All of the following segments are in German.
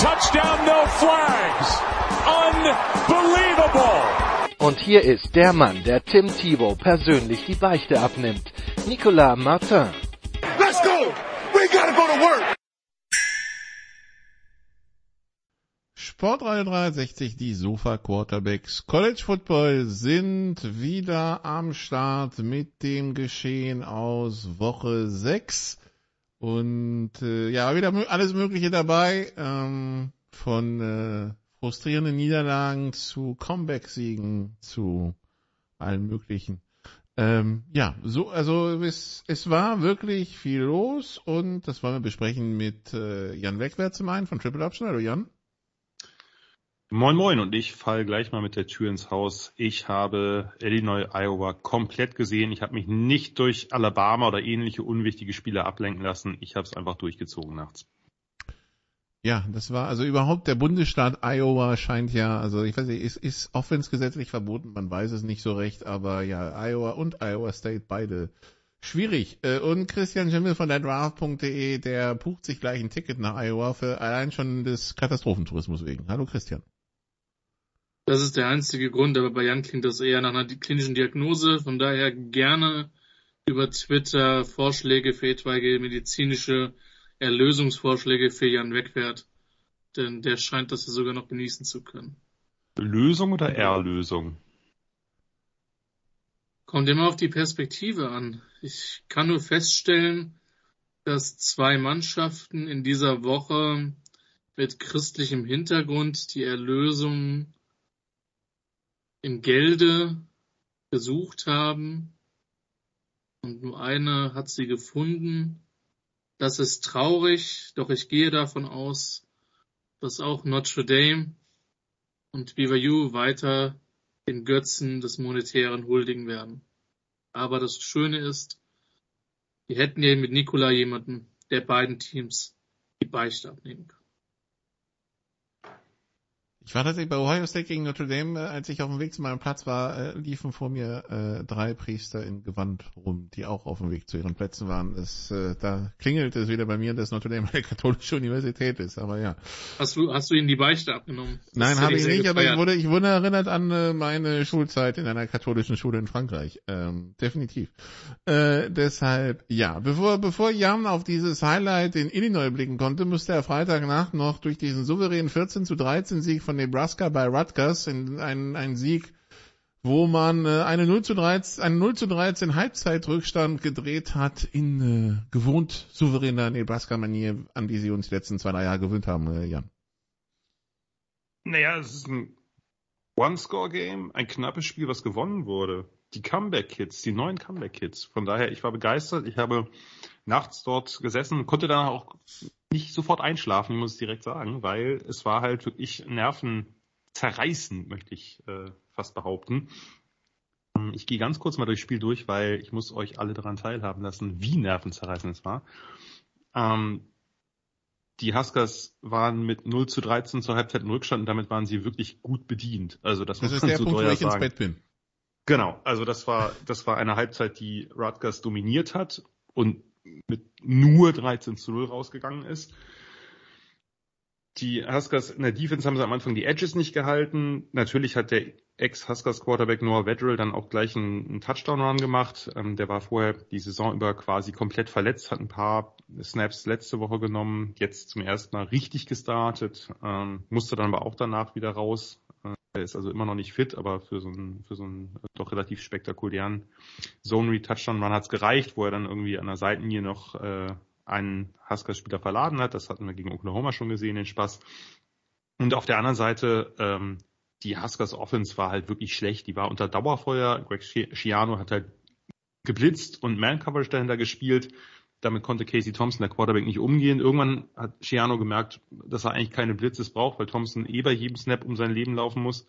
touchdown, no flags. Unbelievable. Und hier ist der Mann, der Tim Thibault persönlich die Beichte abnimmt. Nicolas Martin. Let's go. We gotta go to work. Sportradio 360, die Sofa Quarterbacks College Football sind wieder am Start mit dem Geschehen aus Woche 6. Und äh, ja, wieder alles Mögliche dabei. Ähm, von äh, frustrierenden Niederlagen zu Comeback-Siegen zu allen möglichen. Ähm, ja, so, also es, es war wirklich viel los und das wollen wir besprechen mit äh, Jan Wegwert zum einen von Triple Option. Hallo Jan. Moin Moin und ich fall gleich mal mit der Tür ins Haus. Ich habe Illinois, Iowa komplett gesehen. Ich habe mich nicht durch Alabama oder ähnliche unwichtige Spiele ablenken lassen. Ich habe es einfach durchgezogen nachts. Ja, das war also überhaupt der Bundesstaat Iowa scheint ja, also ich weiß nicht, ist, ist offensgesetzlich verboten, man weiß es nicht so recht, aber ja, Iowa und Iowa State beide schwierig. Äh, und Christian Schimmel von der Draft.de, der bucht sich gleich ein Ticket nach Iowa für allein schon des Katastrophentourismus wegen. Hallo Christian. Das ist der einzige Grund, aber bei Jan klingt das eher nach einer klinischen Diagnose, von daher gerne über Twitter Vorschläge für etwaige medizinische Erlösungsvorschläge für Jan Wegwert, denn der scheint das ja sogar noch genießen zu können. Lösung oder Erlösung? Kommt immer auf die Perspektive an. Ich kann nur feststellen, dass zwei Mannschaften in dieser Woche mit christlichem Hintergrund die Erlösung im Gelde gesucht haben und nur eine hat sie gefunden das ist traurig, doch ich gehe davon aus, dass auch Notre Dame und BYU weiter den Götzen des Monetären huldigen werden. Aber das Schöne ist, wir hätten ja mit Nikola jemanden, der beiden Teams die Beichte abnehmen kann. Ich war tatsächlich bei Ohio State gegen Notre Dame, äh, als ich auf dem Weg zu meinem Platz war, äh, liefen vor mir äh, drei Priester in Gewand rum, die auch auf dem Weg zu ihren Plätzen waren. Es, äh, da klingelt es wieder bei mir, dass Notre Dame eine katholische Universität ist, aber ja. Hast du, hast du ihnen die Beichte abgenommen? Nein, habe ich nicht, gefeiert. aber ich wurde, ich wurde erinnert an äh, meine Schulzeit in einer katholischen Schule in Frankreich. Ähm, definitiv. Äh, deshalb, ja, bevor, bevor Jan auf dieses Highlight in Illinois blicken konnte, musste er Freitagnacht noch durch diesen souveränen 14 zu 13 Sieg von Nebraska bei Rutgers in ein, ein Sieg, wo man äh, eine 0 zu 13, einen 0 zu 13 Halbzeitrückstand gedreht hat in äh, gewohnt souveräner Nebraska-Manier, an die sie uns die letzten zwei, drei Jahre gewöhnt haben, äh, Jan. Naja, es ist ein One-Score-Game, ein knappes Spiel, was gewonnen wurde. Die Comeback-Kids, die neuen Comeback-Kids. Von daher, ich war begeistert. Ich habe nachts dort gesessen, konnte dann auch nicht sofort einschlafen, muss ich direkt sagen, weil es war halt wirklich nervenzerreißend, möchte ich äh, fast behaupten. Ähm, ich gehe ganz kurz mal durchs Spiel durch, weil ich muss euch alle daran teilhaben lassen, wie nervenzerreißend es war. Ähm, die Huskers waren mit 0 zu 13 zur Halbzeit im Rückstand und damit waren sie wirklich gut bedient. Also das, das muss ist man der so Punkt, wo ich sagen. ins Bett bin. Genau, also das war, das war eine Halbzeit, die Rutgers dominiert hat und mit nur 13 zu 0 rausgegangen ist. Die Huskers in der Defense haben sie am Anfang die Edges nicht gehalten. Natürlich hat der Ex-Huskers Quarterback Noah Vedral dann auch gleich einen, einen Touchdown-Run gemacht. Ähm, der war vorher die Saison über quasi komplett verletzt, hat ein paar Snaps letzte Woche genommen, jetzt zum ersten Mal richtig gestartet, ähm, musste dann aber auch danach wieder raus. Er ist also immer noch nicht fit, aber für so einen, für so einen doch relativ spektakulären Zone-Read-Touchdown-Run hat es gereicht, wo er dann irgendwie an der Seitenlinie noch äh, einen Huskers-Spieler verladen hat. Das hatten wir gegen Oklahoma schon gesehen, den Spaß. Und auf der anderen Seite, ähm, die Huskers Offense war halt wirklich schlecht. Die war unter Dauerfeuer. Greg Schiano hat halt geblitzt und Man-Coverage dahinter gespielt. Damit konnte Casey Thompson, der Quarterback, nicht umgehen. Irgendwann hat Shiano gemerkt, dass er eigentlich keine Blitzes braucht, weil Thompson eh bei jedem Snap um sein Leben laufen muss.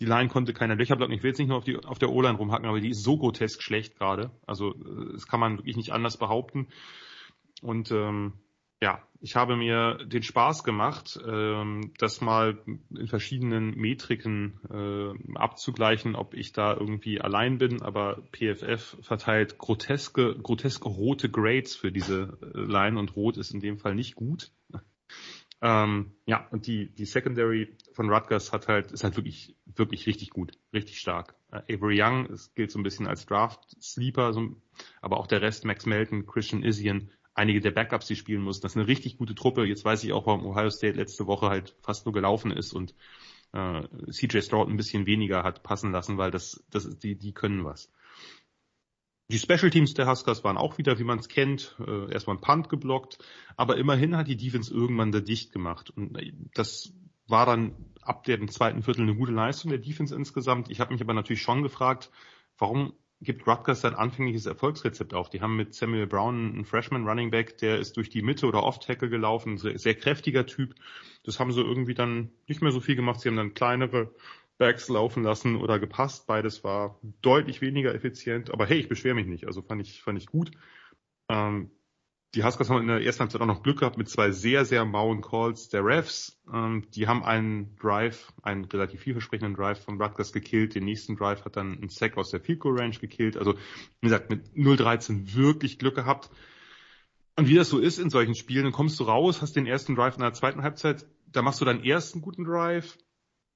Die Line konnte keiner Löcher blocken. Ich will jetzt nicht nur auf, die, auf der O-Line rumhacken, aber die ist so grotesk schlecht gerade. Also das kann man wirklich nicht anders behaupten. Und ähm, ja, ich habe mir den Spaß gemacht, ähm, das mal in verschiedenen Metriken äh, abzugleichen, ob ich da irgendwie allein bin, aber PFF verteilt groteske, groteske rote Grades für diese äh, Line und rot ist in dem Fall nicht gut. Ähm, ja, und die, die Secondary von Rutgers hat halt, ist halt wirklich, wirklich richtig gut, richtig stark. Äh, Avery Young, es gilt so ein bisschen als Draft-Sleeper, so, aber auch der Rest, Max Melton, Christian Isian, einige der Backups, die spielen mussten. Das ist eine richtig gute Truppe. Jetzt weiß ich auch, warum Ohio State letzte Woche halt fast nur gelaufen ist und äh, CJ Stroud ein bisschen weniger hat passen lassen, weil das, das die, die können was. Die Special Teams der Huskers waren auch wieder, wie man es kennt, äh, erstmal ein Punt geblockt, aber immerhin hat die Defense irgendwann da dicht gemacht. Und äh, das war dann ab dem zweiten Viertel eine gute Leistung der Defense insgesamt. Ich habe mich aber natürlich schon gefragt, warum gibt Rutgers sein anfängliches Erfolgsrezept auf. Die haben mit Samuel Brown einen Freshman Running Back, der ist durch die Mitte oder Off-Tackle gelaufen, sehr, sehr kräftiger Typ. Das haben sie irgendwie dann nicht mehr so viel gemacht. Sie haben dann kleinere Backs laufen lassen oder gepasst. Beides war deutlich weniger effizient. Aber hey, ich beschwere mich nicht. Also fand ich, fand ich gut. Ähm, die Huskers haben in der ersten Halbzeit auch noch Glück gehabt mit zwei sehr, sehr mauen Calls der Refs. Ähm, die haben einen Drive, einen relativ vielversprechenden Drive von Rutgers gekillt. Den nächsten Drive hat dann ein Sack aus der Field Goal Range gekillt. Also, wie gesagt, mit 0-13 wirklich Glück gehabt. Und wie das so ist in solchen Spielen, dann kommst du raus, hast den ersten Drive in der zweiten Halbzeit, da machst du deinen ersten guten Drive,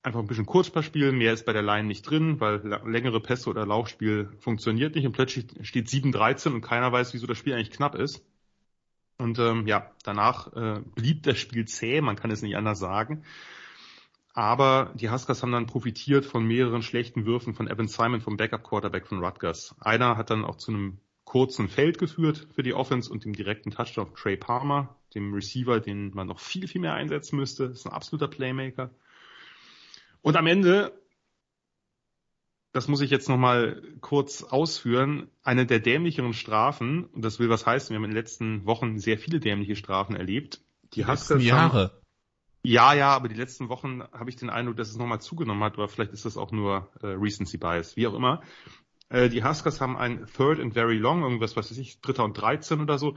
einfach ein bisschen Kurzpass spielen, mehr ist bei der Line nicht drin, weil längere Pässe oder Laufspiel funktioniert nicht und plötzlich steht 7-13 und keiner weiß, wieso das Spiel eigentlich knapp ist. Und ähm, ja, danach äh, blieb das Spiel zäh, man kann es nicht anders sagen. Aber die Huskers haben dann profitiert von mehreren schlechten Würfen von Evan Simon vom Backup-Quarterback von Rutgers. Einer hat dann auch zu einem kurzen Feld geführt für die Offense und dem direkten Touchdown Trey Palmer, dem Receiver, den man noch viel, viel mehr einsetzen müsste. Das ist ein absoluter Playmaker. Und am Ende das muss ich jetzt nochmal kurz ausführen, eine der dämlicheren Strafen, und das will was heißen, wir haben in den letzten Wochen sehr viele dämliche Strafen erlebt. Die, die Huskers Jahre. Haben, ja, ja, aber die letzten Wochen habe ich den Eindruck, dass es nochmal zugenommen hat, oder vielleicht ist das auch nur äh, Recency Bias, wie auch immer. Äh, die Huskers haben ein Third and Very Long, irgendwas, was weiß ich, Dritter und 13 oder so,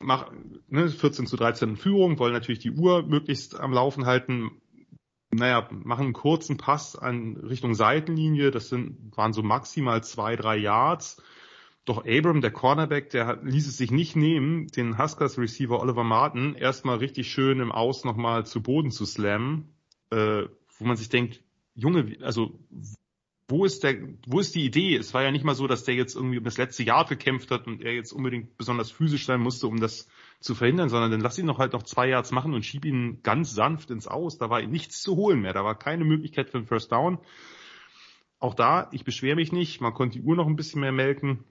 mach, ne, 14 zu 13 in Führung, wollen natürlich die Uhr möglichst am Laufen halten, naja, machen einen kurzen Pass an Richtung Seitenlinie. Das sind, waren so maximal zwei, drei Yards. Doch Abram, der Cornerback, der hat, ließ es sich nicht nehmen, den Huskers Receiver Oliver Martin erstmal richtig schön im Aus nochmal zu Boden zu slammen, äh, wo man sich denkt, Junge, also wo ist der, wo ist die Idee? Es war ja nicht mal so, dass der jetzt irgendwie um das letzte Jahr gekämpft hat und er jetzt unbedingt besonders physisch sein musste, um das zu verhindern, sondern dann lass ihn noch halt noch zwei Yards machen und schieb ihn ganz sanft ins Aus. Da war nichts zu holen mehr. Da war keine Möglichkeit für einen First Down. Auch da, ich beschwere mich nicht. Man konnte die Uhr noch ein bisschen mehr melken.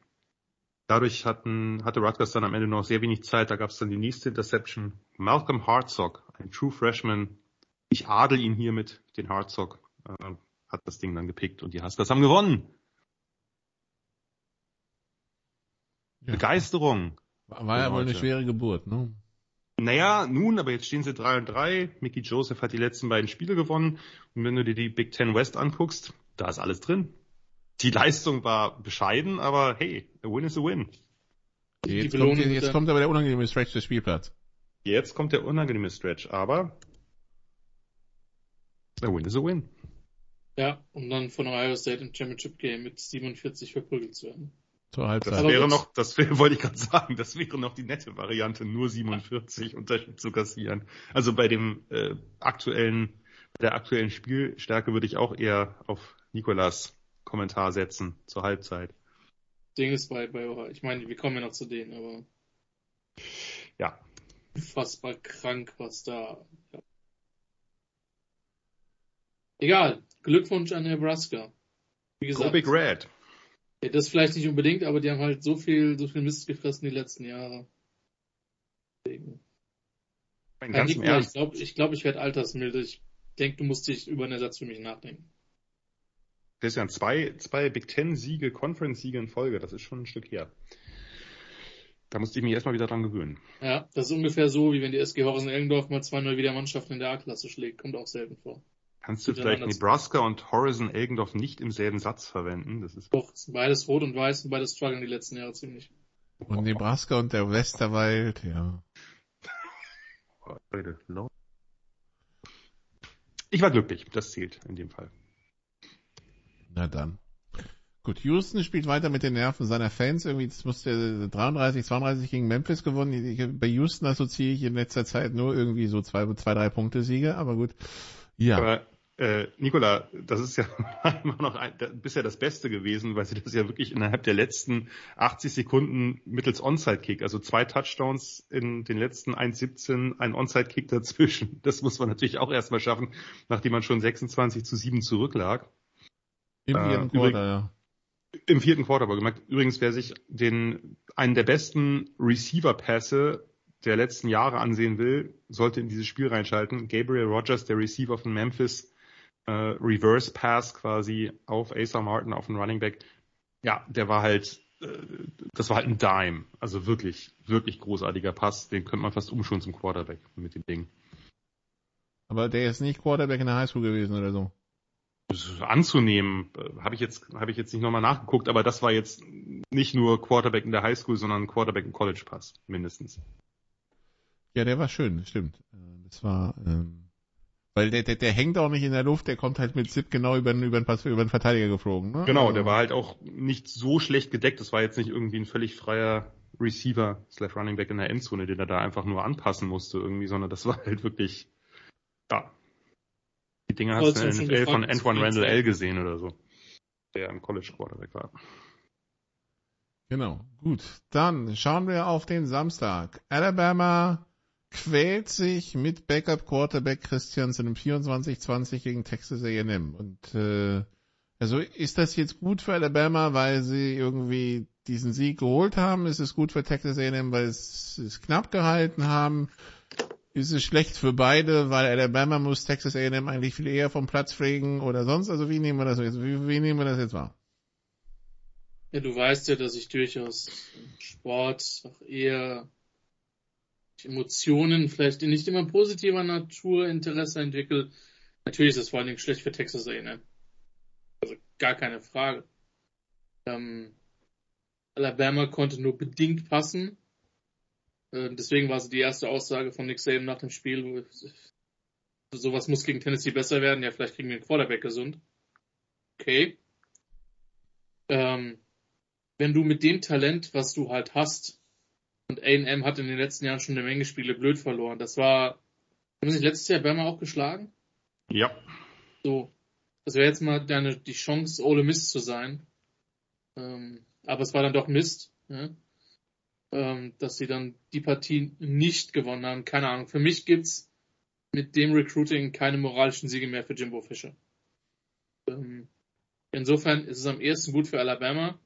Dadurch hatten, hatte Rutgers dann am Ende noch sehr wenig Zeit. Da gab es dann die nächste Interception. Malcolm Hartsock, ein True Freshman. Ich adel ihn hiermit, den Hartsock, äh, hat das Ding dann gepickt und die Huskers haben gewonnen. Ja. Begeisterung. War ja wohl eine schwere Geburt, ne? Naja, nun, aber jetzt stehen sie 3 und 3. Mickey Joseph hat die letzten beiden Spiele gewonnen. Und wenn du dir die Big Ten West anguckst, da ist alles drin. Die Leistung war bescheiden, aber hey, a win is a win. Jetzt, kommt, jetzt kommt aber der unangenehme Stretch des Spielplatz. Jetzt kommt der unangenehme Stretch, aber a win is a win. Ja, um dann von Ohio State im Championship Game mit 47 verprügelt zu werden. Zur Halbzeit. Das wäre noch, das wollte ich gerade sagen, das wäre noch die nette Variante, nur 47 Unterschied zu kassieren. Also bei dem äh, aktuellen, bei der aktuellen Spielstärke würde ich auch eher auf Nikolas Kommentar setzen zur Halbzeit. Ding ist bei, bei, ich meine, wir kommen ja noch zu denen, aber ja. Unfassbar krank, was da. Ja. Egal. Glückwunsch an Nebraska. Wie gesagt. Go Big Red. Ja, das vielleicht nicht unbedingt, aber die haben halt so viel, so viel Mist gefressen die letzten Jahre. Deswegen. Ganz Nico, ich glaube, ich, glaub, ich werde altersmilde. Ich denke, du musst dich über einen Ersatz für mich nachdenken. Christian, zwei, zwei Big Ten Siege, Conference Siege in Folge, das ist schon ein Stück her. Da musste ich mich erstmal wieder dran gewöhnen. Ja, das ist ungefähr so, wie wenn die SG Horizon-Elgendorf mal zwei neue Wiedermannschaften in der A-Klasse schlägt. Kommt auch selten vor. Kannst du vielleicht Nebraska und Horizon Elgendorf nicht im selben Satz verwenden? Das ist Doch, beides rot und weiß und beides strugglen die letzten Jahre ziemlich. Und Nebraska und der Westerwald, ja. Ich war glücklich, das zählt in dem Fall. Na dann. Gut, Houston spielt weiter mit den Nerven seiner Fans. Irgendwie, das musste 33, 32 gegen Memphis gewonnen. Ich, bei Houston assoziiere ich in letzter Zeit nur irgendwie so zwei, zwei drei Punkte Siege, aber gut. Ja. Aber äh, Nicola, das ist ja immer noch ein, bisher das Beste gewesen, weil sie das ja wirklich innerhalb der letzten 80 Sekunden mittels Onside-Kick, also zwei Touchdowns in den letzten 1,17, ein Onside-Kick dazwischen. Das muss man natürlich auch erstmal schaffen, nachdem man schon 26 zu 7 zurücklag. Im vierten äh, Quarter, ja. Im vierten Quarter aber gemerkt. Übrigens, wer sich den, einen der besten Receiver-Pässe der letzten Jahre ansehen will, sollte in dieses Spiel reinschalten. Gabriel Rogers, der Receiver von Memphis, äh, Reverse Pass quasi auf Asa Martin, auf den Running Back. Ja, der war halt, äh, das war halt ein Dime. Also wirklich, wirklich großartiger Pass. Den könnte man fast umschulen zum Quarterback mit dem Ding. Aber der ist nicht Quarterback in der Highschool gewesen oder so. Anzunehmen, äh, habe ich jetzt habe ich jetzt nicht nochmal nachgeguckt, aber das war jetzt nicht nur Quarterback in der Highschool, sondern Quarterback im College Pass mindestens. Ja, der war schön, stimmt. Äh, das war ähm, weil der, der, der hängt auch nicht in der Luft, der kommt halt mit Zip genau über den, über den, Pass, über den Verteidiger geflogen. Ne? Genau, also. der war halt auch nicht so schlecht gedeckt. Das war jetzt nicht irgendwie ein völlig freier Receiver slash Running Back in der Endzone, den er da einfach nur anpassen musste irgendwie, sondern das war halt wirklich, ja. Die Dinger hast du in der NFL von Antoine Randall L gesehen oder so, der im College Quarterback war. Genau, gut. Dann schauen wir auf den Samstag. Alabama quält sich mit Backup Quarterback Christiansen im 24-20 gegen Texas A&M. Und äh, also ist das jetzt gut für Alabama, weil sie irgendwie diesen Sieg geholt haben? Ist es gut für Texas A&M, weil sie es knapp gehalten haben? Ist es schlecht für beide, weil Alabama muss Texas A&M eigentlich viel eher vom Platz pflegen oder sonst? Also wie nehmen wir das jetzt? Wie, wie nehmen wir das jetzt wahr? Ja, du weißt ja, dass ich durchaus Sport auch eher Emotionen vielleicht nicht immer positiver Natur Interesse entwickelt. Natürlich ist es vor allen Dingen schlecht für Texas A&M. Also gar keine Frage. Ähm, Alabama konnte nur bedingt passen. Äh, deswegen war es die erste Aussage von Nick Saban nach dem Spiel. Sowas muss gegen Tennessee besser werden. Ja, vielleicht kriegen wir den Quarterback gesund. Okay. Ähm, wenn du mit dem Talent, was du halt hast, und A&M hat in den letzten Jahren schon eine Menge Spiele blöd verloren. Das war, haben sie letztes Jahr Bama auch geschlagen? Ja. So. Das wäre jetzt mal deine, die Chance, Ole Mist zu sein. Ähm, aber es war dann doch Mist, ja? ähm, dass sie dann die Partie nicht gewonnen haben. Keine Ahnung. Für mich gibt's mit dem Recruiting keine moralischen Siege mehr für Jimbo Fischer. Ähm, insofern ist es am ehesten gut für Alabama,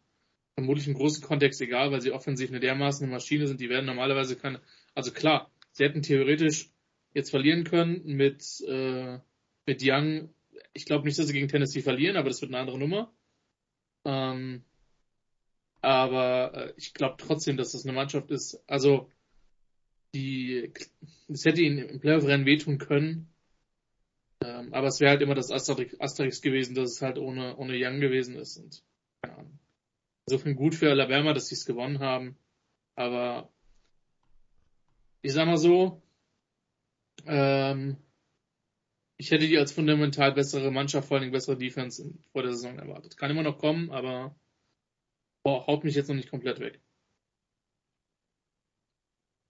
vermutlich im großen Kontext egal, weil sie offensiv eine dermaßen Maschine sind, die werden normalerweise keine, also klar, sie hätten theoretisch jetzt verlieren können mit, äh, mit Young. Ich glaube nicht, dass sie gegen Tennessee verlieren, aber das wird eine andere Nummer. Ähm, aber äh, ich glaube trotzdem, dass das eine Mannschaft ist. Also die, es hätte ihnen im Playoff-Rennen wehtun können. Ähm, aber es wäre halt immer das Asterix, Asterix gewesen, dass es halt ohne, ohne Young gewesen ist. Und keine Ahnung. Insofern gut für Alabama, dass sie es gewonnen haben. Aber ich sag mal so, ähm, ich hätte die als fundamental bessere Mannschaft, vor allem bessere Defense vor der Saison erwartet. Kann immer noch kommen, aber boah, haut mich jetzt noch nicht komplett weg.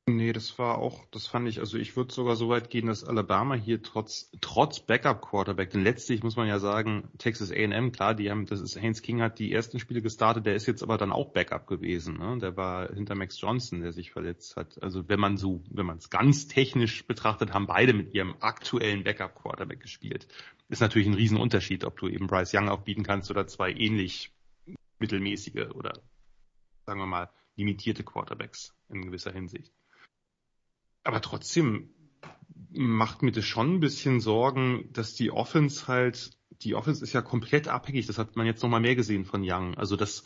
Nee, das war auch, das fand ich, also ich würde sogar so weit gehen, dass Alabama hier trotz, trotz Backup Quarterback, denn letztlich muss man ja sagen, Texas A&M, klar, die haben, das ist, Haynes King hat die ersten Spiele gestartet, der ist jetzt aber dann auch Backup gewesen, ne? Der war hinter Max Johnson, der sich verletzt hat. Also wenn man so, wenn man es ganz technisch betrachtet, haben beide mit ihrem aktuellen Backup Quarterback gespielt. Ist natürlich ein Riesenunterschied, ob du eben Bryce Young aufbieten kannst oder zwei ähnlich mittelmäßige oder sagen wir mal limitierte Quarterbacks in gewisser Hinsicht. Aber trotzdem macht mir das schon ein bisschen Sorgen, dass die Offense halt, die Offense ist ja komplett abhängig, das hat man jetzt nochmal mehr gesehen von Young. Also das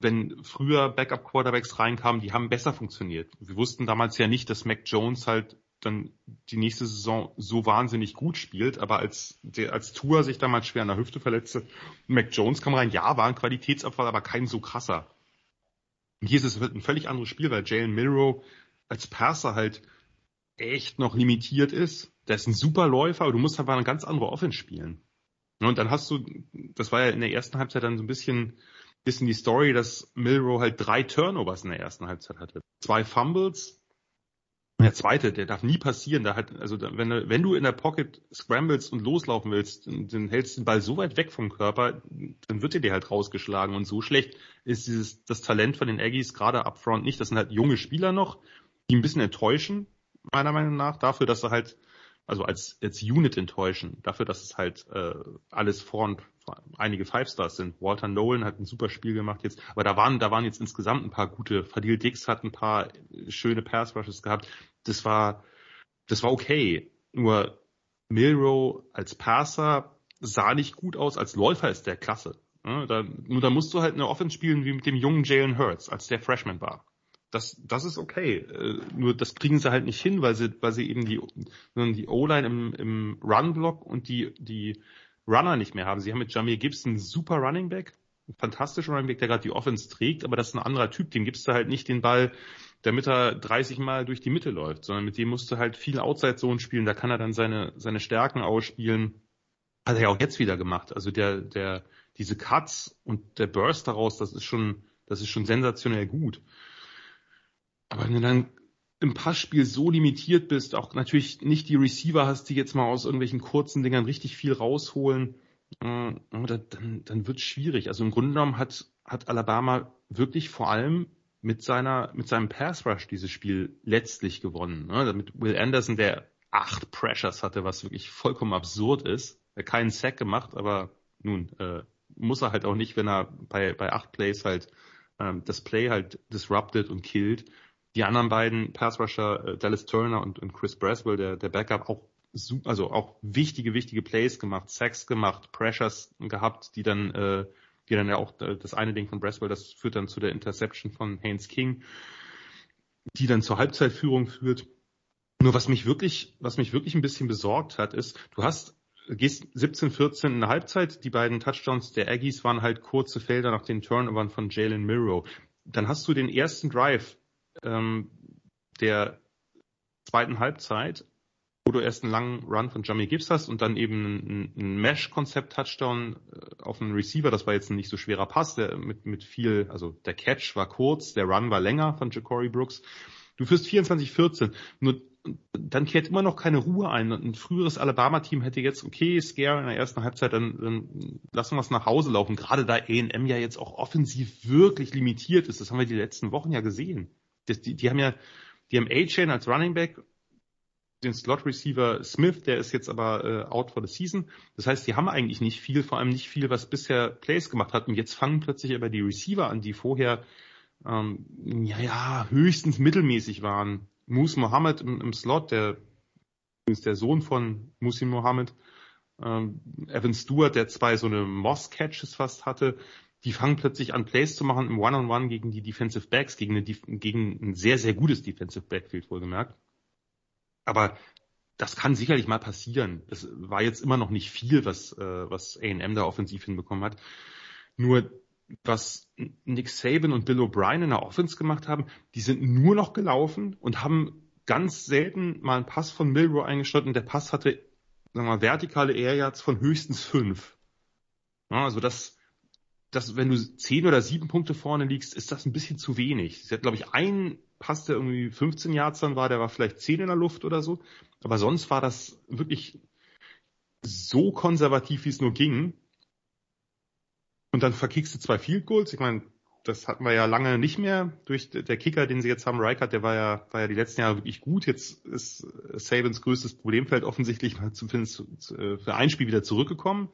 wenn früher Backup-Quarterbacks reinkamen, die haben besser funktioniert. Wir wussten damals ja nicht, dass Mac Jones halt dann die nächste Saison so wahnsinnig gut spielt, aber als der, als Tour sich damals schwer an der Hüfte verletzte, Mac Jones kam rein, ja, war ein Qualitätsabfall, aber kein so krasser. Und hier ist es ein völlig anderes Spiel, weil Jalen Milrow als Passer halt echt noch limitiert ist. Der ist ein super Läufer, aber du musst halt mal eine ganz andere Offense spielen. Und dann hast du, das war ja in der ersten Halbzeit dann so ein bisschen, bisschen die Story, dass Milrow halt drei Turnovers in der ersten Halbzeit hatte. Zwei Fumbles, der zweite, der darf nie passieren. Da hat, also wenn, wenn du in der Pocket scrambles und loslaufen willst, dann, hältst du den Ball so weit weg vom Körper, dann wird dir halt rausgeschlagen. Und so schlecht ist dieses das Talent von den Aggies gerade upfront nicht. Das sind halt junge Spieler noch, die ein bisschen enttäuschen, meiner Meinung nach, dafür, dass sie halt, also als, als Unit enttäuschen, dafür, dass es halt äh, alles vor und einige Five Stars sind. Walter Nolan hat ein super Spiel gemacht jetzt, aber da waren, da waren jetzt insgesamt ein paar gute. Fadil Dix hat ein paar schöne Pass Rushes gehabt. Das war, das war okay. Nur Milrow als Passer sah nicht gut aus. Als Läufer ist der klasse. Ja, da, nur da musst du halt eine Offense spielen wie mit dem jungen Jalen Hurts, als der Freshman war. Das, das ist okay. Äh, nur das kriegen sie halt nicht hin, weil sie, weil sie eben die, die O-Line im, im Run-Block und die, die Runner nicht mehr haben. Sie haben mit Jamir Gibson einen super Running Back, einen fantastischen Running Back, der gerade die Offense trägt, aber das ist ein anderer Typ. Dem gibst du halt nicht den Ball, damit er 30 Mal durch die Mitte läuft, sondern mit dem musst du halt viel Outside Zone spielen. Da kann er dann seine, seine Stärken ausspielen. Hat er ja auch jetzt wieder gemacht. Also der, der, diese Cuts und der Burst daraus, das ist schon, das ist schon sensationell gut. Aber wenn du dann im Passspiel so limitiert bist, auch natürlich nicht die Receiver hast, die jetzt mal aus irgendwelchen kurzen Dingern richtig viel rausholen, äh, dann, dann wird es schwierig. Also im Grunde genommen hat, hat Alabama wirklich vor allem mit seiner, mit seinem Pass Rush dieses Spiel letztlich gewonnen. Ne? Mit Will Anderson, der acht Pressures hatte, was wirklich vollkommen absurd ist. Er keinen Sack gemacht, aber nun, äh, muss er halt auch nicht, wenn er bei, bei acht Plays halt ähm, das Play halt disrupted und killt die anderen beiden Passrusher, äh, Dallas Turner und, und Chris Braswell, der, der Backup, auch also auch wichtige, wichtige Plays gemacht, Sacks gemacht, Pressures gehabt, die dann, äh, die dann ja auch äh, das eine Ding von Braswell, das führt dann zu der Interception von Haynes King, die dann zur Halbzeitführung führt. Nur was mich wirklich, was mich wirklich ein bisschen besorgt hat, ist, du hast gehst 17-14 in der Halbzeit, die beiden Touchdowns der Aggies waren halt kurze Felder nach den Turnovern von Jalen Miro. Dann hast du den ersten Drive ähm, der zweiten Halbzeit, wo du erst einen langen Run von Jamie Gibbs hast und dann eben ein, ein Mesh-Konzept-Touchdown äh, auf einen Receiver. Das war jetzt ein nicht so schwerer Pass, der mit, mit viel, also der Catch war kurz, der Run war länger von Ja'Cory Brooks. Du führst 24-14. Nur dann kehrt immer noch keine Ruhe ein. Ein früheres Alabama-Team hätte jetzt, okay, Scare in der ersten Halbzeit, dann, dann lassen wir es nach Hause laufen. Gerade da A&M ja jetzt auch offensiv wirklich limitiert ist. Das haben wir die letzten Wochen ja gesehen. Das, die, die haben ja, die haben A-Chain als Running Back, den Slot Receiver Smith, der ist jetzt aber äh, out for the season. Das heißt, die haben eigentlich nicht viel, vor allem nicht viel, was bisher Plays gemacht hat. Und jetzt fangen plötzlich aber die Receiver an, die vorher ähm, ja, ja höchstens mittelmäßig waren. Moose Mohammed im, im Slot, der ist der Sohn von Musi Mohammed. Ähm, Evan Stewart, der zwei so eine Moss-Catches fast hatte die fangen plötzlich an, Plays zu machen im One-on-One -on -One gegen die Defensive Backs, gegen, eine, gegen ein sehr, sehr gutes Defensive Backfield wohlgemerkt. Aber das kann sicherlich mal passieren. Das war jetzt immer noch nicht viel, was, äh, was A&M da offensiv hinbekommen hat. Nur was Nick Saban und Bill O'Brien in der Offense gemacht haben, die sind nur noch gelaufen und haben ganz selten mal einen Pass von Milrow eingestellt und der Pass hatte, sagen wir mal, vertikale Air von höchstens fünf. Ja, also das, dass wenn du zehn oder sieben Punkte vorne liegst, ist das ein bisschen zu wenig. Sie hat, glaube ich, einen Pass, der irgendwie 15 Yards dann war, der war vielleicht zehn in der Luft oder so. Aber sonst war das wirklich so konservativ, wie es nur ging. Und dann verkickst du zwei Field Goals. Ich meine, das hatten wir ja lange nicht mehr. Durch der Kicker, den sie jetzt haben, Reichert, der war ja, war ja die letzten Jahre wirklich gut. Jetzt ist Sabins größtes Problemfeld offensichtlich zumindest für ein Spiel wieder zurückgekommen.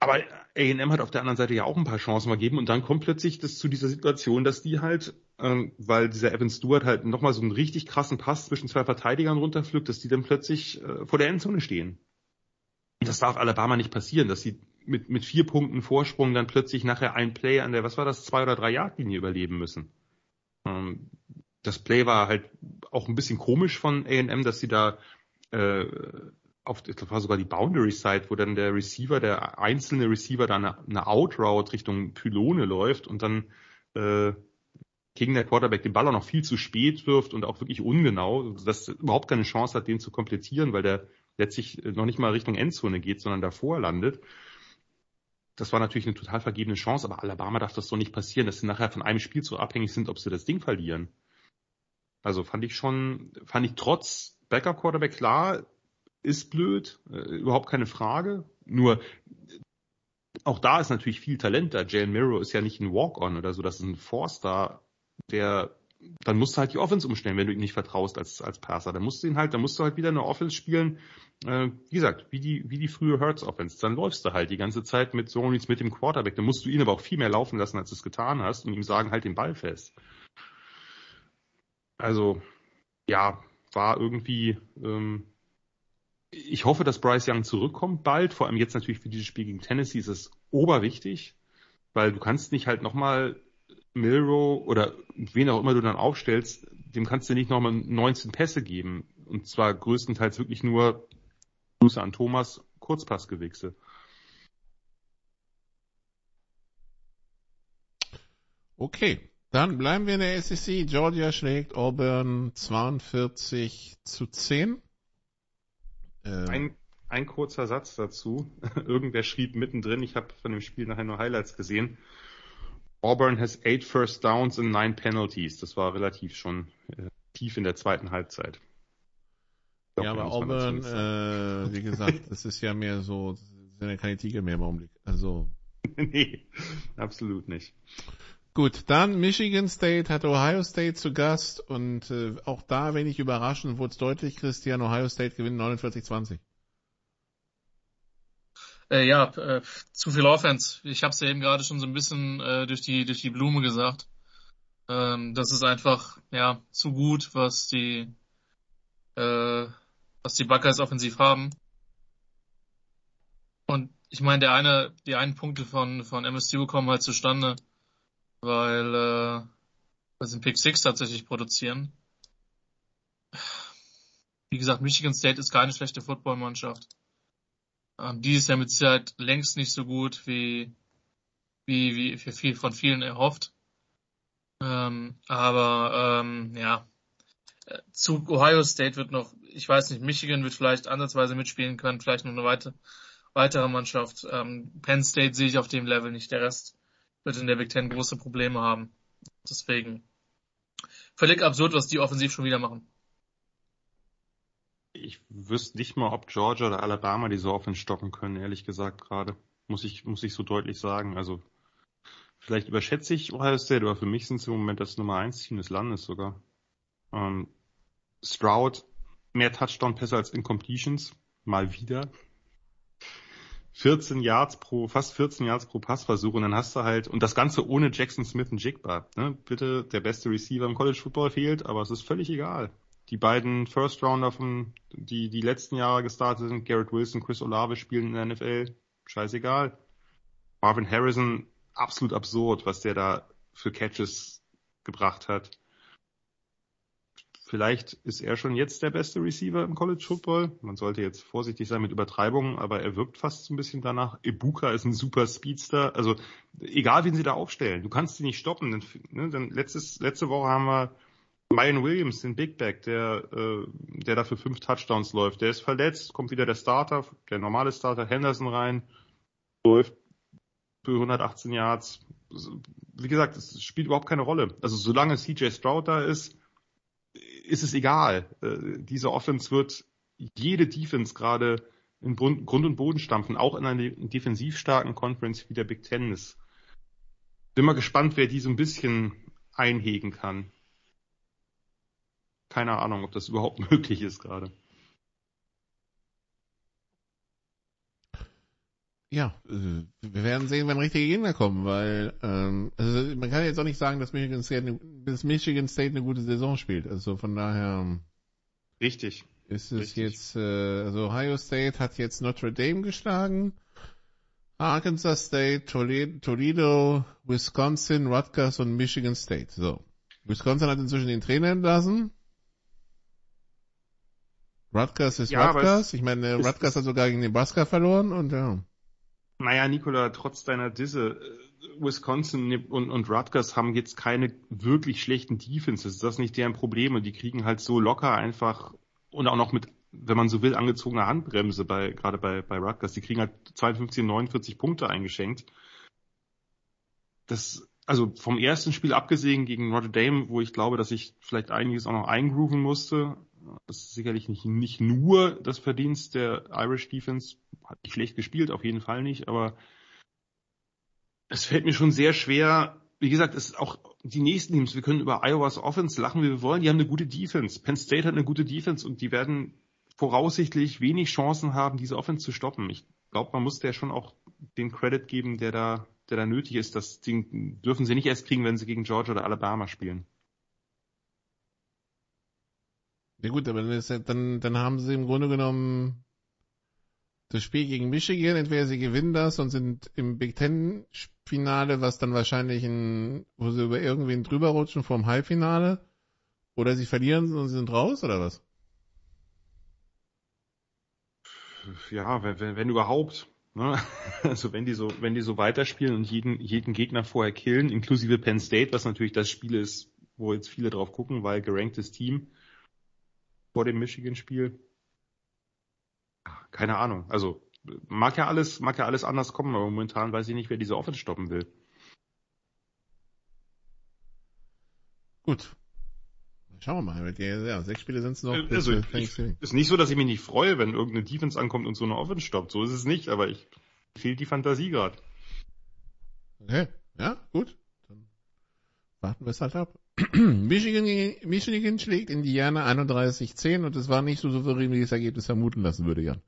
Aber A&M hat auf der anderen Seite ja auch ein paar Chancen gegeben und dann kommt plötzlich das zu dieser Situation, dass die halt, ähm, weil dieser Evan Stewart halt nochmal so einen richtig krassen Pass zwischen zwei Verteidigern runterpflückt, dass die dann plötzlich äh, vor der Endzone stehen. Das darf Alabama nicht passieren, dass sie mit, mit vier Punkten Vorsprung dann plötzlich nachher ein Play an der, was war das, zwei oder drei Yard Linie überleben müssen. Ähm, das Play war halt auch ein bisschen komisch von A&M, dass sie da äh, auf, das war sogar die Boundary Side, wo dann der Receiver, der einzelne Receiver da eine, eine Outroute Richtung Pylone läuft und dann äh, gegen der Quarterback den Ball auch noch viel zu spät wirft und auch wirklich ungenau, dass er überhaupt keine Chance hat, den zu komplettieren, weil der letztlich noch nicht mal Richtung Endzone geht, sondern davor landet. Das war natürlich eine total vergebene Chance, aber Alabama darf das so nicht passieren, dass sie nachher von einem Spiel so abhängig sind, ob sie das Ding verlieren. Also fand ich schon, fand ich trotz Backup Quarterback klar, ist blöd, äh, überhaupt keine Frage. Nur auch da ist natürlich viel Talent da. Jalen Miro ist ja nicht ein Walk-on oder so, das ist ein Four-Star, der dann musst du halt die Offense umstellen, wenn du ihm nicht vertraust als, als Passer. Dann musst du ihn halt, dann musst du halt wieder eine Offense spielen, äh, wie gesagt, wie die, wie die frühe Hurts Offense. Dann läufst du halt die ganze Zeit mit so mit dem Quarterback. Dann musst du ihn aber auch viel mehr laufen lassen, als du es getan hast und ihm sagen, halt den Ball fest. Also, ja, war irgendwie, ähm, ich hoffe, dass Bryce Young zurückkommt bald. Vor allem jetzt natürlich für dieses Spiel gegen Tennessee ist es oberwichtig, weil du kannst nicht halt nochmal Milrow oder wen auch immer du dann aufstellst, dem kannst du nicht nochmal 19 Pässe geben. Und zwar größtenteils wirklich nur Grüße an Thomas, Kurzpassgewichse. Okay, dann bleiben wir in der SEC. Georgia schlägt Auburn 42 zu 10. Ähm, ein, ein kurzer Satz dazu. Irgendwer schrieb mittendrin, ich habe von dem Spiel nachher nur Highlights gesehen. Auburn has eight first downs and nine penalties. Das war relativ schon äh, tief in der zweiten Halbzeit. Glaub, ja, aber Auburn, äh, wie gesagt, das ist ja mehr so, sind ja keine Tiger mehr im Augenblick. Also. nee, absolut nicht. Gut, dann Michigan State hat Ohio State zu Gast und äh, auch da wenig überraschend wurde es deutlich, Christian, Ohio State gewinnt 49-20. Äh, ja, äh, zu viel Offense. Ich habe es ja eben gerade schon so ein bisschen äh, durch die durch die Blume gesagt. Ähm, das ist einfach ja zu gut, was die äh, was die Buckeyes offensiv haben. Und ich meine, der eine, die einen Punkte von von MSU kommen halt zustande, weil äh, sie einen Pick Six tatsächlich produzieren. Wie gesagt, Michigan State ist keine schlechte Footballmannschaft. Ähm, die ist ja mit Sicherheit längst nicht so gut, wie, wie, wie für viel, von vielen erhofft. Ähm, aber ähm, ja, zu Ohio State wird noch, ich weiß nicht, Michigan wird vielleicht ansatzweise mitspielen können, vielleicht noch eine weite, weitere Mannschaft. Ähm, Penn State sehe ich auf dem Level nicht. Der Rest wird in der Big Ten große Probleme haben. Deswegen völlig absurd, was die offensiv schon wieder machen ich wüsste nicht mal, ob Georgia oder Alabama die so offen stoppen können, ehrlich gesagt gerade. Muss ich, muss ich so deutlich sagen. Also, vielleicht überschätze ich Ohio State, aber für mich sind sie im Moment das Nummer 1 Team des Landes sogar. Ähm, Stroud, mehr Touchdown-Pässe als Incompletions. Mal wieder. 14 Yards pro, fast 14 Yards pro Passversuch und dann hast du halt, und das Ganze ohne Jackson Smith und Jigba. Ne? Bitte, der beste Receiver im College Football fehlt, aber es ist völlig egal die beiden First Rounder von, die die letzten Jahre gestartet sind, Garrett Wilson, Chris Olave spielen in der NFL. Scheißegal. Marvin Harrison, absolut absurd, was der da für Catches gebracht hat. Vielleicht ist er schon jetzt der beste Receiver im College Football. Man sollte jetzt vorsichtig sein mit Übertreibungen, aber er wirkt fast so ein bisschen danach. Ibuka ist ein super Speedster. Also egal, wen sie da aufstellen, du kannst sie nicht stoppen. Denn, ne, denn letztes, letzte Woche haben wir Ryan Williams, den Big Back, der, äh, der dafür fünf Touchdowns läuft, der ist verletzt, kommt wieder der Starter, der normale Starter Henderson rein, läuft für 118 Yards. Wie gesagt, es spielt überhaupt keine Rolle. Also solange CJ Stroud da ist, ist es egal. Äh, diese Offense wird jede Defense gerade in Grund und Boden stampfen, auch in einer defensiv starken Conference wie der Big Ten ist. Bin mal gespannt, wer die so ein bisschen einhegen kann keine Ahnung, ob das überhaupt möglich ist gerade. Ja, äh, wir werden sehen, wenn richtige Gegner kommen, weil ähm, also man kann jetzt auch nicht sagen, dass Michigan State, dass Michigan State eine gute Saison spielt. Also von daher ähm, richtig ist es richtig. jetzt, äh, also Ohio State hat jetzt Notre Dame geschlagen, Arkansas State, Toledo, Wisconsin, Rutgers und Michigan State. So. Wisconsin hat inzwischen den Trainer entlassen. Rutgers ist Ja, Rutgers. Ich meine, Rutgers hat sogar gegen Nebraska verloren und ja. Naja, Nikola, trotz deiner Disse, äh, Wisconsin und, und Rutgers haben jetzt keine wirklich schlechten Defenses. Das ist nicht deren Problem und die kriegen halt so locker einfach und auch noch mit, wenn man so will, angezogener Handbremse bei, gerade bei, bei Rutgers. Die kriegen halt 52, 49 Punkte eingeschenkt. Das, also vom ersten Spiel abgesehen gegen Notre Dame, wo ich glaube, dass ich vielleicht einiges auch noch eingrooven musste. Das ist sicherlich nicht, nicht nur das Verdienst der Irish Defense. Hat nicht schlecht gespielt, auf jeden Fall nicht, aber es fällt mir schon sehr schwer. Wie gesagt, es ist auch die nächsten Teams. Wir können über Iowas Offense lachen, wie wir wollen. Die haben eine gute Defense. Penn State hat eine gute Defense und die werden voraussichtlich wenig Chancen haben, diese Offense zu stoppen. Ich glaube, man muss der schon auch den Credit geben, der da, der da nötig ist. Das Ding dürfen sie nicht erst kriegen, wenn sie gegen Georgia oder Alabama spielen. Ja gut, aber dann, dann haben sie im Grunde genommen das Spiel gegen Michigan. Entweder sie gewinnen das und sind im Big Ten Finale, was dann wahrscheinlich ein, wo sie über irgendwen drüber rutschen vom Halbfinale. Oder sie verlieren und sie sind raus, oder was? Ja, wenn, wenn, wenn überhaupt. Ne? Also wenn die so, wenn die so weiterspielen und jeden, jeden Gegner vorher killen, inklusive Penn State, was natürlich das Spiel ist, wo jetzt viele drauf gucken, weil geranktes Team vor dem Michigan-Spiel. Keine Ahnung. Also mag ja alles, mag ja alles anders kommen, aber momentan weiß ich nicht, wer diese Offense stoppen will. Gut. Schauen wir mal. Ja, sechs Spiele sind es noch. bis, Also äh, ich, ist nicht so, dass ich mich nicht freue, wenn irgendeine Defense ankommt und so eine Offense stoppt. So ist es nicht, aber ich fehlt die Fantasie gerade. Okay, ja, gut. Dann warten wir es halt ab. Michigan, Michigan schlägt Indiana 31-10 und es war nicht so souverän, wie das Ergebnis vermuten lassen würde, Jan.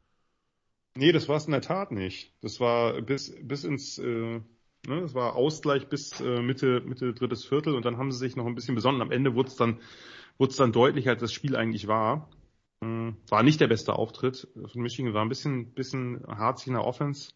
Nee, das war es in der Tat nicht. Das war bis, bis ins, äh, ne, das war Ausgleich bis äh, Mitte, Mitte drittes Viertel und dann haben sie sich noch ein bisschen besonnen. Am Ende wurde es dann, wurde es dann deutlich, als das Spiel eigentlich war. Hm, War nicht der beste Auftritt von Michigan, war ein bisschen, bisschen harzig in der Offense.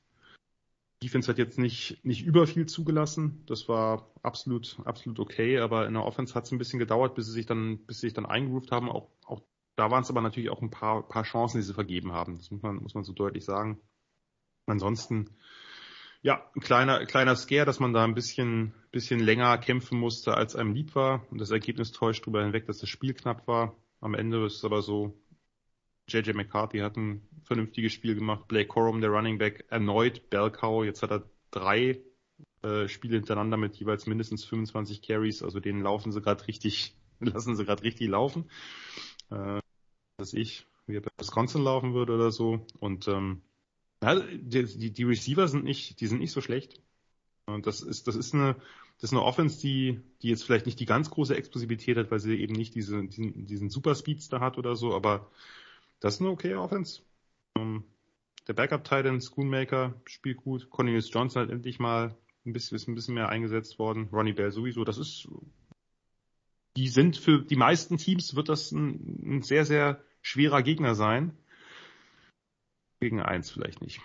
Defense hat jetzt nicht, nicht über viel zugelassen. Das war absolut, absolut okay, aber in der Offense hat es ein bisschen gedauert, bis sie sich dann, bis sie sich dann eingegroovt haben. Auch, auch da waren es aber natürlich auch ein paar, paar Chancen, die sie vergeben haben. Das muss man, muss man so deutlich sagen. Ansonsten, ja, ein kleiner, kleiner Scare, dass man da ein bisschen, bisschen länger kämpfen musste, als einem lieb war. Und das Ergebnis täuscht darüber hinweg, dass das Spiel knapp war. Am Ende ist es aber so, JJ McCarthy hat ein vernünftiges Spiel gemacht. Blake Corum, der Running Back, erneut Cow. Jetzt hat er drei äh, Spiele hintereinander mit jeweils mindestens 25 Carries. Also denen laufen sie gerade richtig, lassen sie gerade richtig laufen. Äh, dass ich, wie er bei Wisconsin laufen würde oder so. Und ähm, ja, die, die, Receiver sind nicht, die sind nicht so schlecht. Und das ist, das ist eine, das ist eine Offense, die, die jetzt vielleicht nicht die ganz große Explosivität hat, weil sie eben nicht diese, diesen, diesen Super Speedster hat oder so, aber das ist eine okay Offense. Ähm, der Backup Titan, Schoonmaker, spielt gut. Cornelius Johnson hat endlich mal ein bisschen, ist ein bisschen mehr eingesetzt worden. Ronnie Bell sowieso. Das ist, die sind für die meisten Teams wird das ein, ein sehr, sehr schwerer Gegner sein. Gegen eins vielleicht nicht.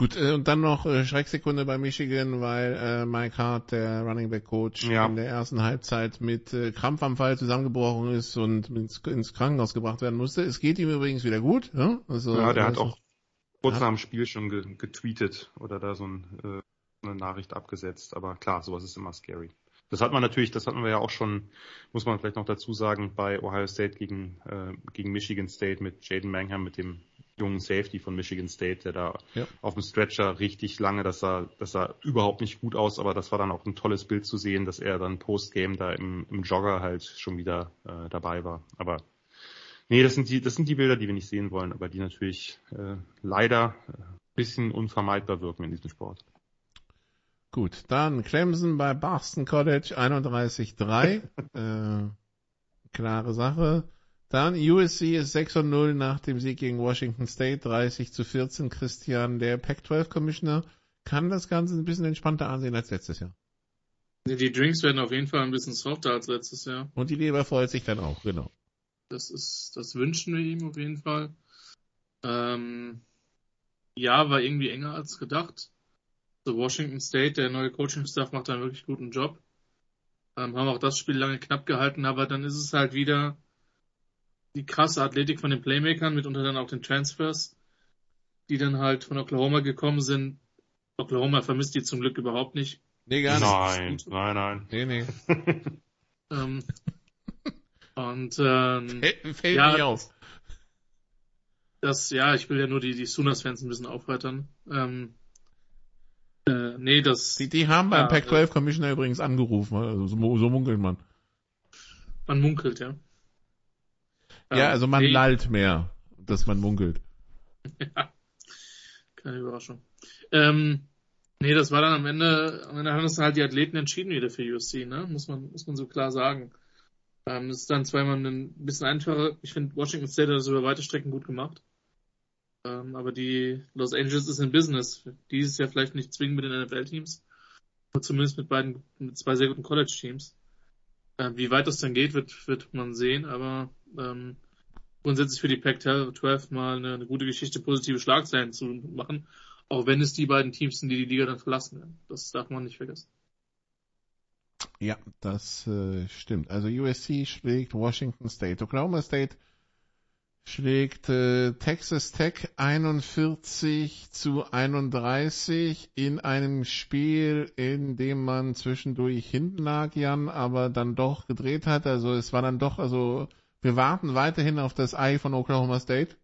Gut, äh, und dann noch äh, Schrecksekunde bei Michigan, weil äh, Mike Hart, der Running Back Coach, Ja. in der ersten Halbzeit mit äh, Krampfanfall zusammengebrochen ist und ins, ins Krankenhaus gebracht werden musste. Es geht ihm übrigens wieder gut. Ja, also, Ja, der hat also- auch kurz nach dem Spiel schon ge getweetet oder da so ein, äh, eine Nachricht abgesetzt. Aber klar, sowas ist immer scary. Das hat man natürlich, das hatten wir ja auch schon, muss man vielleicht noch dazu sagen, bei Ohio State gegen, äh, gegen Michigan State mit Jaden Mangham, mit dem jungen Safety von Michigan State, der da Ja. auf dem Stretcher richtig lange, das sah, das sah überhaupt nicht gut aus, aber das war dann auch ein tolles Bild zu sehen, dass er dann Postgame da im, im Jogger halt schon wieder äh, dabei war. Aber Nee, das sind die, das sind die Bilder, die wir nicht sehen wollen, aber die natürlich äh, leider äh, bisschen unvermeidbar wirken in diesem Sport. Gut, dann Clemson bei Boston College 31-3. äh, klare Sache. Dann USC ist 6 und 0 nach dem Sieg gegen Washington State, 30 zu 14. Christian, der Pac-12 Commissioner, kann das Ganze ein bisschen entspannter ansehen als letztes Jahr. Die Drinks werden auf jeden Fall ein bisschen softer als letztes Jahr. Und die Leber freut sich dann auch, genau. Das ist, das wünschen wir ihm auf jeden Fall. Ähm, ja, war irgendwie enger als gedacht. So Washington State, der neue Coaching-Staff macht einen wirklich guten Job. Ähm, haben auch das Spiel lange knapp gehalten, aber dann ist es halt wieder die krasse Athletik von den Playmakern, mitunter dann auch den Transfers, die dann halt von Oklahoma gekommen sind. Oklahoma vermisst die zum Glück überhaupt nicht. Nee, gar nicht. Nein, nein, nein. Nee, nee. ähm, und ähm, fällt ja, nicht auf. Das, ja, ich will ja nur die, die Sooners-Fans ein bisschen aufheitern. Ähm, äh, nee, das. Die, die haben beim ja, Pac-12 Commissioner übrigens angerufen, also so, so munkelt man. Man munkelt, ja. Ja, also man nee. lallt mehr, dass man munkelt. ja. Keine Überraschung. Ähm, nee, das war dann am Ende, am Ende haben es halt die Athleten entschieden wieder für USC, ne? Muss man, muss man so klar sagen. Ähm, es ist dann zweimal ein bisschen einfacher. Ich finde, Washington State hat das über weite Strecken gut gemacht. Ähm, aber die Los Angeles ist in Business. Dieses Jahr vielleicht nicht zwingend mit den NFL-Teams, aber zumindest mit beiden, mit zwei sehr guten College-Teams. Äh, wie weit das dann geht, wird, wird man sehen, aber ähm, grundsätzlich für die Pac-12 mal eine, eine, gute Geschichte, positive Schlagzeilen zu machen, auch wenn es die beiden Teams sind, die die Liga dann verlassen werden. Das darf man nicht vergessen. Ja, das äh, stimmt. Also USC schlägt Washington State. Oklahoma State schlägt äh, Texas Tech 41 zu 31 in einem Spiel, in dem man zwischendurch hinten lag, Jan, aber dann doch gedreht hat. Also es war dann doch, also wir warten weiterhin auf das Ei von Oklahoma State.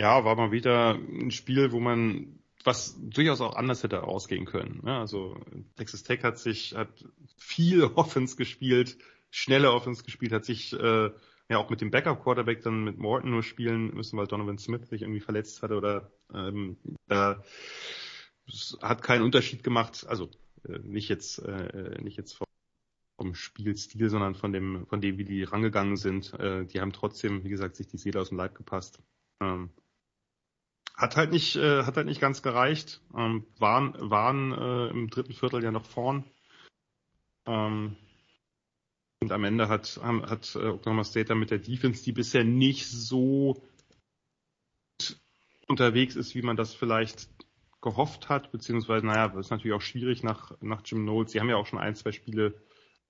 Ja, war mal wieder ein Spiel, wo man was durchaus auch anders hätte ausgehen können. Ja, also Texas Tech hat sich hat viel Offense gespielt, schnelle Offense gespielt, hat sich äh, ja auch mit dem Backup Quarterback dann mit Morton nur spielen müssen, weil Donovan Smith sich irgendwie verletzt hatte oder ähm, da hat keinen Unterschied gemacht. Also äh, nicht jetzt äh, nicht jetzt vom Spielstil, sondern von dem von dem wie die rangegangen sind. Äh, die haben trotzdem, wie gesagt, sich die Seele aus dem Leib gepasst. Ähm, hat halt nicht, äh, hat halt nicht ganz gereicht. Ähm, waren waren äh, im dritten Viertel ja noch vorn. Ähm, und am Ende hat, hat äh, Oklahoma State dann mit der Defense, die bisher nicht so unterwegs ist, wie man das vielleicht gehofft hat, beziehungsweise, naja, das ist natürlich auch schwierig nach, nach Jim Knowles. Sie haben ja auch schon ein, zwei Spiele,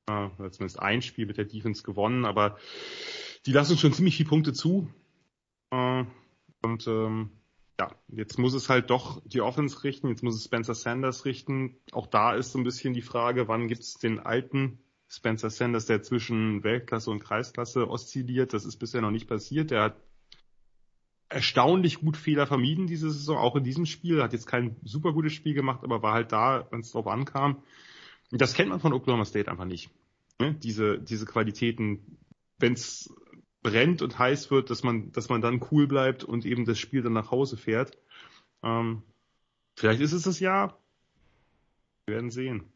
äh, zumindest ein Spiel mit der Defense gewonnen, aber die lassen schon ziemlich viele Punkte zu. Äh, und ähm, ja, jetzt muss es halt doch die Offense richten, jetzt muss es Spencer Sanders richten. Auch da ist so ein bisschen die Frage, wann gibt es den alten Spencer Sanders, der zwischen Weltklasse und Kreisklasse oszilliert. Das ist bisher noch nicht passiert. Der hat erstaunlich gut Fehler vermieden diese Saison, auch in diesem Spiel. Hat jetzt kein super gutes Spiel gemacht, aber war halt da, wenn es drauf ankam. Das kennt man von Oklahoma State einfach nicht. Ne? Diese, diese Qualitäten, wenn es brennt und heiß wird, dass man, dass man dann cool bleibt und eben das Spiel dann nach Hause fährt. Ähm, vielleicht ist es das Jahr. Wir werden sehen.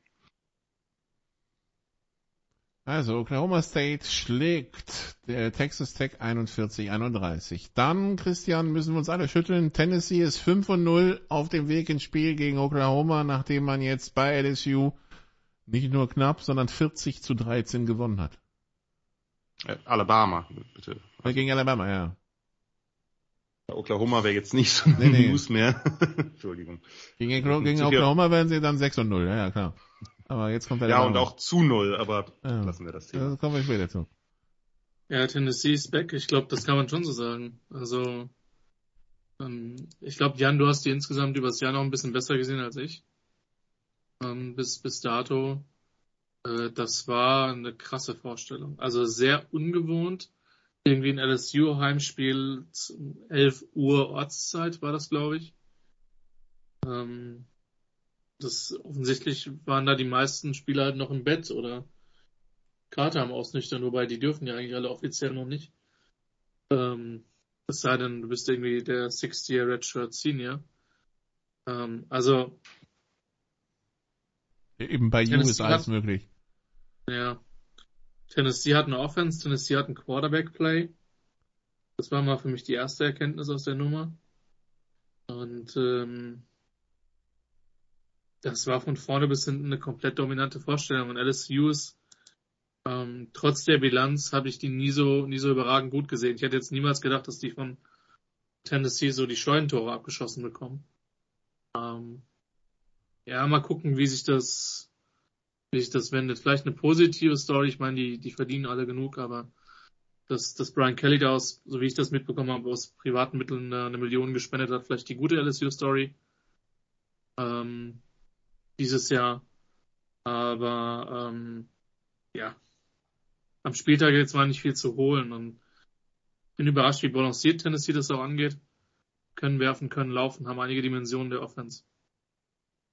Also Oklahoma State schlägt der Texas Tech 41-31. Dann, Christian, müssen wir uns alle schütteln. Tennessee ist 5 0 auf dem Weg ins Spiel gegen Oklahoma, nachdem man jetzt bei LSU nicht nur knapp, sondern 40 zu 13 gewonnen hat. Äh, Alabama, bitte. Gegen Alabama, ja. Oklahoma wäre jetzt nicht so nee, nee. News mehr. Entschuldigung. Gegen, gegen Oklahoma werden sie dann 6 und 0, ja, ja, klar. Aber jetzt kommt Ja, und auch zu 0, aber ja. lassen wir das Thema. Da kommen wir später zu. Ja, Tennessee ist back. Ich glaube, das kann man schon so sagen. Also, ähm, ich glaube, Jan, du hast die insgesamt übers Jahr noch ein bisschen besser gesehen als ich. Ähm, bis, bis dato. Äh, das war eine krasse Vorstellung. Also sehr ungewohnt. Irgendwie ein LSU-Heimspiel, 11 Uhr Ortszeit war das, glaube ich. Ähm, das offensichtlich waren da die meisten Spieler halt noch im Bett oder Karte am Ausnüchtern, wobei die dürfen ja eigentlich alle offiziell noch nicht. Ähm, es sei denn, du bist irgendwie der Sixth-Year Redshirt Senior. Ähm, also eben bei you ist alles möglich. Ja. Tennessee hat eine Offense, Tennessee hat ein Quarterback-Play. Das war mal für mich die erste Erkenntnis aus der Nummer. Und ähm, das war von vorne bis hinten eine komplett dominante Vorstellung. Und LSU ist, ähm, trotz der Bilanz habe ich die nie so, nie so überragend gut gesehen. Ich hätte jetzt niemals gedacht, dass die von Tennessee so die Scheunentore abgeschossen bekommen. Ähm, ja, mal gucken, wie sich das, wie sich das wendet. Vielleicht eine positive Story. Ich meine, die, die verdienen alle genug, aber dass, dass Brian Kelly da aus, so wie ich das mitbekommen habe, aus privaten Mitteln eine, eine Million gespendet hat, vielleicht die gute LSU-Story. Ähm, dieses Jahr. Aber ähm, ja, am Spieltag jetzt war nicht viel zu holen und bin überrascht, wie balanciert Tennessee das auch angeht. Können werfen, können laufen, haben einige Dimensionen der Offense.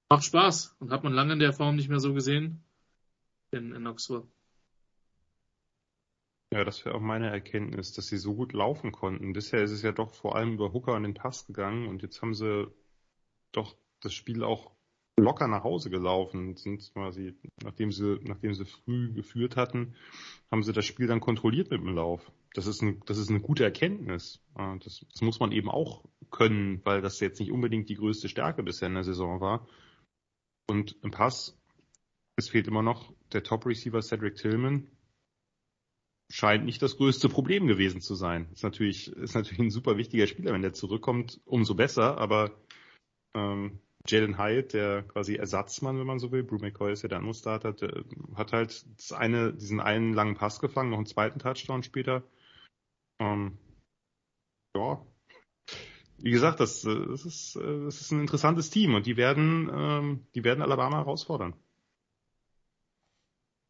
Macht Spaß und hat man lange in der Form nicht mehr so gesehen in, in Knoxville. Ja, das wäre auch meine Erkenntnis, dass sie so gut laufen konnten. Bisher ist es ja doch vor allem über Hooker und den Pass gegangen und jetzt haben sie doch das Spiel auch locker nach Hause gelaufen, sind quasi, nachdem sie, nachdem sie früh geführt hatten, haben sie das Spiel dann kontrolliert mit dem Lauf. Das ist, ein, das ist eine gute Erkenntnis. Das, das muss man eben auch können, weil das jetzt nicht unbedingt die größte Stärke bisher in der Saison war. Und im Pass, es fehlt immer noch der Top-Receiver Cedric Tillman. Scheint nicht das größte Problem gewesen zu sein. Ist natürlich, ist natürlich ein super wichtiger Spieler. Wenn der zurückkommt, umso besser. Aber ähm, Jalen Hyatt, der quasi Ersatzmann, wenn man so will, Brew McCoy ist ja der andere Starter, der hat halt das eine, diesen einen langen Pass gefangen, noch einen zweiten Touchdown später. Ähm, ja, wie gesagt, das, das, ist, das ist ein interessantes Team und die werden, ähm, die werden Alabama herausfordern.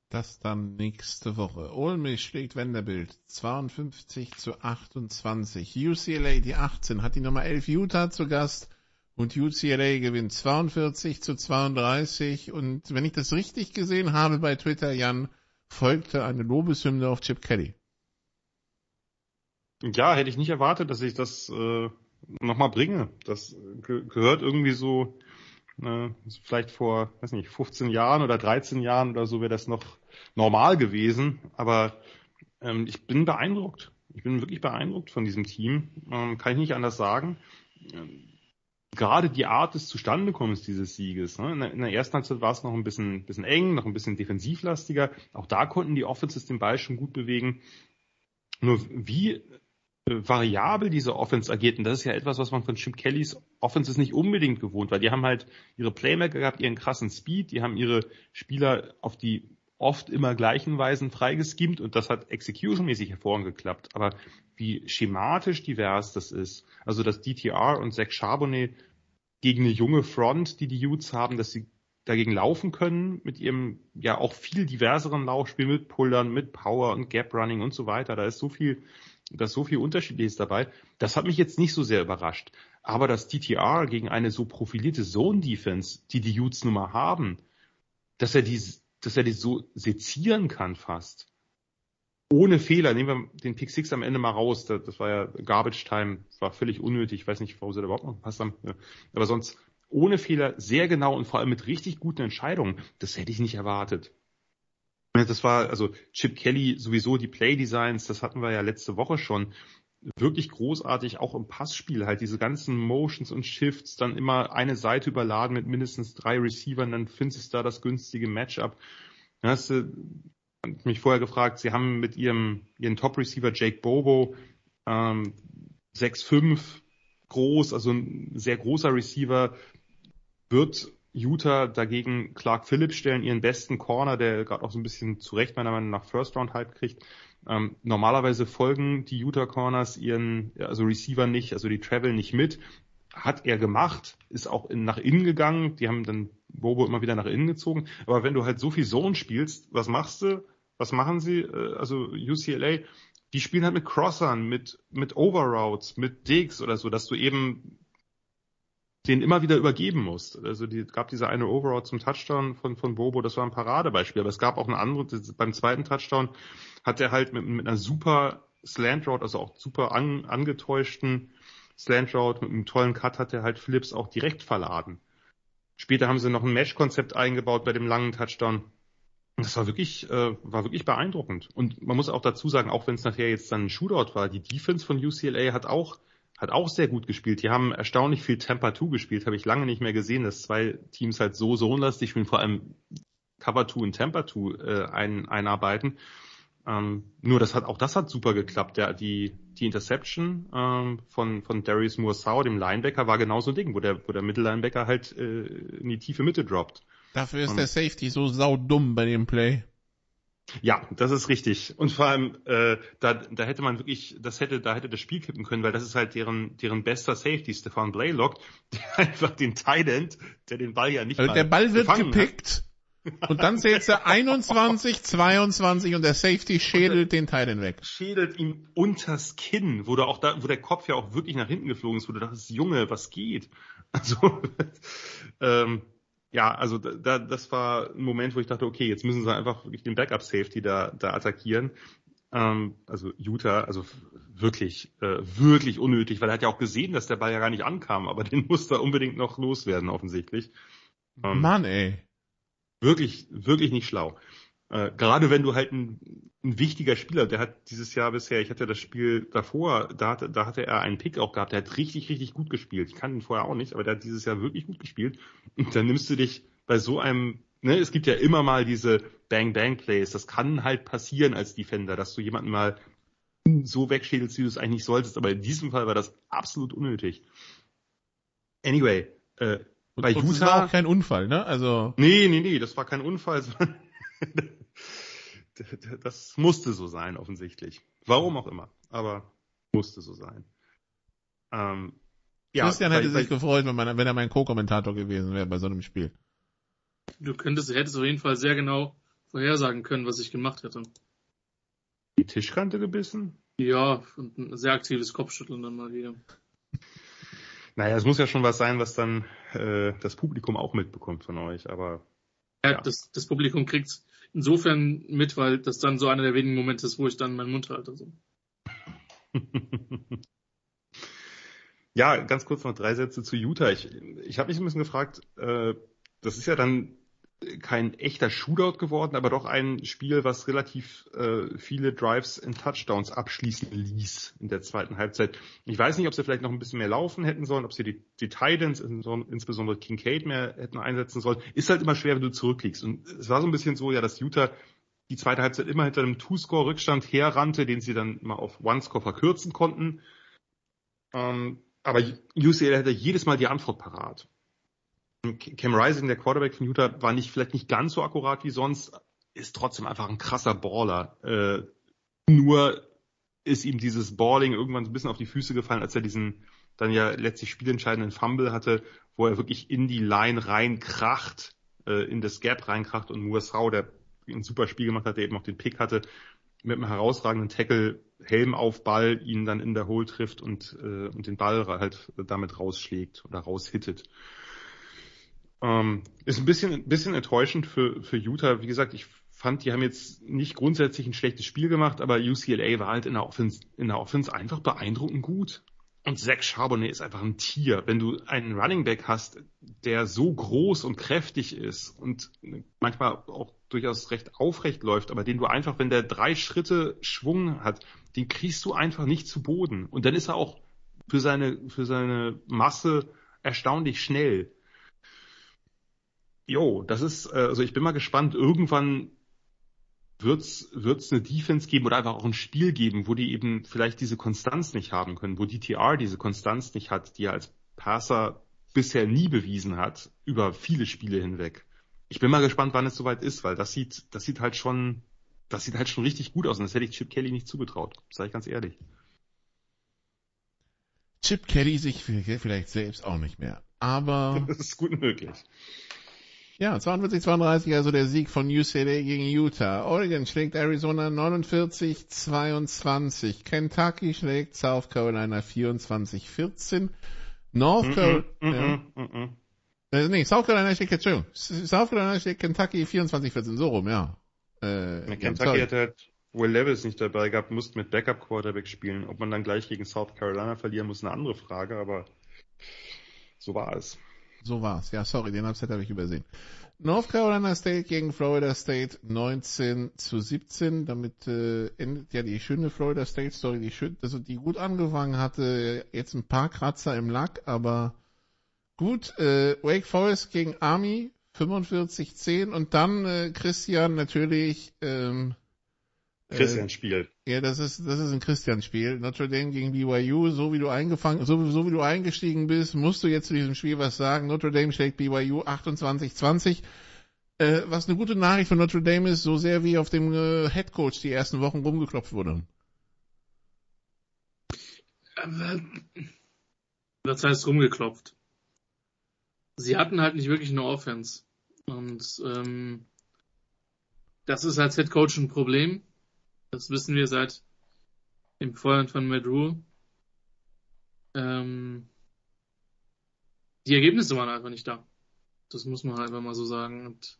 Das dann nächste Woche. Ole Miss schlägt Wenderbild 52 zu 28. UCLA, die 18, hat die Nummer 11 Utah zu Gast und UCLA gewinnt 42 zu 32 und wenn ich das richtig gesehen habe bei Twitter, Jan, folgte eine Lobeshymne auf Chip Kelly. Ja, hätte ich nicht erwartet, dass ich das äh, nochmal bringe. Das ge gehört irgendwie so, äh, vielleicht vor, weiß nicht, 15 Jahren oder 13 Jahren oder so wäre das noch normal gewesen, aber ähm, ich bin beeindruckt. Ich bin wirklich beeindruckt von diesem Team. Ähm, kann ich nicht anders sagen. Gerade die Art des Zustandekommens dieses Sieges. Ne? In, der, ersten Halbzeit war es noch ein bisschen, bisschen eng, noch ein bisschen defensivlastiger. Auch da konnten die Offenses den Ball schon gut bewegen. Nur wie äh, variabel diese Offense agiert, und das ist ja etwas, was man von Chip Kellys Offenses nicht unbedingt gewohnt war. Die haben halt ihre Playmaker gehabt, ihren krassen Speed, die haben ihre Spieler auf die oft immer gleichen Weisen freigeskimt und das hat executionmäßig geklappt. Aber wie schematisch divers das ist, also dass DTR und Zach Charbonnet gegen eine junge Front, die die Utes haben, dass sie dagegen laufen können mit ihrem ja auch viel diverseren Laufspiel mit Pullern, mit Power und Gap Running und so weiter. Da ist so viel, da ist so viel Unterschiedliches dabei. Das hat mich jetzt nicht so sehr überrascht. Aber dass DTR gegen eine so profilierte Zone Defense, die die Utes nun mal haben, dass er die dass er die so sezieren kann fast. Ohne Fehler. Nehmen wir den Pick 6 am Ende mal raus. Das war ja Garbage Time. Das war völlig unnötig. Ich weiß nicht, warum sie da überhaupt noch gepasst haben. Aber sonst ohne Fehler, sehr genau und vor allem mit richtig guten Entscheidungen. Das hätte ich nicht erwartet. Das war, also Chip Kelly sowieso die Play Designs, das hatten wir ja letzte Woche schon wirklich großartig, auch im Passspiel halt diese ganzen Motions und Shifts, dann immer eine Seite überladen mit mindestens drei Receivern, dann findest du da das günstige Matchup. Dann hast du mich vorher gefragt, sie haben mit ihrem ihren Top Receiver Jake Bobo ähm, 6'5 groß, also ein sehr großer Receiver, wird Utah dagegen Clark Phillips stellen, ihren besten Corner, der gerade auch so ein bisschen zurecht meiner Meinung nach First Round Hype kriegt. Ähm, normalerweise folgen die Utah Corners ihren, also Receiver nicht, also die Travel nicht mit. Hat er gemacht, ist auch in, nach innen gegangen. Die haben dann Bobo immer wieder nach innen gezogen. Aber wenn du halt so viel Zone spielst, was machst du? Was machen sie? Äh, also UCLA, die spielen halt mit Crossern, mit, mit Overroutes, mit Digs oder so, dass du eben den immer wieder übergeben musst. Also die gab diese eine Overroute zum Touchdown von, von Bobo, das war ein Paradebeispiel. Aber es gab auch ein anderes, beim zweiten Touchdown hat er halt mit, mit einer super Slant Route, also auch super an, angetäuschten Slant Route, mit einem tollen Cut hat er halt Flips auch direkt verladen. Später haben sie noch ein Mesh-Konzept eingebaut bei dem langen Touchdown. Das war wirklich, äh, war wirklich beeindruckend. Und man muss auch dazu sagen, auch wenn es nachher jetzt dann ein Shootout war, die Defense von UCLA hat auch hat auch sehr gut gespielt. Die haben erstaunlich viel Temper 2 gespielt, habe ich lange nicht mehr gesehen, dass zwei Teams halt so so lastig spielen, vor allem Cover 2 und Temper 2 äh, ein, einarbeiten. Ähm, nur das hat auch das hat super geklappt. Der, die die Interception ähm, von von Darius Moore dem Linebacker, war genauso ein Ding, wo der wo der Mittellinebacker halt äh, in die tiefe Mitte droppt. Dafür ist um, der Safety so saudumm bei dem Play. Ja, das ist richtig. Und vor allem, äh, da, da hätte man wirklich, das hätte, da hätte das Spiel kippen können, weil das ist halt deren, deren bester Safety, Stefan Blaylock, der einfach den Tight End, der den Ball ja nicht also Der Ball wird gepickt hat. Und dann zählt er 21, 22 und der Safety schädelt den Tight End weg. Schädelt ihm unters Kinn, wo da auch da, wo der Kopf ja auch wirklich nach hinten geflogen ist, wo du dachtest, Junge, was geht? Also, ähm, ja, also da, das war ein Moment, wo ich dachte, okay, jetzt müssen sie einfach wirklich den Backup-Safety da, da attackieren. Ähm, also Utah, also wirklich, äh, wirklich unnötig, weil er hat ja auch gesehen, dass der Ball ja gar nicht ankam, aber den musste er unbedingt noch loswerden, offensichtlich. Ähm, Mann, ey. Wirklich, wirklich nicht schlau. Äh, gerade wenn du halt ein, ein wichtiger Spieler, der hat dieses Jahr bisher, ich hatte das Spiel davor, da hatte, da hatte er einen Pick auch gehabt, der hat richtig, richtig gut gespielt. Ich kann ihn vorher auch nicht, aber der hat dieses Jahr wirklich gut gespielt. Und dann nimmst du dich bei so einem, ne, es gibt ja immer mal diese Bang-Bang-Plays, das kann halt passieren als Defender, dass du jemanden mal so wegschädelst, wie du es eigentlich solltest, aber in diesem Fall war das absolut unnötig. Anyway, äh, bei Utah. Das war auch kein Unfall, ne? Also. Nee, nee, nee, das war kein Unfall, sondern das musste so sein, offensichtlich. Warum auch immer, aber musste so sein. Ähm, ja, Christian hätte sich gefreut, wenn, man, wenn er mein Co-Kommentator gewesen wäre bei so einem Spiel. Du könntest, hättest auf jeden Fall sehr genau vorhersagen können, was ich gemacht hätte. Die Tischkante gebissen? Ja, und ein sehr aktives Kopfschütteln dann mal wieder. Naja, es muss ja schon was sein, was dann äh, das Publikum auch mitbekommt von euch, aber. Ja, ja. Das, das Publikum kriegt's insofern mit, weil das dann so einer der wenigen Momente ist, wo ich dann meinen Mund halte. So. ja, ganz kurz noch drei Sätze zu Utah. Ich, ich habe mich ein bisschen gefragt, äh, das ist ja dann kein echter Shootout geworden, aber doch ein Spiel, was relativ äh, viele Drives in Touchdowns abschließen ließ in der zweiten Halbzeit. Ich weiß nicht, ob sie vielleicht noch ein bisschen mehr laufen hätten sollen, ob sie die, die Titans, insbesondere Kincaid, mehr hätten einsetzen sollen. Ist halt immer schwer, wenn du zurückliegst. Und es war so ein bisschen so, ja, dass Utah die zweite Halbzeit immer hinter einem Two-Score-Rückstand herrannte, den sie dann mal auf One-Score verkürzen konnten. Ähm, aber UCL hätte jedes Mal die Antwort parat. Cam Rising, der Quarterback von Utah, war nicht vielleicht nicht ganz so akkurat wie sonst, ist trotzdem einfach ein krasser Baller. Äh, nur ist ihm dieses Balling irgendwann so ein bisschen auf die Füße gefallen, als er diesen dann ja letztlich spielentscheidenden Fumble hatte, wo er wirklich in die Line reinkracht, äh, in das Gap reinkracht und Muasau, der ein super Spiel gemacht hat, der eben auch den Pick hatte, mit einem herausragenden Tackle Helm auf Ball ihn dann in der Hole trifft und, äh, und den Ball halt damit rausschlägt oder raushittet. Ähm, ist ein bisschen, ein bisschen enttäuschend für, für Utah. Wie gesagt, ich fand, die haben jetzt nicht grundsätzlich ein schlechtes Spiel gemacht, aber UCLA war halt in der Offense, in der Offense einfach beeindruckend gut. Und Zach Charbonnet ist einfach ein Tier. Wenn du einen Running Back hast, der so groß und kräftig ist und manchmal auch durchaus recht aufrecht läuft, aber den du einfach, wenn der drei Schritte Schwung hat, den kriegst du einfach nicht zu Boden. Und dann ist er auch für seine, für seine Masse erstaunlich schnell. Jo, das ist, äh, also ich bin mal gespannt, irgendwann wird's wird's eine Defense geben oder einfach auch ein Spiel geben, wo die eben vielleicht diese Konstanz nicht haben können, wo DTR diese Konstanz nicht hat, die er als Passer bisher nie bewiesen hat, über viele Spiele hinweg. Ich bin mal gespannt, wann es soweit ist, weil das sieht, das sieht halt schon, das sieht halt schon richtig gut aus und das hätte ich Chip Kelly nicht zugetraut, sage ich ganz ehrlich. Chip Kelly sich vielleicht selbst auch nicht mehr, aber. Das ist gut möglich. Ja, 42-32, also der Sieg von UCLA gegen Utah. Oregon schlägt Arizona 49-22. Kentucky schlägt South Carolina 24-14. North mm Carolina, mm ja. mm äh, nee, South Carolina schlägt, Entschuldigung, South Carolina schlägt Kentucky 24-14, so rum, ja. Äh, Kentucky hat halt Will Levis nicht dabei gehabt, musste mit Backup Quarterback spielen. Ob man dann gleich gegen South Carolina verlieren muss, eine andere Frage, aber so war es. So war's. Ja, sorry, den Upset habe ich übersehen. North Carolina State gegen Florida State 19 zu 17. Damit äh, endet ja die schöne Florida State Story, die schön, also die gut angefangen hatte. Jetzt ein paar Kratzer im Lack, aber gut. Äh, Wake Forest gegen Army 45-10 und dann äh, Christian natürlich ähm, Christian-Spiel. Äh, ja, das ist, das ist ein Christian-Spiel. Notre Dame gegen BYU, so wie du eingefangen, so, so wie du eingestiegen bist, musst du jetzt zu diesem Spiel was sagen. Notre Dame schlägt BYU 28-20. Äh, was eine gute Nachricht von Notre Dame ist, so sehr wie auf dem äh, Head Coach die ersten Wochen rumgeklopft wurde. Was heißt rumgeklopft? Sie hatten halt nicht wirklich eine Offense. Und ähm, das ist als Head Coach ein Problem. Das wissen wir seit dem Feuern von Matt Rule. Ähm, die Ergebnisse waren einfach nicht da. Das muss man halt einfach mal so sagen. Und,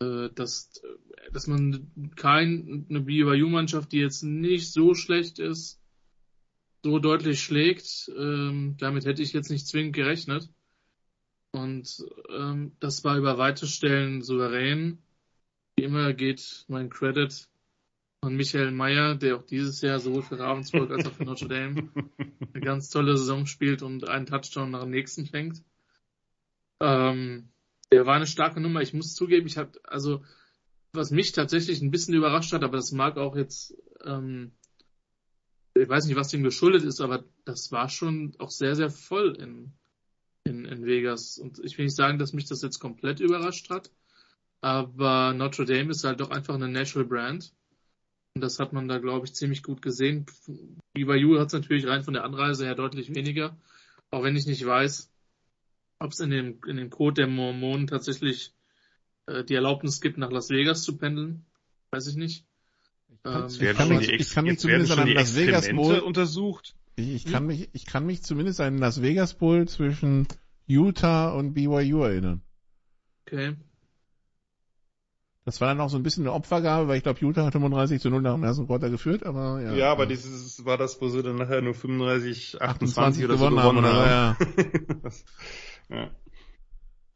äh, dass, dass man kein, eine BYU-Mannschaft, die jetzt nicht so schlecht ist, so deutlich schlägt, ähm, damit hätte ich jetzt nicht zwingend gerechnet. Und ähm, das war über weite Stellen souverän. Wie immer geht mein Credit an Michael Meyer, der auch dieses Jahr sowohl für Ravensburg als auch für Notre Dame eine ganz tolle Saison spielt und einen Touchdown nach dem nächsten fängt. Ähm, der war eine starke Nummer. Ich muss zugeben, ich habe also was mich tatsächlich ein bisschen überrascht hat, aber das mag auch jetzt, ähm, ich weiß nicht, was dem geschuldet ist, aber das war schon auch sehr, sehr voll in, in, in Vegas. Und ich will nicht sagen, dass mich das jetzt komplett überrascht hat, aber Notre Dame ist halt doch einfach eine National Brand. Und das hat man da, glaube ich, ziemlich gut gesehen. BYU hat es natürlich rein von der Anreise her deutlich weniger. Auch wenn ich nicht weiß, ob es in dem, in dem Code der Mormonen tatsächlich äh, die Erlaubnis gibt, nach Las Vegas zu pendeln. Weiß ich nicht. Ähm, ich, kann mich, ich kann mich zumindest an Las Vegas Bowl untersucht. Ich, ich kann hm? mich, ich kann mich zumindest an Las Vegas Bowl zwischen Utah und BYU erinnern. Okay. Das war dann auch so ein bisschen eine Opfergabe, weil ich glaube, Utah hat 35 zu 0 nach dem ersten Quarter geführt, aber ja. Ja, aber dieses war das, wo sie dann nachher nur 35, 28, 28 oder gewonnen so gewonnen haben. Oder? Ja. ja.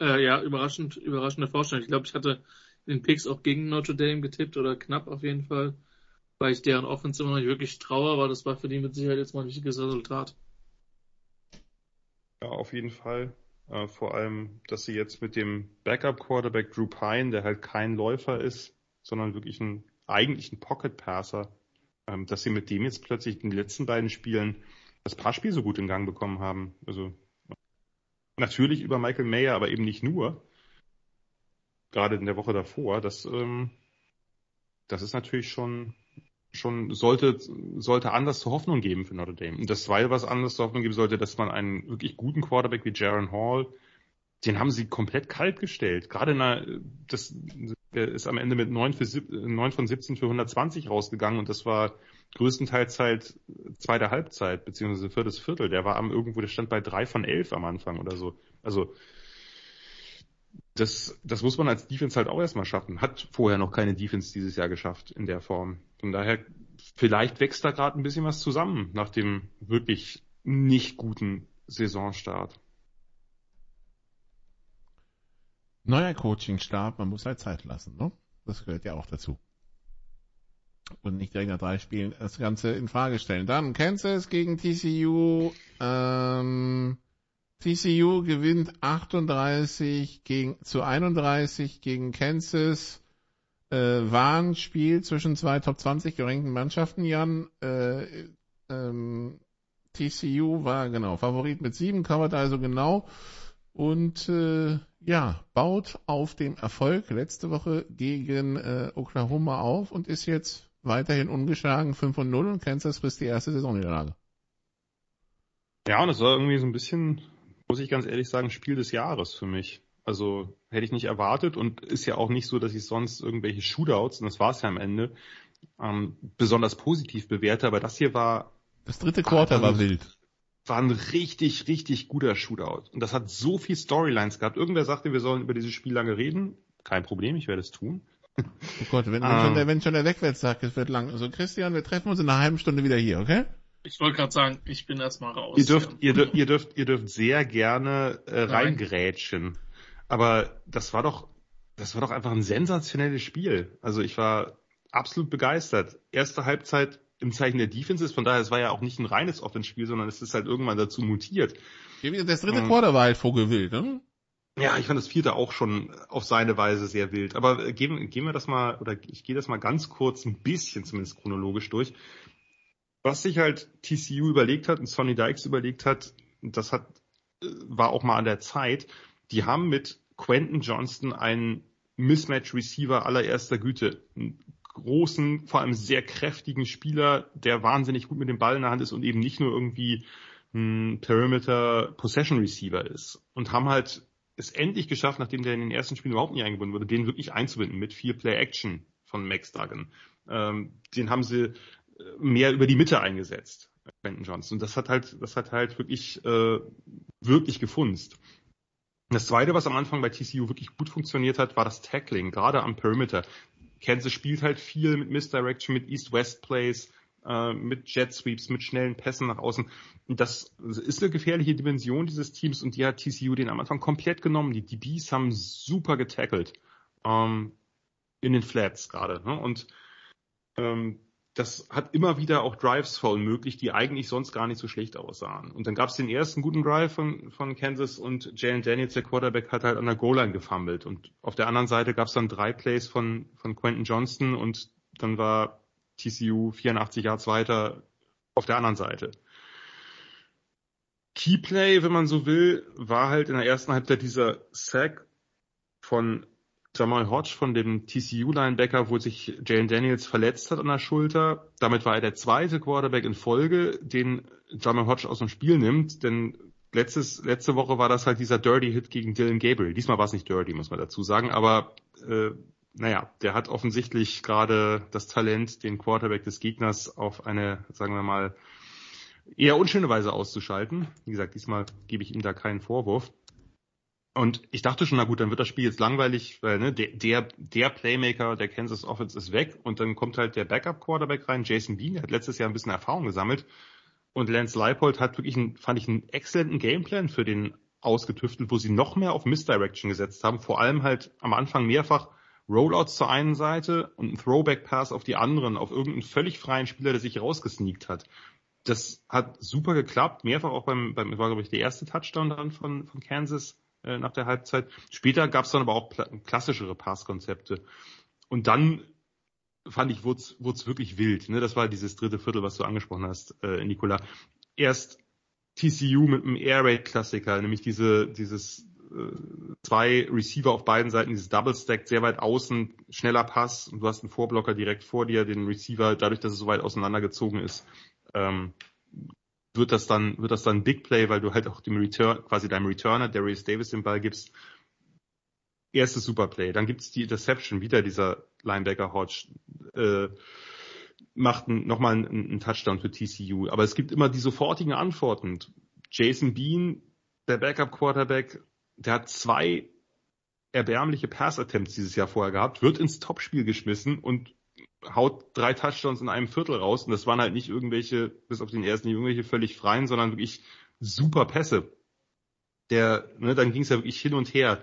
Äh, ja, überraschend, überraschende Vorstellung. Ich glaube, ich hatte den Picks auch gegen Notre Dame getippt oder knapp auf jeden Fall, weil ich deren Offense immer noch nicht wirklich traue, aber das war für die mit Sicherheit jetzt mal ein wichtiges Resultat. Ja, auf jeden Fall. Äh, vor allem, dass sie jetzt mit dem Backup-Quarterback Drew Pine, der halt kein Läufer ist, sondern wirklich ein eigentlichen Pocket-Passer, ähm, dass sie mit dem jetzt plötzlich in den letzten beiden Spielen das Passspiel so gut in Gang bekommen haben. Also natürlich über Michael Mayer, aber eben nicht nur. Gerade in der Woche davor. Das, ähm, das ist natürlich schon schon sollte, sollte anders zur Hoffnung geben für Notre Dame. Und das zweite, was anders zur Hoffnung geben sollte, dass man einen wirklich guten Quarterback wie Jaron Hall, den haben sie komplett kalt gestellt. Gerade in einer, das, der ist am Ende mit 9, für, 9 von 17 für 120 rausgegangen und das war größtenteils halt zweite Halbzeit, beziehungsweise viertes Viertel. Der war am irgendwo, der stand bei 3 von 11 am Anfang oder so. Also, das, das muss man als Defense halt auch erstmal schaffen. Hat vorher noch keine Defense dieses Jahr geschafft in der Form. Von daher, vielleicht wächst da gerade ein bisschen was zusammen nach dem wirklich nicht guten Saisonstart. Neuer Coachingstab, man muss halt Zeit lassen, ne? Das gehört ja auch dazu. Und nicht direkt nach drei Spielen das Ganze in Frage stellen. Dann Kansas gegen TCU. Ähm, TCU gewinnt 38 gegen, zu 31 gegen Kansas äh, war ein Spiel zwischen zwei Top 20 gerankten Mannschaften, Jan. Äh, ähm, TCU war genau Favorit mit sieben, covert also genau und äh, ja, baut auf dem Erfolg letzte Woche gegen äh, Oklahoma auf und ist jetzt weiterhin ungeschlagen 5 und 0 und Kansas frisst die erste Saisonniederlage. Ja, und es war irgendwie so ein bisschen, muss ich ganz ehrlich sagen, Spiel des Jahres für mich. Also hätte ich nicht erwartet und ist ja auch nicht so, dass ich sonst irgendwelche Shootouts, und das war es ja am Ende, ähm, besonders positiv bewerte, aber das hier war. Das dritte Quarter war, war wild. War ein richtig, richtig guter Shootout. Und das hat so viel Storylines gehabt. Irgendwer sagte, wir sollen über dieses Spiel lange reden. Kein Problem, ich werde es tun. Oh Gott, wenn, wenn, um, schon, ähm. der, wenn schon der Wegwärts sagt, es wird lang. Also Christian, wir treffen uns in einer halben Stunde wieder hier, okay? Ich wollte gerade sagen, ich bin erstmal raus. Ihr dürft, ihr dürft, ihr dürft, ihr dürft sehr gerne äh, reingrätschen. Aber das war doch, das war doch einfach ein sensationelles Spiel. Also ich war absolut begeistert. Erste Halbzeit im Zeichen der Defenses, von daher, es war ja auch nicht ein reines Offenspiel, sondern es ist halt irgendwann dazu mutiert. Das dritte ähm, Quarter war halt Vogelwild, ne? Ja, ich fand das vierte auch schon auf seine Weise sehr wild. Aber gehen, gehen wir das mal, oder ich gehe das mal ganz kurz ein bisschen zumindest chronologisch durch. Was sich halt TCU überlegt hat und Sonny Dykes überlegt hat, das hat, war auch mal an der Zeit, die haben mit Quentin Johnston einen Mismatch Receiver allererster Güte. Einen großen, vor allem sehr kräftigen Spieler, der wahnsinnig gut mit dem Ball in der Hand ist und eben nicht nur irgendwie ein Perimeter Possession Receiver ist. Und haben halt es endlich geschafft, nachdem der in den ersten Spielen überhaupt nicht eingebunden wurde, den wirklich einzubinden mit viel Play-Action von Max Duggan. Ähm, den haben sie äh, mehr über die Mitte eingesetzt, Quentin Johnson. Und das hat halt, das hat halt wirklich, äh, wirklich gefunzt. Das zweite, was am Anfang bei TCU wirklich gut funktioniert hat, war das Tackling, gerade am Perimeter. Kansas spielt halt viel mit Misdirection, mit East-West-Plays, äh, mit Jet Sweeps, mit schnellen Pässen nach außen. Das ist eine gefährliche Dimension dieses Teams und die hat TCU den am Anfang komplett genommen. Die DBs haben super getackelt. Ähm, in den Flats gerade. Ne? Und ähm, das hat immer wieder auch Drives verunmöglicht, die eigentlich sonst gar nicht so schlecht aussahen. Und dann gab es den ersten guten Drive von, von Kansas und Jalen Daniels, der Quarterback, hat halt an der Goal-Line gefummelt. Und auf der anderen Seite gab es dann drei Plays von, von Quentin Johnston und dann war TCU 84 Yards weiter auf der anderen Seite. Keyplay, wenn man so will, war halt in der ersten Halbzeit dieser Sack von Jamal Hodge von dem TCU-Linebacker, wo sich Jalen Daniels verletzt hat an der Schulter. Damit war er der zweite Quarterback in Folge, den Jamal Hodge aus dem Spiel nimmt, denn letztes, letzte Woche war das halt dieser Dirty-Hit gegen Dylan Gabriel. Diesmal war es nicht Dirty, muss man dazu sagen, aber äh, naja, der hat offensichtlich gerade das Talent, den Quarterback des Gegners auf eine, sagen wir mal, eher unschöne Weise auszuschalten. Wie gesagt, diesmal gebe ich ihm da keinen Vorwurf. Und ich dachte schon, na gut, dann wird das Spiel jetzt langweilig, weil ne, der, der, Playmaker der Kansas Offense ist weg und dann kommt halt der Backup-Quarterback rein, Jason Bean, der hat letztes Jahr ein bisschen Erfahrung gesammelt. Und Lance Leipold hat wirklich, einen, fand ich, einen exzellenten Gameplan für den ausgetüftelt, wo sie noch mehr auf Misdirection gesetzt haben, vor allem halt am Anfang mehrfach Rollouts zur einen Seite und ein Throwback-Pass auf die anderen, auf irgendeinen völlig freien Spieler, der sich rausgesneakt hat. Das hat super geklappt, mehrfach auch beim, beim war glaube ich der erste Touchdown dann von, von Kansas äh, nach der Halbzeit. Später gab es dann aber auch klassischere Passkonzepte. Und dann fand ich, wurde es wirklich wild. Ne? Das war dieses dritte Viertel, was du angesprochen hast, äh, Nicola. Erst TCU mit einem Air Raid Klassiker, nämlich diese, dieses äh, zwei Receiver auf beiden Seiten, dieses Double Stack sehr weit außen, schneller Pass und du hast einen Vorblocker direkt vor dir, den Receiver, dadurch, dass es so weit auseinandergezogen ist, ähm, wird das dann, wird das dann Big Play, weil du halt auch dem Return, quasi deinem Returner, Darius Davis den Ball gibst. Erstes Superplay. Dann gibt's die Interception, wieder dieser Linebacker Hodge, äh, macht nochmal einen, einen Touchdown für TCU. Aber es gibt immer die sofortigen Antworten. Jason Bean, der Backup Quarterback, der hat zwei erbärmliche Pass-Attempts dieses Jahr vorher gehabt, wird ins Topspiel geschmissen und haut drei Touchdowns in einem Viertel raus. Und das waren halt nicht irgendwelche, bis auf den ersten, irgendwelche völlig freien, sondern wirklich super Pässe. Der, ne, dann ging es ja wirklich hin und her.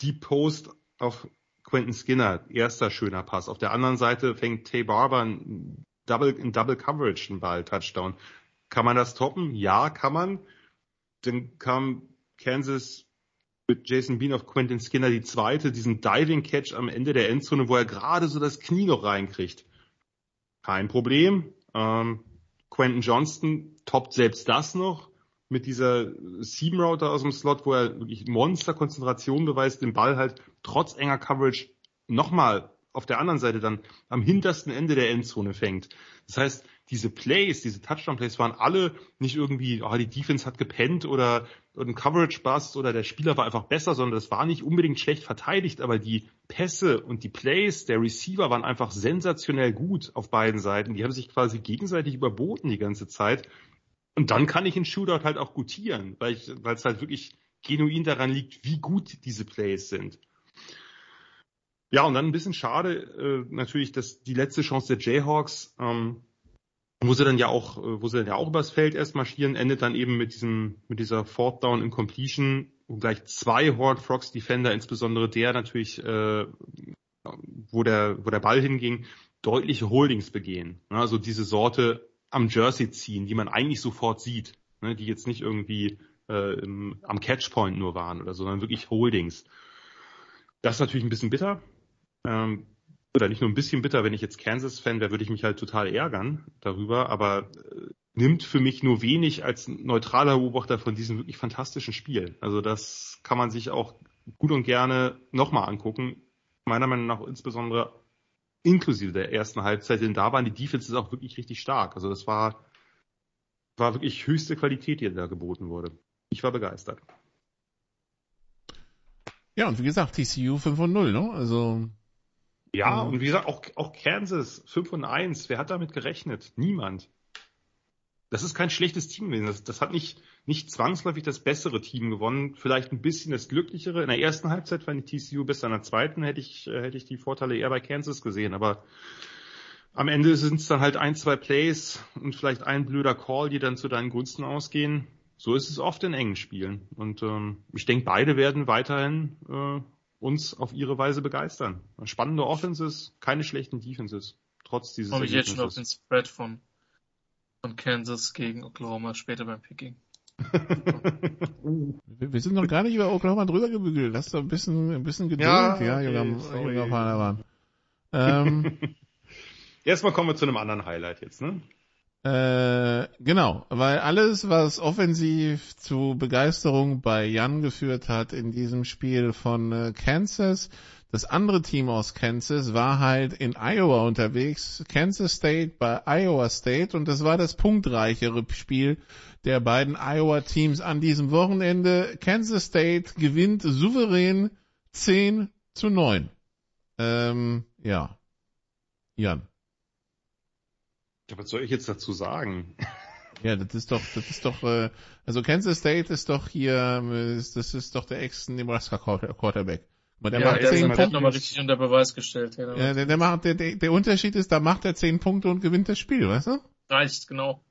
Die Post auf Quentin Skinner, erster schöner Pass. Auf der anderen Seite fängt Tay Barber in Double, in Double Coverage einen Ball, Touchdown. Kann man das toppen? Ja, kann man. Dann kam Kansas mit Jason Bean auf Quentin Skinner die zweite, diesen Diving Catch am Ende der Endzone, wo er gerade so das Knie noch reinkriegt. Kein Problem. Ähm, Quentin Johnston toppt selbst das noch mit dieser Seam Router aus dem Slot, wo er wirklich Monsterkonzentration beweist, den Ball halt trotz enger Coverage nochmal auf der anderen Seite dann am hintersten Ende der Endzone fängt. Das heißt, diese Plays, diese Touchdown-Plays waren alle nicht irgendwie, oh, die Defense hat gepennt oder ein Coverage-Bust oder der Spieler war einfach besser, sondern das war nicht unbedingt schlecht verteidigt, aber die Pässe und die Plays der Receiver waren einfach sensationell gut auf beiden Seiten. Die haben sich quasi gegenseitig überboten die ganze Zeit. Und dann kann ich in Shootout halt auch gutieren, weil es halt wirklich genuin daran liegt, wie gut diese Plays sind. Ja, und dann ein bisschen schade äh, natürlich, dass die letzte Chance der Jayhawks, ähm, wo sie dann ja auch, äh, wo sie dann ja auch übers Feld erst marschieren, endet dann eben mit diesem, mit dieser Fourth Down Incompletion, wo gleich zwei Horde Frogs Defender, insbesondere der natürlich, äh, wo der, wo der Ball hinging, deutliche Holdings begehen. Also diese Sorte am Jersey ziehen, die man eigentlich sofort sieht, ne, die jetzt nicht irgendwie äh, im, am Catchpoint nur waren oder so, sondern wirklich Holdings. Das ist natürlich ein bisschen bitter. Ähm, oder nicht nur ein bisschen bitter, wenn ich jetzt Kansas-Fan wäre, würde ich mich halt total ärgern darüber, aber äh, nimmt für mich nur wenig als neutraler Beobachter von diesem wirklich fantastischen Spiel. Also das kann man sich auch gut und gerne nochmal angucken. Meiner Meinung nach insbesondere inklusive der ersten Halbzeit, denn da waren die Defenses auch wirklich richtig stark. Also das war, war wirklich höchste Qualität, die da geboten wurde. Ich war begeistert. Ja, und wie gesagt, TCU 5 und 0, ne? Also. Ja, und wie gesagt, auch, auch Kansas 5 und 1. Wer hat damit gerechnet? Niemand. Das ist kein schlechtes Team gewesen. Das, das hat nicht, nicht zwangsläufig das bessere Team gewonnen. Vielleicht ein bisschen das glücklichere. In der ersten Halbzeit fand ich TCU bis in der zweiten hätte ich, äh, hätte ich die Vorteile eher bei Kansas gesehen. Aber am Ende sind es dann halt ein, zwei Plays und vielleicht ein blöder Call, die dann zu deinen Gunsten ausgehen so ist es oft in engen Spielen. Und ähm, ich denke, beide werden weiterhin äh, uns auf ihre Weise begeistern. Spannende Offenses, keine schlechten Defenses, trotz dieses Komme ich jetzt schon auf den Spread von, von Kansas gegen Oklahoma später beim Picking. wir sind noch gar nicht über Oklahoma drüber gebügelt. Lass doch ein bisschen, ein bisschen Geduld. Ja, okay, ja junger. Ähm, Erstmal kommen wir zu einem anderen Highlight jetzt, ne? Äh, genau, weil alles, was offensiv zu Begeisterung bei Jan geführt hat in diesem Spiel von äh, Kansas, das andere Team aus Kansas war halt in Iowa unterwegs, Kansas State bei Iowa State und das war das punktreichere Spiel der beiden Iowa Teams an diesem Wochenende. Kansas State gewinnt souverän 10 zu 9. Ähm, ja. Jan. Ja, was soll ich jetzt dazu sagen? Ja, das ist doch, das ist doch, äh, also Kansas State ist doch hier, das ist doch der Ex-Nebraska Quarterback. Der ja, macht der zehn Punkte. nochmal richtig unter Beweis gestellt. Ja, ja der, der, macht, der, der Unterschied ist, da macht er zehn Punkte und gewinnt das Spiel, weißt du? Reicht, genau.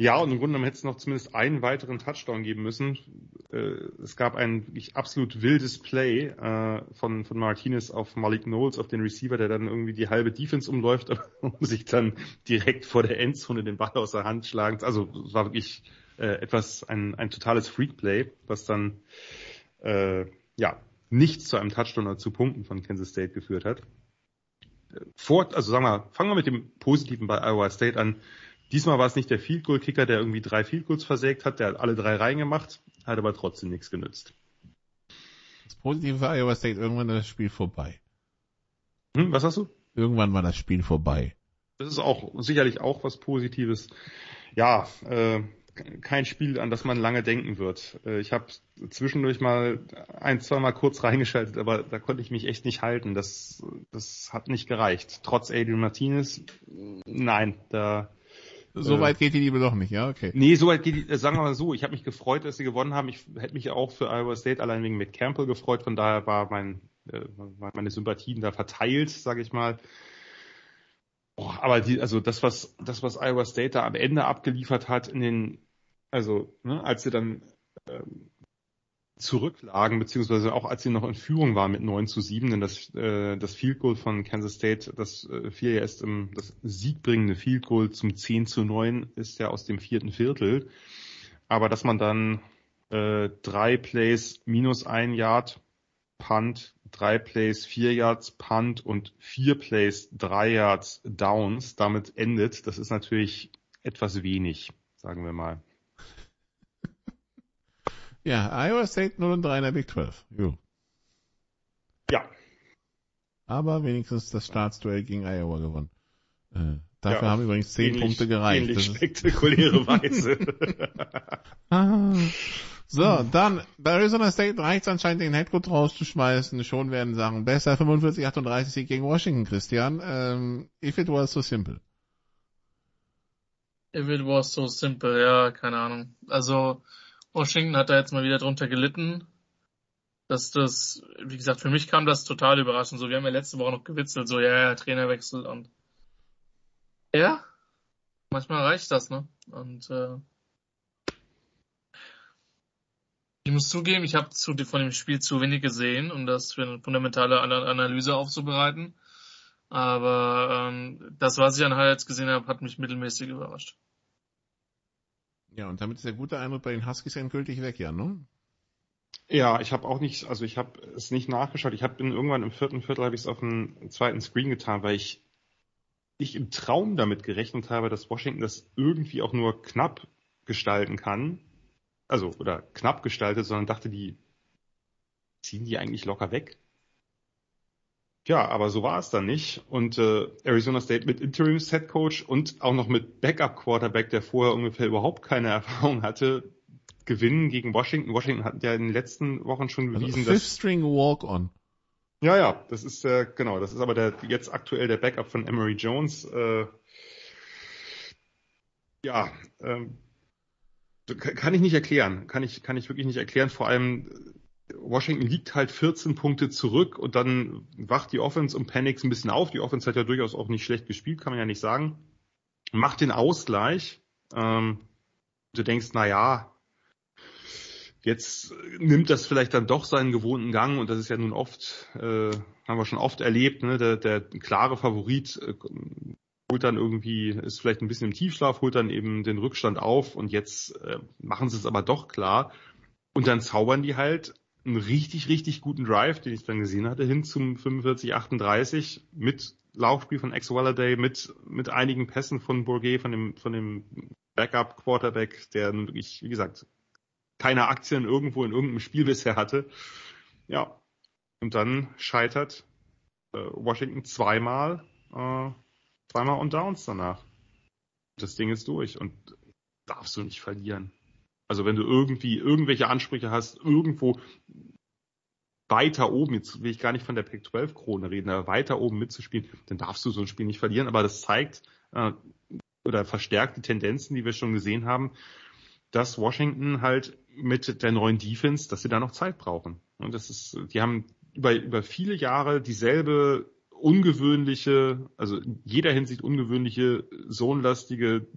Ja, und im Grunde genommen hätte es noch zumindest einen weiteren Touchdown geben müssen. Äh, es gab ein wirklich absolut wildes Play äh, von, von Martinez auf Malik Knowles, auf den Receiver, der dann irgendwie die halbe Defense umläuft, um sich dann direkt vor der Endzone den Ball aus der Hand schlagen. Also es war wirklich äh, etwas, ein, ein totales Freak-Play, was dann äh, ja nicht zu einem Touchdown oder zu Punkten von Kansas State geführt hat. Vor, also sagen wir, fangen wir mit dem Positiven bei Iowa State an Diesmal war es nicht der Field Goal Kicker, der irgendwie drei Field Goals versägt hat, der hat alle drei reingemacht, hat aber trotzdem nichts genützt. Das Positive für Iowa State, irgendwann war das Spiel vorbei. Hm, was hast du? Irgendwann war das Spiel vorbei. Das ist auch sicherlich auch was Positives. Ja, äh, kein Spiel, an das man lange denken wird. Äh, ich habe zwischendurch mal ein, zwei Mal kurz reingeschaltet, aber da konnte ich mich echt nicht halten. Das, das hat nicht gereicht. Trotz Adrian Martinez, nein, da so äh, weit geht die Liebe doch nicht, ja, okay. Nee, so weit geht die, äh, sagen wir mal so, ich habe mich gefreut, dass sie gewonnen haben. Ich hätte mich auch für Iowa State allein wegen mit Campbell gefreut, von daher war mein, äh, meine Sympathien da verteilt, sage ich mal. Oh, aber die, also das, was, das, was Iowa State da am Ende abgeliefert hat in den, also, ne, als sie dann ähm, zurücklagen, beziehungsweise auch als sie noch in Führung waren mit 9 zu 7, denn das, äh, das Field Goal von Kansas State, das äh, fiel ja erst im, das siegbringende Field Goal zum 10 zu 9 ist ja aus dem vierten Viertel. Aber dass man dann äh, drei Plays minus ein Yard Punt, drei Plays vier Yards Punt und vier Plays drei Yards Downs damit endet, das ist natürlich etwas wenig, sagen wir mal. Ja, Iowa State 0 und 3 in der Big 12. Jo. Ja. Aber wenigstens das Staatsduell gegen Iowa gewonnen. Äh, dafür ja, haben übrigens 10 ähnlich, Punkte gereicht. Ähnlich spektakuläre Weise. ah. So, dann, bei Arizona State reicht es anscheinend, den Headcoach rauszuschmeißen. Schon werden Sachen besser. 45-38 Sieg gegen Washington, Christian. Ähm, if it was so simple. If it was so simple, ja, keine Ahnung. Also, Washington hat da jetzt mal wieder drunter gelitten. Dass das, wie gesagt, für mich kam das total überraschend. So, wir haben ja letzte Woche noch gewitzelt, so, ja, ja, Trainerwechsel und ja, manchmal reicht das, ne? Und äh, ich muss zugeben, ich habe zu, von dem Spiel zu wenig gesehen, um das für eine fundamentale Analyse aufzubereiten. Aber ähm, das, was ich an Highlights gesehen habe, hat mich mittelmäßig überrascht. Ja, und damit ist der gute Eindruck bei den Huskies endgültig weg, ja, ne? Ja, ich habe auch nicht, also ich habe es nicht nachgeschaut. Ich habe irgendwann im vierten Viertel habe ich es auf dem zweiten Screen getan, weil ich ich im Traum damit gerechnet habe, dass Washington das irgendwie auch nur knapp gestalten kann. Also, oder knapp gestaltet, sondern dachte, die ziehen die eigentlich locker weg. Ja, aber so war es dann nicht. Und äh, Arizona State mit Interims Head Coach und auch noch mit Backup Quarterback, der vorher ungefähr überhaupt keine Erfahrung hatte, gewinnen gegen Washington. Washington hat ja in den letzten Wochen schon also bewiesen, also Fifth dass String Walk On. Ja, ja, das ist der, genau, das ist aber der jetzt aktuell der Backup von Emery Jones. Äh, ja, ähm, kann ich nicht erklären, kann ich, kann ich wirklich nicht erklären. Vor allem Washington liegt halt 14 Punkte zurück und dann wacht die Offense und Panics ein bisschen auf. Die Offense hat ja durchaus auch nicht schlecht gespielt, kann man ja nicht sagen. Macht den Ausgleich. Ähm, du denkst, na ja, Jetzt nimmt das vielleicht dann doch seinen gewohnten Gang und das ist ja nun oft, äh, haben wir schon oft erlebt, ne? der, der klare Favorit äh, holt dann irgendwie, ist vielleicht ein bisschen im Tiefschlaf, holt dann eben den Rückstand auf und jetzt äh, machen sie es aber doch klar und dann zaubern die halt einen richtig, richtig guten Drive, den ich dann gesehen hatte, hin zum 45-38 mit Laufspiel von Ex Walladay, mit, mit einigen Pässen von Bourget, von dem, von dem Backup Quarterback, der wirklich, wie gesagt, keine Aktien irgendwo in irgendeinem Spiel bisher hatte. Ja. Und dann scheitert äh, Washington zweimal, äh, zweimal on Downs danach. Das Ding ist durch und darfst du nicht verlieren. Also wenn du irgendwie irgendwelche Ansprüche hast, irgendwo weiter oben, jetzt will ich gar nicht von der Pac-12-Krone reden, aber weiter oben mitzuspielen, dann darfst du so ein Spiel nicht verlieren. Aber das zeigt äh, oder verstärkt die Tendenzen, die wir schon gesehen haben, dass Washington halt mit der neuen Defense, dass sie da noch Zeit brauchen. Und das ist, die haben über, über viele Jahre dieselbe ungewöhnliche, also in jeder Hinsicht ungewöhnliche, zonenlastige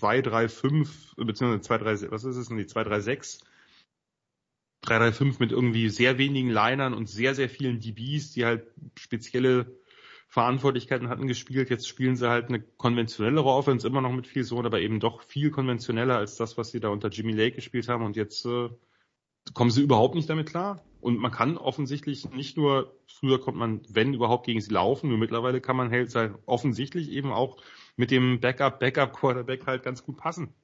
2-3-5, beziehungsweise 2-3, was ist es denn, die 2-3-6, 3-3-5 mit irgendwie sehr wenigen Linern und sehr, sehr vielen DBs, die halt spezielle Verantwortlichkeiten hatten gespielt. Jetzt spielen sie halt eine konventionellere Offense, immer noch mit viel Sohn, aber eben doch viel konventioneller als das, was sie da unter Jimmy Lake gespielt haben. Und jetzt äh, kommen sie überhaupt nicht damit klar. Und man kann offensichtlich nicht nur, früher konnte man, wenn überhaupt, gegen sie laufen, nur mittlerweile kann man halt offensichtlich eben auch mit dem Backup, Backup Quarterback halt ganz gut passen.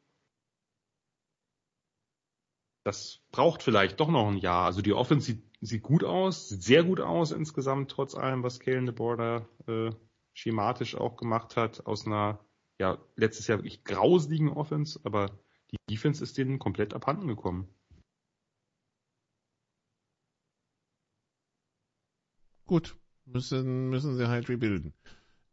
Das braucht vielleicht doch noch ein Jahr. Also die Offense sieht sieht gut aus, sieht sehr gut aus insgesamt, trotz allem, was Kalen de Border äh, schematisch auch gemacht hat, aus einer ja letztes Jahr wirklich grauseligen Offense, aber die Defense ist denen komplett abhanden gekommen. Gut, müssen, müssen sie halt rebuilden.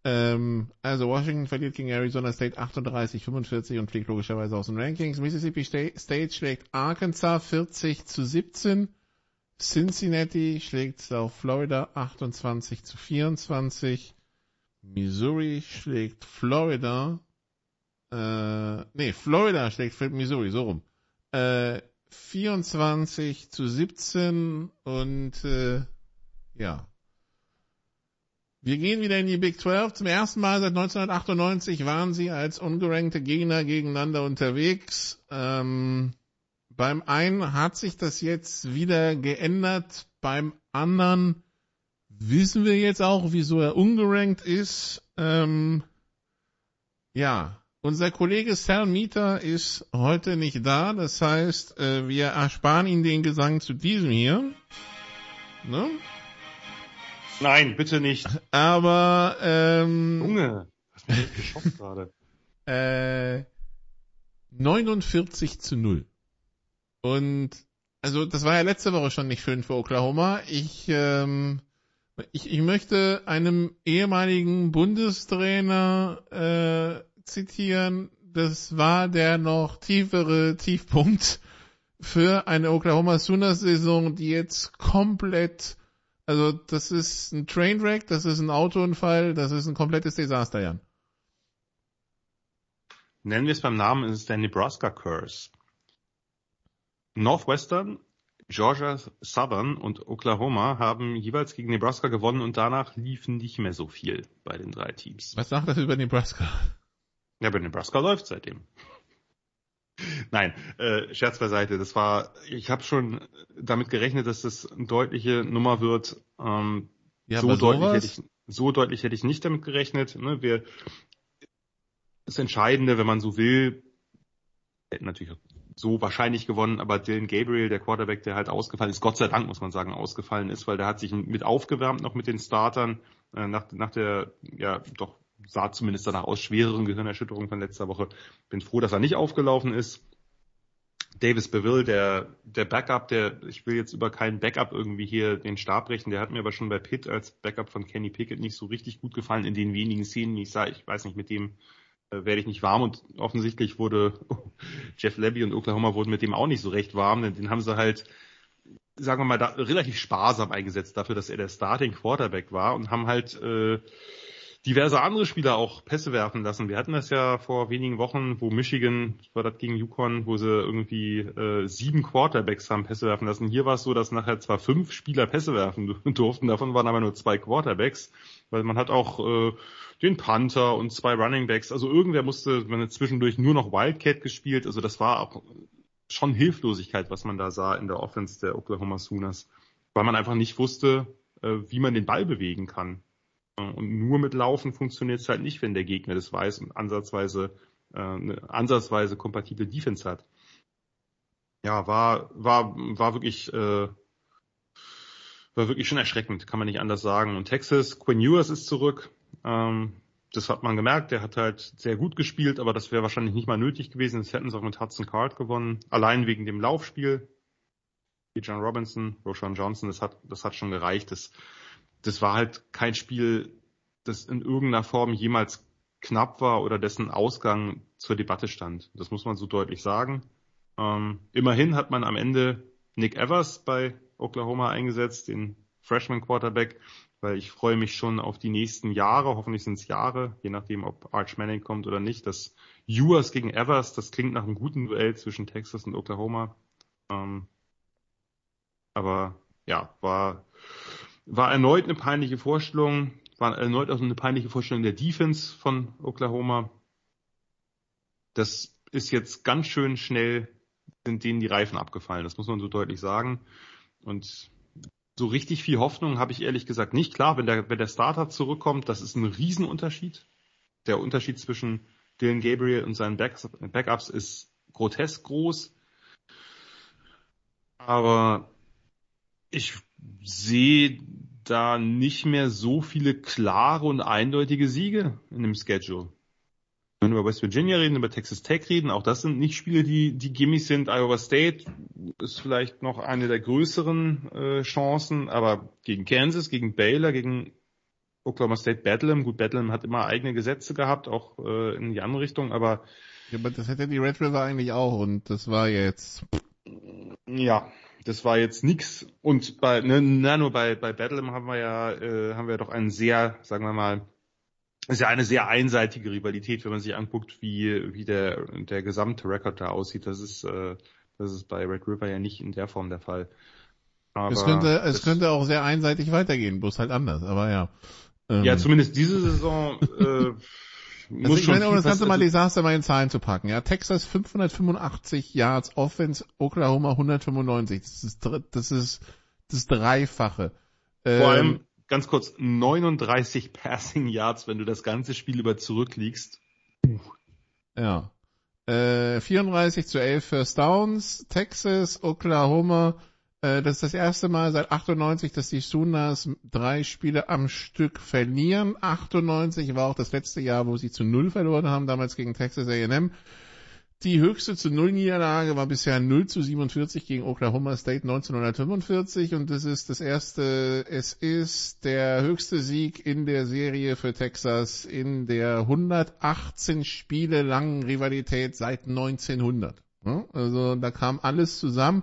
Ähm, also Washington verliert gegen Arizona State 38, 45 und fliegt logischerweise aus den Rankings. Mississippi State schlägt Arkansas 40 zu 17. Cincinnati schlägt auf Florida 28 zu 24. Missouri schlägt Florida. Äh, nee, Florida schlägt Missouri, so rum. Äh, 24 zu 17 und äh, ja. Wir gehen wieder in die Big 12. Zum ersten Mal seit 1998 waren sie als ungerankte Gegner gegeneinander unterwegs. Ähm, beim einen hat sich das jetzt wieder geändert, beim anderen wissen wir jetzt auch, wieso er ungerankt ist. Ähm, ja, unser Kollege Sal Mieter ist heute nicht da, das heißt, äh, wir ersparen ihn den Gesang zu diesem hier. Ne? Nein, bitte nicht. Aber ähm, Junge, was mich geschockt gerade. Äh, 49 zu 0. Und also das war ja letzte Woche schon nicht schön für Oklahoma. Ich, ähm, ich, ich möchte einem ehemaligen Bundestrainer äh, zitieren. Das war der noch tiefere Tiefpunkt für eine Oklahoma Sooners Saison, die jetzt komplett, also das ist ein Trainwreck, das ist ein Autounfall, das ist ein komplettes Desaster, Jan. Nennen wir es beim Namen, ist es der Nebraska Curse. Northwestern, Georgia Southern und Oklahoma haben jeweils gegen Nebraska gewonnen und danach liefen nicht mehr so viel bei den drei Teams. Was sagt das über Nebraska? Ja, bei Nebraska läuft seitdem. Nein, äh, Scherz beiseite. Das war, ich habe schon damit gerechnet, dass das eine deutliche Nummer wird. Ähm, Ja, so, deutlich sowas? hätte ich, so deutlich hätte ich nicht damit gerechnet. Ne? Wir, das Entscheidende, wenn man so will, hätten natürlich so wahrscheinlich gewonnen, aber Dylan Gabriel, der Quarterback, der halt ausgefallen ist, Gott sei Dank muss man sagen, ausgefallen ist, weil der hat sich mit aufgewärmt noch mit den Startern äh, nach, nach der, ja doch sah zumindest danach aus, schwereren Gehirnerschütterung von letzter Woche. Bin froh, dass er nicht aufgelaufen ist. Davis Beville, der, der Backup, der, ich will jetzt über keinen Backup irgendwie hier den Stab brechen, der hat mir aber schon bei Pitt als Backup von Kenny Pickett nicht so richtig gut gefallen in den wenigen Szenen, die ich sah. Ich weiß nicht, mit dem äh, werde ich nicht warm und offensichtlich wurde Jeff Levy und Oklahoma wurden mit dem auch nicht so recht warm, denn den haben sie halt, sagen wir mal, da, relativ sparsam eingesetzt dafür, dass er der Starting Quarterback war und haben halt äh, diverse andere Spieler auch Pässe werfen lassen. Wir hatten das ja vor wenigen Wochen, wo Michigan, war das gegen Yukon, wo sie irgendwie äh, sieben Quarterbacks haben Pässe werfen lassen. Hier war es so, dass nachher zwar fünf Spieler Pässe werfen durften, davon waren aber nur zwei Quarterbacks, weil man hat auch äh, den Panther und zwei Running Backs. Also irgendwer musste, man hat zwischendurch nur noch Wildcat gespielt. Also das war auch schon Hilflosigkeit, was man da sah in der Offense der Oklahoma Sooners, weil man einfach nicht wusste, äh, wie man den Ball bewegen kann. Und nur mit Laufen funktioniert es halt nicht, wenn der Gegner das weiß und ansatzweise äh, eine ansatzweise kompatible Defense hat. Ja, war war war wirklich äh, war wirklich schon erschreckend, kann man nicht anders sagen. Und Texas, Quinn Ewers ist zurück. Ähm, das hat man gemerkt. Der hat halt sehr gut gespielt, aber das wäre wahrscheinlich nicht mal nötig gewesen. Das hätten sie auch mit Hudson Card gewonnen. Allein wegen dem Laufspiel. John Robinson, Roshan Johnson, das hat, das hat schon gereicht. Das, das war halt kein Spiel, das in irgendeiner Form jemals knapp war oder dessen Ausgang zur Debatte stand. Das muss man so deutlich sagen. Ähm, immerhin hat man am Ende Nick Evers bei Oklahoma eingesetzt, den Freshman Quarterback, weil ich freue mich schon auf die nächsten Jahre, hoffentlich sind es Jahre, je nachdem, ob Arch Manning kommt oder nicht. Das Ewers gegen Evers, das klingt nach einem guten Duell zwischen Texas und Oklahoma. Ähm, aber ja, war, war erneut eine peinliche Vorstellung, war erneut auch eine peinliche Vorstellung der Defense von Oklahoma. Das ist jetzt ganz schön schnell, sind denen die Reifen abgefallen, das muss man so deutlich sagen. Und so richtig viel Hoffnung habe ich ehrlich gesagt nicht. Klar, wenn der, wenn der Starter zurückkommt, das ist ein Riesenunterschied. Der Unterschied zwischen Dylan Gabriel und seinen Backups ist grotesk groß. Aber ich sehe da nicht mehr so viele klare und eindeutige Siege in dem Schedule. Wenn wir über West Virginia reden, über Texas Tech reden, auch das sind nicht Spiele, die, die Gimmies sind. Iowa State ist vielleicht noch eine der größeren äh, Chancen, aber gegen Kansas, gegen Baylor, gegen Oklahoma State Bedlam, gut, Bedlam hat immer eigene Gesetze gehabt, auch äh, in die andere Richtung, aber Ja, aber das hätte die Red River eigentlich auch und das war jetzt. ja, das war jetzt nix. Und bei, ne, na, nur bei, bei Bedlam haben wir ja, äh, haben wir doch einen sehr, sagen wir mal, ist ja eine sehr einseitige Rivalität, wenn man sich anguckt, wie, wie der, der gesamte Rekord da aussieht. Das ist, äh, das ist bei Red River ja nicht in der Form der Fall. Aber es könnte, es das- könnte auch sehr einseitig weitergehen, bloß halt anders, aber ja. Ähm, ja, zumindest diese Saison, äh, Also muss ich schon meine, um das Ganze mal Desaster mal in Zahlen zu packen. Ja, Texas 585 Yards Offense, Oklahoma 195. Das ist, das ist das Dreifache. Vor Ähm, allem, ganz kurz, 39 Passing Yards, wenn du das ganze Spiel über zurückliegst. Ja. Äh, 34 zu 11 First Downs, Texas, Oklahoma. Äh, das ist das erste Mal seit 98, dass die Sooners drei Spiele am Stück verlieren. 98 war auch das letzte Jahr, wo sie zu Null verloren haben, damals gegen Texas A&M. Die höchste zu Null Niederlage war bisher 0 zu 47 gegen Oklahoma State 1945 und das ist das erste, es ist der höchste Sieg in der Serie für Texas in der 118 Spiele langen Rivalität seit 1900. Ja, Also da kam alles zusammen.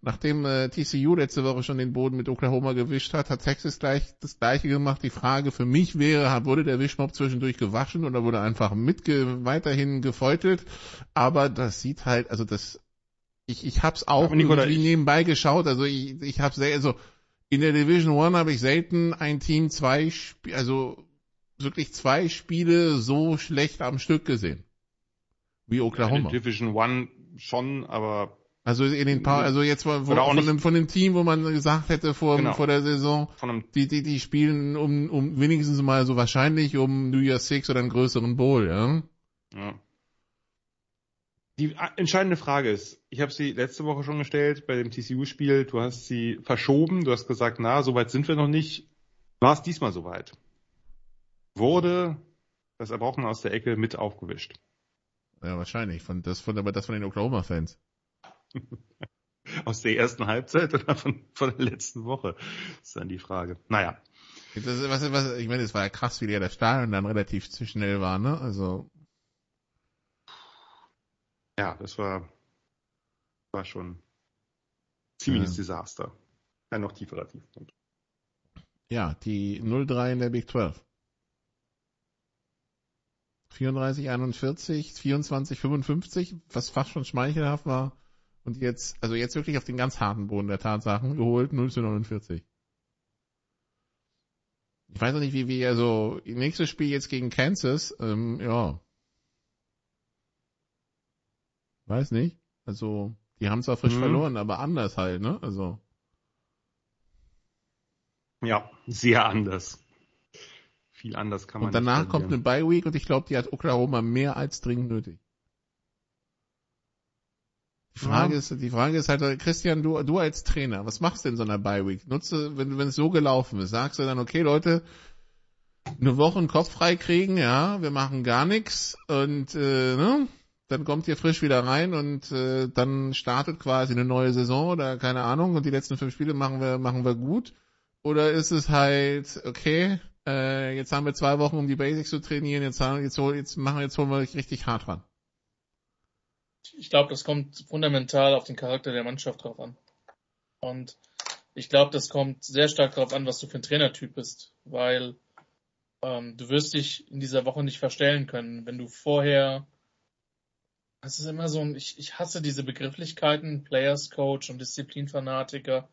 Nachdem äh, TCU letzte Woche schon den Boden mit Oklahoma gewischt hat, hat Texas gleich das gleiche gemacht. Die Frage für mich wäre, wurde der Wischmopp zwischendurch gewaschen oder wurde einfach mitge weiterhin gefeutelt? Aber das sieht halt, also das, ich, ich hab's auch Aber Nicola, irgendwie ich- nebenbei geschaut. Also ich, ich habe sehr, also in der Division One habe ich selten ein Team zwei, Sp also wirklich zwei Spiele so schlecht am Stück gesehen. Wie Oklahoma. In Division One schon, aber Also in den paar, also jetzt Oder auch von, dem, von dem Team, wo man gesagt hätte vor, Genau. vor der Saison, einem die, die, die spielen um, um wenigstens mal so wahrscheinlich um New Year's Six oder einen größeren Bowl, ja. Ja. Die entscheidende Frage ist, ich habe sie letzte Woche schon gestellt bei dem TCU-Spiel, du hast sie verschoben, du hast gesagt, na, so weit sind wir noch nicht. War es diesmal soweit? Wurde das Erbrochen aus der Ecke mit aufgewischt? Ja, wahrscheinlich. Von, das von, aber das von den Oklahoma-Fans. Aus der ersten Halbzeit oder von, von der letzten Woche? ist dann die Frage. Naja, Das was, was, ich meine, es war ja krass, wie der das Stadion dann relativ zu schnell war, ne? Also, ja, das war, war schon ziemliches Ja. Desaster. Ein noch tieferer Tiefpunkt. ja, die 0-3 in der Big 12. 34, 41, 24, 55, was fast schon schmeichelhaft war. Und jetzt, also jetzt wirklich auf den ganz harten Boden der Tatsachen geholt, 0 zu 49. Ich weiß noch nicht, wie wir, also, nächstes Spiel jetzt gegen Kansas, ähm, ja. Weiß nicht. Also, die haben zwar frisch Mhm. verloren, aber anders halt, ne? Also, Ja, sehr anders. Viel anders kann man und danach kommt eine. Bye Week und ich glaube, die hat Oklahoma mehr als dringend nötig. Die Frage Ja. ist, die Frage ist halt, Christian, du, du als Trainer, was machst du in so einer Bye Week? Nutze, wenn, wenn es so gelaufen ist, sagst du dann, okay, Leute, eine Woche einen Kopf frei kriegen, ja, wir machen gar nichts und äh, ne, dann kommt ihr frisch wieder rein und äh, dann startet quasi eine neue Saison oder keine Ahnung und die letzten fünf Spiele machen wir machen wir gut oder ist es halt okay, äh, jetzt haben wir zwei Wochen um die Basics zu trainieren, jetzt haben, jetzt, jetzt machen jetzt holen wir euch richtig hart ran. Ich glaube, das kommt fundamental auf den Charakter der Mannschaft drauf an. Und ich glaube, das kommt sehr stark darauf an, was du für ein Trainertyp bist, weil ähm, du wirst dich in dieser Woche nicht verstellen können, wenn du vorher das ist immer so ich, ich hasse diese Begrifflichkeiten, Players Coach und Disziplinfanatiker.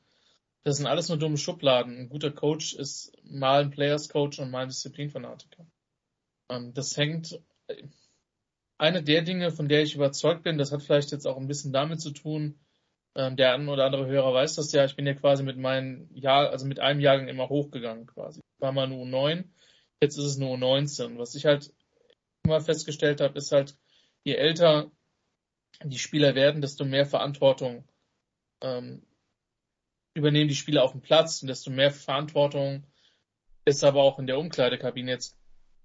Das sind alles nur dumme Schubladen. Ein guter Coach ist mal ein Players Coach und mal ein Disziplinfanatiker. Ähm, das hängt, eine der Dinge, von der ich überzeugt bin, das hat vielleicht jetzt auch ein bisschen damit zu tun, ähm, der ein oder andere Hörer weiß das ja, ich bin ja quasi mit meinem Jahr, also mit einem Jahrgang immer hochgegangen quasi. War mal nur U9, jetzt ist es nur U19. Was ich halt immer festgestellt habe, ist halt, je älter die Spieler werden, desto mehr Verantwortung ähm, übernehmen die Spieler auf dem Platz und desto mehr Verantwortung ist aber auch in der Umkleidekabine jetzt.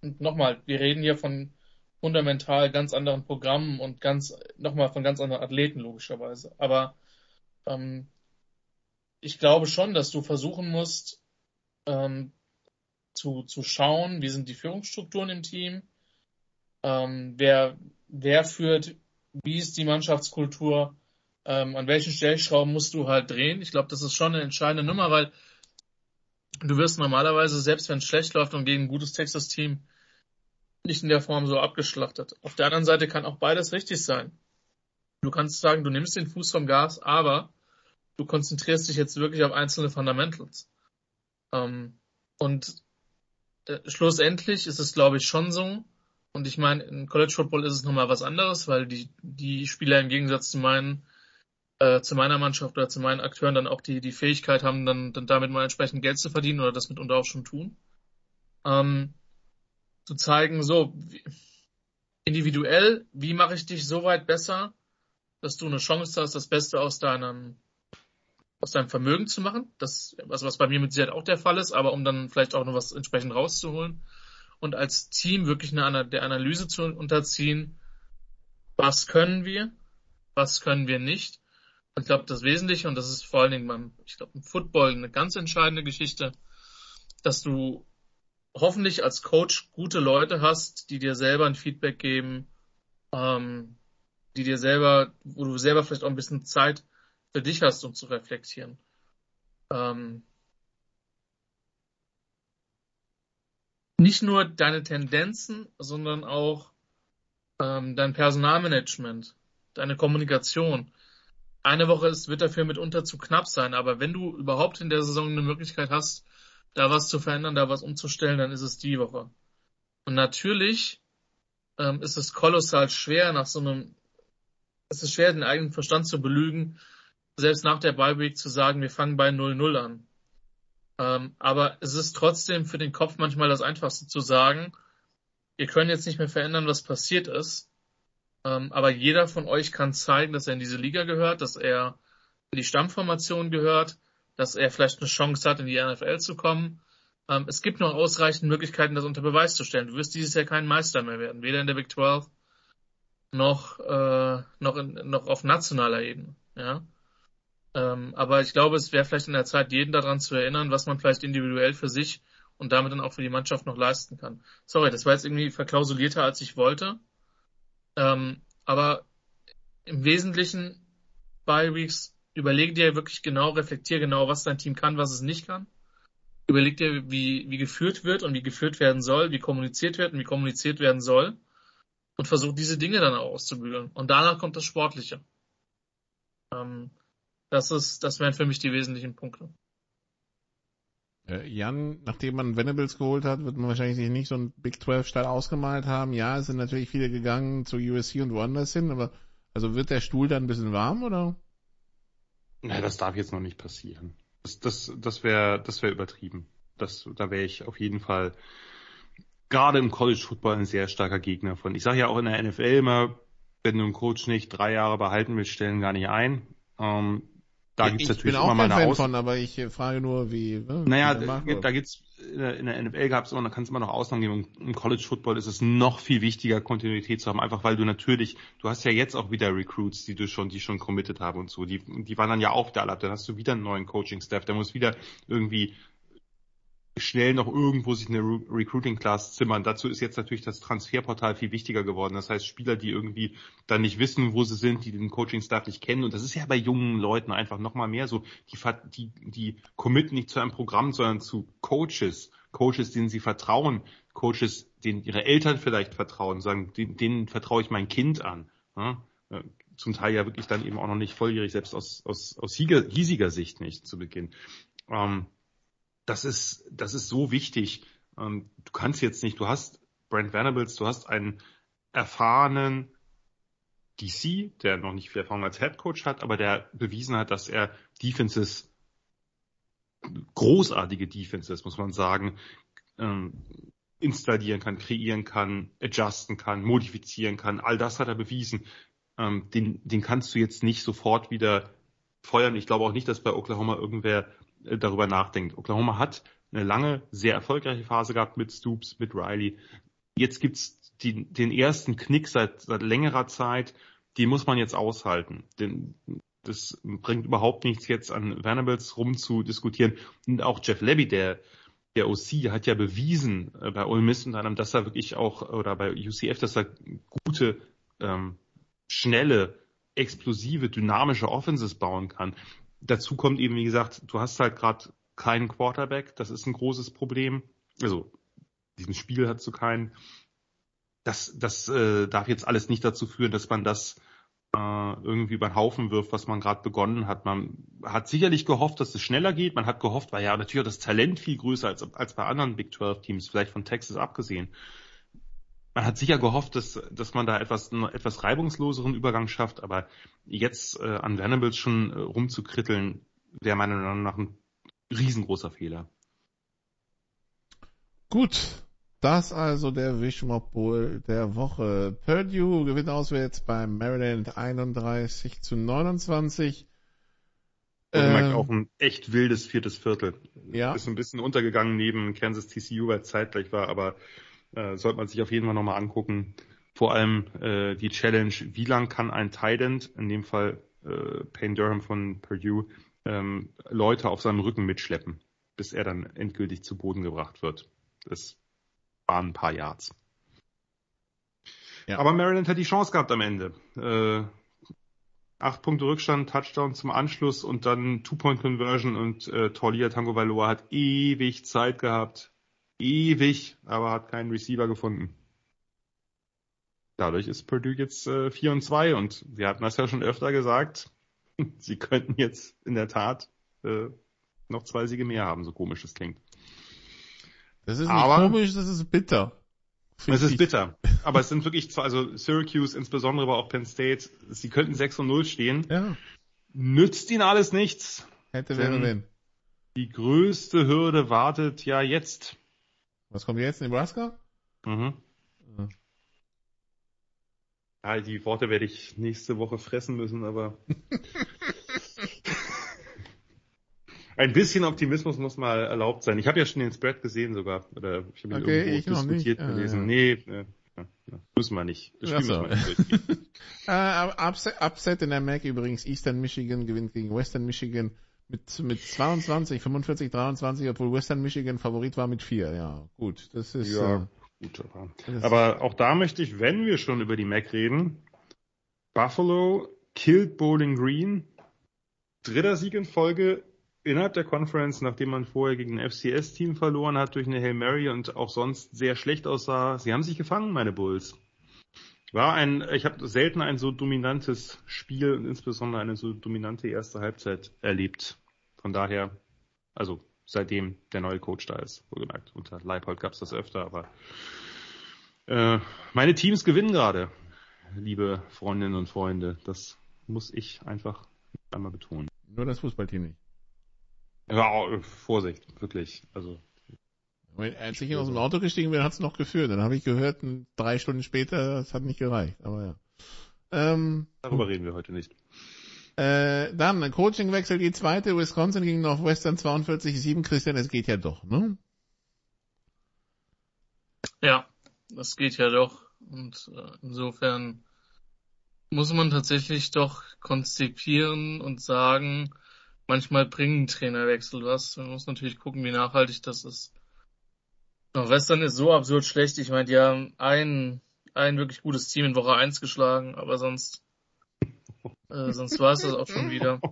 Und nochmal, wir reden hier von fundamental ganz anderen Programmen und ganz nochmal von ganz anderen Athleten logischerweise. Aber ähm, ich glaube schon, dass du versuchen musst ähm, zu, zu schauen, wie sind die Führungsstrukturen im Team, ähm, wer, wer führt, wie ist die Mannschaftskultur, ähm, an welchen Stellschrauben musst du halt drehen. Ich glaube, das ist schon eine entscheidende Nummer, weil du wirst normalerweise, selbst wenn es schlecht läuft und gegen ein gutes Texas-Team, nicht in der Form so abgeschlachtet. Auf der anderen Seite kann auch beides richtig sein. Du kannst sagen, du nimmst den Fuß vom Gas, aber du konzentrierst dich jetzt wirklich auf einzelne Fundamentals. Ähm, und äh, schlussendlich ist es, glaube ich, schon so. Und ich meine, in College Football ist es nochmal was anderes, weil die, die Spieler im Gegensatz zu meinen, äh, zu meiner Mannschaft oder zu meinen Akteuren dann auch die, die Fähigkeit haben, dann, dann damit mal entsprechend Geld zu verdienen oder das mitunter auch schon tun. Ähm, zu zeigen, so individuell, wie mache ich dich so weit besser, dass du eine Chance hast, das Beste aus deinem aus deinem Vermögen zu machen. Das, was, was bei mir mit Sicherheit auch der Fall ist, aber um dann vielleicht auch noch was entsprechend rauszuholen. Und als Team wirklich eine, der Analyse zu unterziehen, was können wir, was können wir nicht. Ich glaube, das Wesentliche, und das ist vor allen Dingen beim, ich glaube, im Football eine ganz entscheidende Geschichte, dass du hoffentlich als Coach gute Leute hast, die dir selber ein Feedback geben, ähm, die dir selber, wo du selber vielleicht auch ein bisschen Zeit für dich hast, um zu reflektieren. Ähm, nicht nur deine Tendenzen, sondern auch ähm, dein Personalmanagement, deine Kommunikation. Eine Woche ist, wird dafür mitunter zu knapp sein, aber wenn du überhaupt in der Saison eine Möglichkeit hast, da was zu verändern, da was umzustellen, dann ist es die Woche. Und natürlich ähm, ist es kolossal schwer nach so einem, es ist schwer, den eigenen Verstand zu belügen, selbst nach der Week zu sagen, wir fangen bei 0-0 an. Ähm, aber es ist trotzdem für den Kopf manchmal das Einfachste zu sagen, wir können jetzt nicht mehr verändern, was passiert ist. Ähm, aber jeder von euch kann zeigen, dass er in diese Liga gehört, dass er in die Stammformation gehört, dass er vielleicht eine Chance hat, in die NFL zu kommen. Ähm, es gibt noch ausreichend Möglichkeiten, das unter Beweis zu stellen. Du wirst dieses Jahr kein Meister mehr werden, weder in der Big 12 noch, äh, noch, in, noch auf nationaler Ebene. Ja? Ähm, aber ich glaube, es wäre vielleicht in der Zeit, jeden daran zu erinnern, was man vielleicht individuell für sich und damit dann auch für die Mannschaft noch leisten kann. Sorry, das war jetzt irgendwie verklausulierter, als ich wollte. Ähm, aber im Wesentlichen bei Weeks überleg dir wirklich genau, reflektier genau, was dein Team kann, was es nicht kann. Überleg dir, wie, wie geführt wird und wie geführt werden soll, wie kommuniziert wird und wie kommuniziert werden soll. Und versuch diese Dinge dann auch auszubügeln. Und danach kommt das Sportliche. Ähm, das ist, das wären für mich die wesentlichen Punkte. Äh, Jan, nachdem man Venables geholt hat, wird man wahrscheinlich sich nicht so ein Big 12 Stall ausgemalt haben. Ja, es sind natürlich viele gegangen zu USC und woanders hin, aber also wird der Stuhl dann ein bisschen warm oder? Na, das darf jetzt noch nicht passieren. Das, das, das wäre das wär übertrieben. Das, da wäre ich auf jeden Fall gerade im College Football ein sehr starker Gegner von. Ich sage ja auch in der NFL immer, wenn du einen Coach nicht drei Jahre behalten willst, stellen gar nicht ein. Ähm, da ja, gibt's natürlich immer mal eine Aus von, aber ich äh, frage nur, wie. Ne, naja, da, da gibt's in der NFL gab es immer, da kann es immer noch Ausnahmen geben. Im College Football ist es noch viel wichtiger, Kontinuität zu haben, einfach weil du natürlich, du hast ja jetzt auch wieder Recruits, die du schon, die schon committed haben und so. Die, die waren dann ja auch da, dann hast du wieder einen neuen Coaching-Staff, der muss wieder irgendwie schnell noch irgendwo sich eine Re Recruiting Class zimmern. Dazu ist jetzt natürlich das Transferportal viel wichtiger geworden. Das heißt, Spieler, die irgendwie dann nicht wissen, wo sie sind, die den Coaching Staff nicht kennen. Und das ist ja bei jungen Leuten einfach nochmal mehr so. Die, die, die committen nicht zu einem Programm, sondern zu Coaches. Coaches, denen sie vertrauen. Coaches, denen ihre Eltern vielleicht vertrauen. Sagen, denen, denen vertraue ich mein Kind an. Ja? Äh, zum Teil ja wirklich dann eben auch noch nicht volljährig, selbst aus, aus, aus hiesiger Sicht nicht zu Beginn. Ähm, das ist, das ist so wichtig. Ähm, du kannst jetzt nicht, du hast Brent Venables, du hast einen erfahrenen DC, der noch nicht viel Erfahrung als Head Coach hat, aber der bewiesen hat, dass er Defenses, großartige Defenses, muss man sagen, ähm, installieren kann, kreieren kann, adjusten kann, modifizieren kann. All das hat er bewiesen. Ähm, den, den kannst du jetzt nicht sofort wieder feuern. Ich glaube auch nicht, dass bei Oklahoma irgendwer darüber nachdenkt. Oklahoma hat eine lange, sehr erfolgreiche Phase gehabt mit Stoops, mit Riley. Jetzt gibt's die, den ersten Knick seit, seit längerer Zeit. Den muss man jetzt aushalten. Denn das bringt überhaupt nichts jetzt an Venables rumzudiskutieren. Und auch Jeff Levy, der, der OC, hat ja bewiesen äh, bei Ole Miss und anderem, dass er wirklich auch, oder bei UCF, dass er gute, ähm, schnelle, explosive, dynamische Offenses bauen kann dazu kommt eben, wie gesagt, du hast halt gerade keinen Quarterback, das ist ein großes Problem. Also, diesem Spiel hast du keinen. Das, das äh, darf jetzt alles nicht dazu führen, dass man das äh, irgendwie über den Haufen wirft, was man gerade begonnen hat. Man hat sicherlich gehofft, dass es schneller geht. Man hat gehofft, weil ja natürlich auch das Talent viel größer als, als bei anderen Big 12 Teams, vielleicht von Texas abgesehen. Man hat sicher gehofft, dass, dass man da etwas, einen etwas reibungsloseren Übergang schafft, aber jetzt äh, an Venables schon äh, rumzukritteln, wäre meiner Meinung nach ein riesengroßer Fehler. Gut, das also der Wischmob Bowl der Woche. Purdue gewinnt auswärts beim Maryland 31 zu 29. Und ähm, auch ein echt wildes viertes Viertel. Ja. Ist ein bisschen untergegangen neben Kansas TCU, weil es zeitgleich war, aber äh, sollte man sich auf jeden Fall nochmal angucken. Vor allem äh, die Challenge, wie lang kann ein Tident, in dem Fall äh, Payne Durham von Purdue, ähm, Leute auf seinem Rücken mitschleppen, bis er dann endgültig zu Boden gebracht wird. Das waren ein paar Yards. Ja. Aber Maryland hat die Chance gehabt am Ende. Äh, acht Punkte Rückstand, Touchdown zum Anschluss und dann Two-Point-Conversion und äh, Tolia Tango Valoa hat ewig Zeit gehabt, ewig, aber hat keinen Receiver gefunden. Dadurch ist Purdue jetzt äh, 4 und 2 und wir hatten das ja schon öfter gesagt, sie könnten jetzt in der Tat äh, noch zwei Siege mehr haben, so komisch es klingt. Das ist nicht aber, komisch, das ist bitter. Es ist bitter. Aber es sind wirklich zwei, also Syracuse, insbesondere aber auch Penn State, sie könnten 6 und 0 stehen. Ja. Nützt ihnen alles nichts. Hätte, wäre, wenn. Die größte Hürde wartet ja jetzt. Was kommt jetzt? Nebraska? Mhm. Ja. Ja, die Worte werde ich nächste Woche fressen müssen, aber ein bisschen Optimismus muss mal erlaubt sein. Ich habe ja schon den Spread gesehen sogar. Oder ich habe ihn Okay, irgendwo diskutiert nicht. Ah, gelesen. ja. Nee, äh, müssen wir nicht. Das Spiel so. müssen wir nicht. Äh, Upset, Upset in der MAC übrigens. Eastern Michigan gewinnt gegen Western Michigan mit, mit 22, 45, 23, obwohl Western Michigan Favorit war mit 4. Ja, gut. Das ist, Ja, äh, gut. Aber, aber auch da möchte ich, wenn wir schon über die MAC reden, Buffalo killed Bowling Green. Dritter Sieg in Folge innerhalb der Conference, nachdem man vorher gegen ein FCS-Team verloren hat durch eine Hail Mary und auch sonst sehr schlecht aussah. Sie haben sich gefangen, meine Bulls. War ein, ich habe selten ein so dominantes Spiel und insbesondere eine so dominante erste Halbzeit erlebt. Von daher, also seitdem der neue Coach da ist, wohlgemerkt. Unter Leipold gab es das öfter, aber äh, meine Teams gewinnen gerade, liebe Freundinnen und Freunde. Das muss ich einfach einmal betonen. nur das Fußballteam nicht. Ja, Vorsicht, wirklich. Also Als ich aus dem Auto gestiegen bin, hat es noch geführt. Dann habe ich gehört, drei Stunden später, es hat nicht gereicht. Aber ja. Ähm, darüber reden wir heute nicht. Äh, dann, Coachingwechsel, die zweite, Wisconsin gegen Northwestern 42-7. Christian, es geht ja doch, ne? Ja, das geht ja doch. Und äh, insofern muss man tatsächlich doch konzipieren und sagen, manchmal bringen Trainerwechsel was. Man muss natürlich gucken, wie nachhaltig das ist. Western ist so absurd schlecht. Ich meine, die haben ein, ein wirklich gutes Team in Woche 1 geschlagen, aber sonst, äh, sonst war es das auch schon wieder.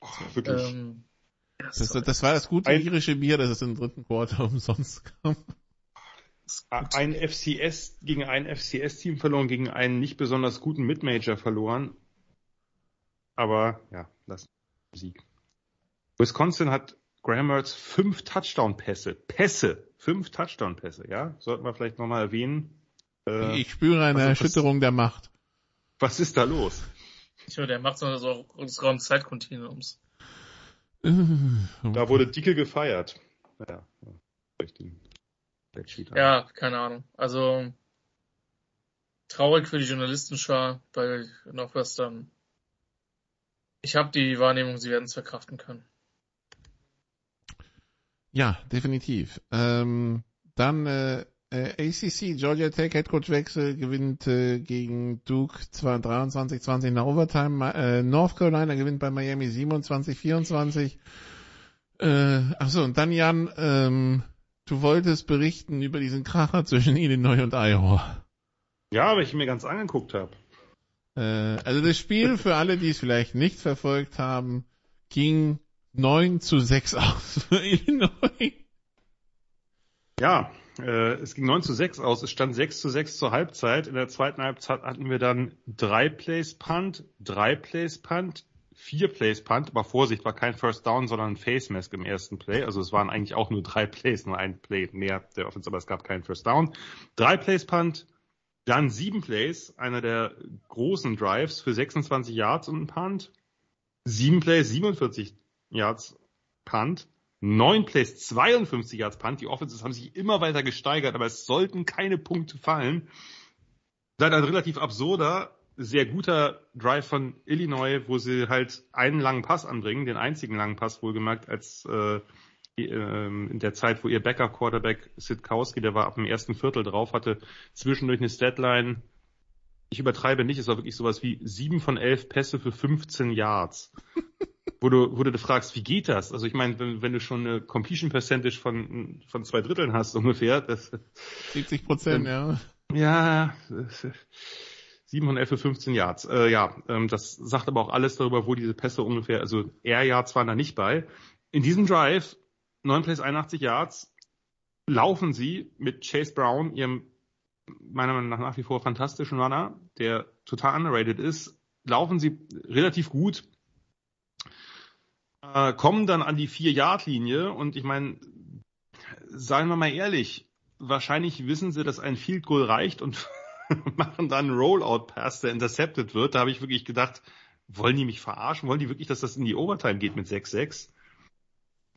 Oh, wirklich. Ähm, Das, das war das gute Ein- irische Bier, das es im dritten Quarter umsonst kam. ein FCS gegen ein FCS-Team verloren, gegen einen nicht besonders guten Midmajor verloren. Aber ja, das ist Sieg. Wisconsin hat Graham Mertz fünf Touchdown-Pässe. Pässe! Fünf Touchdown-Pässe, ja? Sollten wir vielleicht nochmal erwähnen. Äh, Ich spüre eine also Erschütterung der Macht. Was ist da los? Ich höre, der macht so so Raum Zeitkontinuums. Da wurde Dicke gefeiert. Ja, ja. keine Ahnung. Also traurig für die Journalistenschar bei Northwestern. Ich habe die Wahrnehmung, sie werden es verkraften können. Ja, definitiv. Ähm, dann äh, äh, ACC, Georgia Tech Headcoach-Wechsel gewinnt äh, gegen Duke 23-20 nach Overtime. Äh, North Carolina gewinnt bei Miami 27-24. Äh, achso, und dann Jan, ähm, du wolltest berichten über diesen Kracher zwischen Illinois und Iowa. ja, weil ich mir ganz angeguckt habe. Äh, also das Spiel, für alle, die es vielleicht nicht verfolgt haben, ging 9 zu 6 aus für Illinois. Ja, es ging 9 zu 6 aus. Es stand 6 zu 6 zur Halbzeit. In der zweiten Halbzeit hatten wir dann drei Plays Punt, drei Plays Punt, vier Plays Punt. Aber Vorsicht, war kein First Down, sondern ein Face Mask im ersten Play. Also es waren eigentlich auch nur drei Plays, nur ein Play mehr der Offense, aber es gab keinen First Down. Drei Plays Punt, dann sieben Plays, einer der großen Drives für 26 Yards und ein Punt. Sieben Plays, 47 Yards Punt. Neun Plays, 52 Yards Punt. Die Offenses haben sich immer weiter gesteigert, aber es sollten keine Punkte fallen. Dann ein relativ absurder, sehr guter Drive von Illinois, wo sie halt einen langen Pass anbringen, den einzigen langen Pass wohlgemerkt, als äh, ähm, in der Zeit, wo ihr Backup-Quarterback Sitkowski, der war ab dem ersten Viertel drauf, hatte zwischendurch eine Statline. Ich übertreibe nicht, es war wirklich sowas wie sieben von elf Pässe für 15 Yards wo du, wo du dich fragst, wie geht das? Also ich meine, wenn, wenn du schon eine Completion Percentage von, von zwei Dritteln hast ungefähr, das, 70 Prozent, ja. ja, 7 von 11 für 15 Yards. Äh, ja, ähm, das sagt aber auch alles darüber, wo diese Pässe ungefähr, also Air Yards waren da nicht bei. In diesem Drive, 9 Plays, 81 Yards, laufen sie mit Chase Brown, ihrem meiner Meinung nach nach wie vor fantastischen Runner, der total underrated ist, laufen sie relativ gut, äh, kommen dann an die 4-Yard-Linie und ich meine, seien wir mal ehrlich, wahrscheinlich wissen sie, dass ein Field Goal reicht und machen dann einen Rollout Pass, der intercepted wird. Da habe ich wirklich gedacht, wollen die mich verarschen? Wollen die wirklich, dass das in die Overtime geht mit 6-6?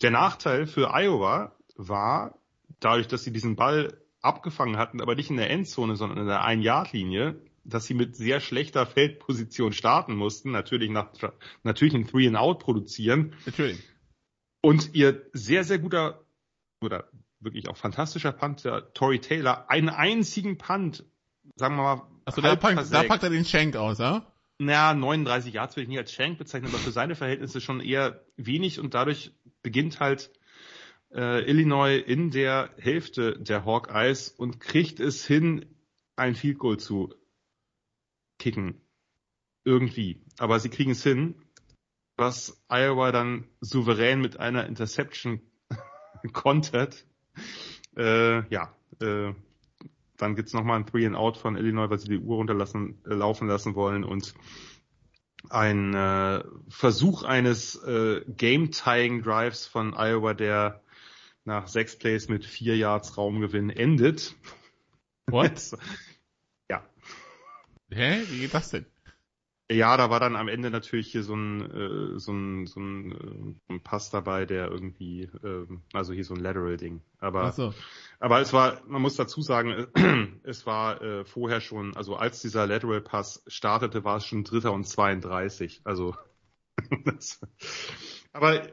Der Nachteil für Iowa war, dadurch, dass sie diesen Ball abgefangen hatten, aber nicht in der Endzone, sondern in der Ein-Yard-Linie, dass sie mit sehr schlechter Feldposition starten mussten, natürlich nach, natürlich ein Three and Out produzieren. Natürlich. Und ihr sehr, sehr guter oder wirklich auch fantastischer Punt, der Tory Taylor, einen einzigen Punt, sagen wir mal. Also da packt, da packt er den Shank aus, ja? Naja, 39 Yards will ich nicht als Shank bezeichnen, aber für seine Verhältnisse schon eher wenig und dadurch beginnt halt äh, Illinois in der Hälfte der Hawkeyes und kriegt es hin, ein Field Goal zu kicken. Irgendwie. Aber sie kriegen es hin, was Iowa dann souverän mit einer Interception kontert. Äh, ja, äh, dann gibt's nochmal ein Three and Out von Illinois, weil sie die Uhr runterlassen, äh, laufen lassen wollen und ein äh, Versuch eines äh, Game-Tying Drives von Iowa, der nach sechs Plays mit vier Yards Raumgewinn endet. What? Hä? Wie geht das denn? Ja, da war dann am Ende natürlich hier so ein, äh, so ein, so ein, äh, ein Pass dabei, der irgendwie, äh, also hier so ein Lateral-Ding. Aber, so. aber es war, man muss dazu sagen, es war äh, vorher schon, also als dieser Lateral-Pass startete, war es schon Dritter und 32. Also, das, aber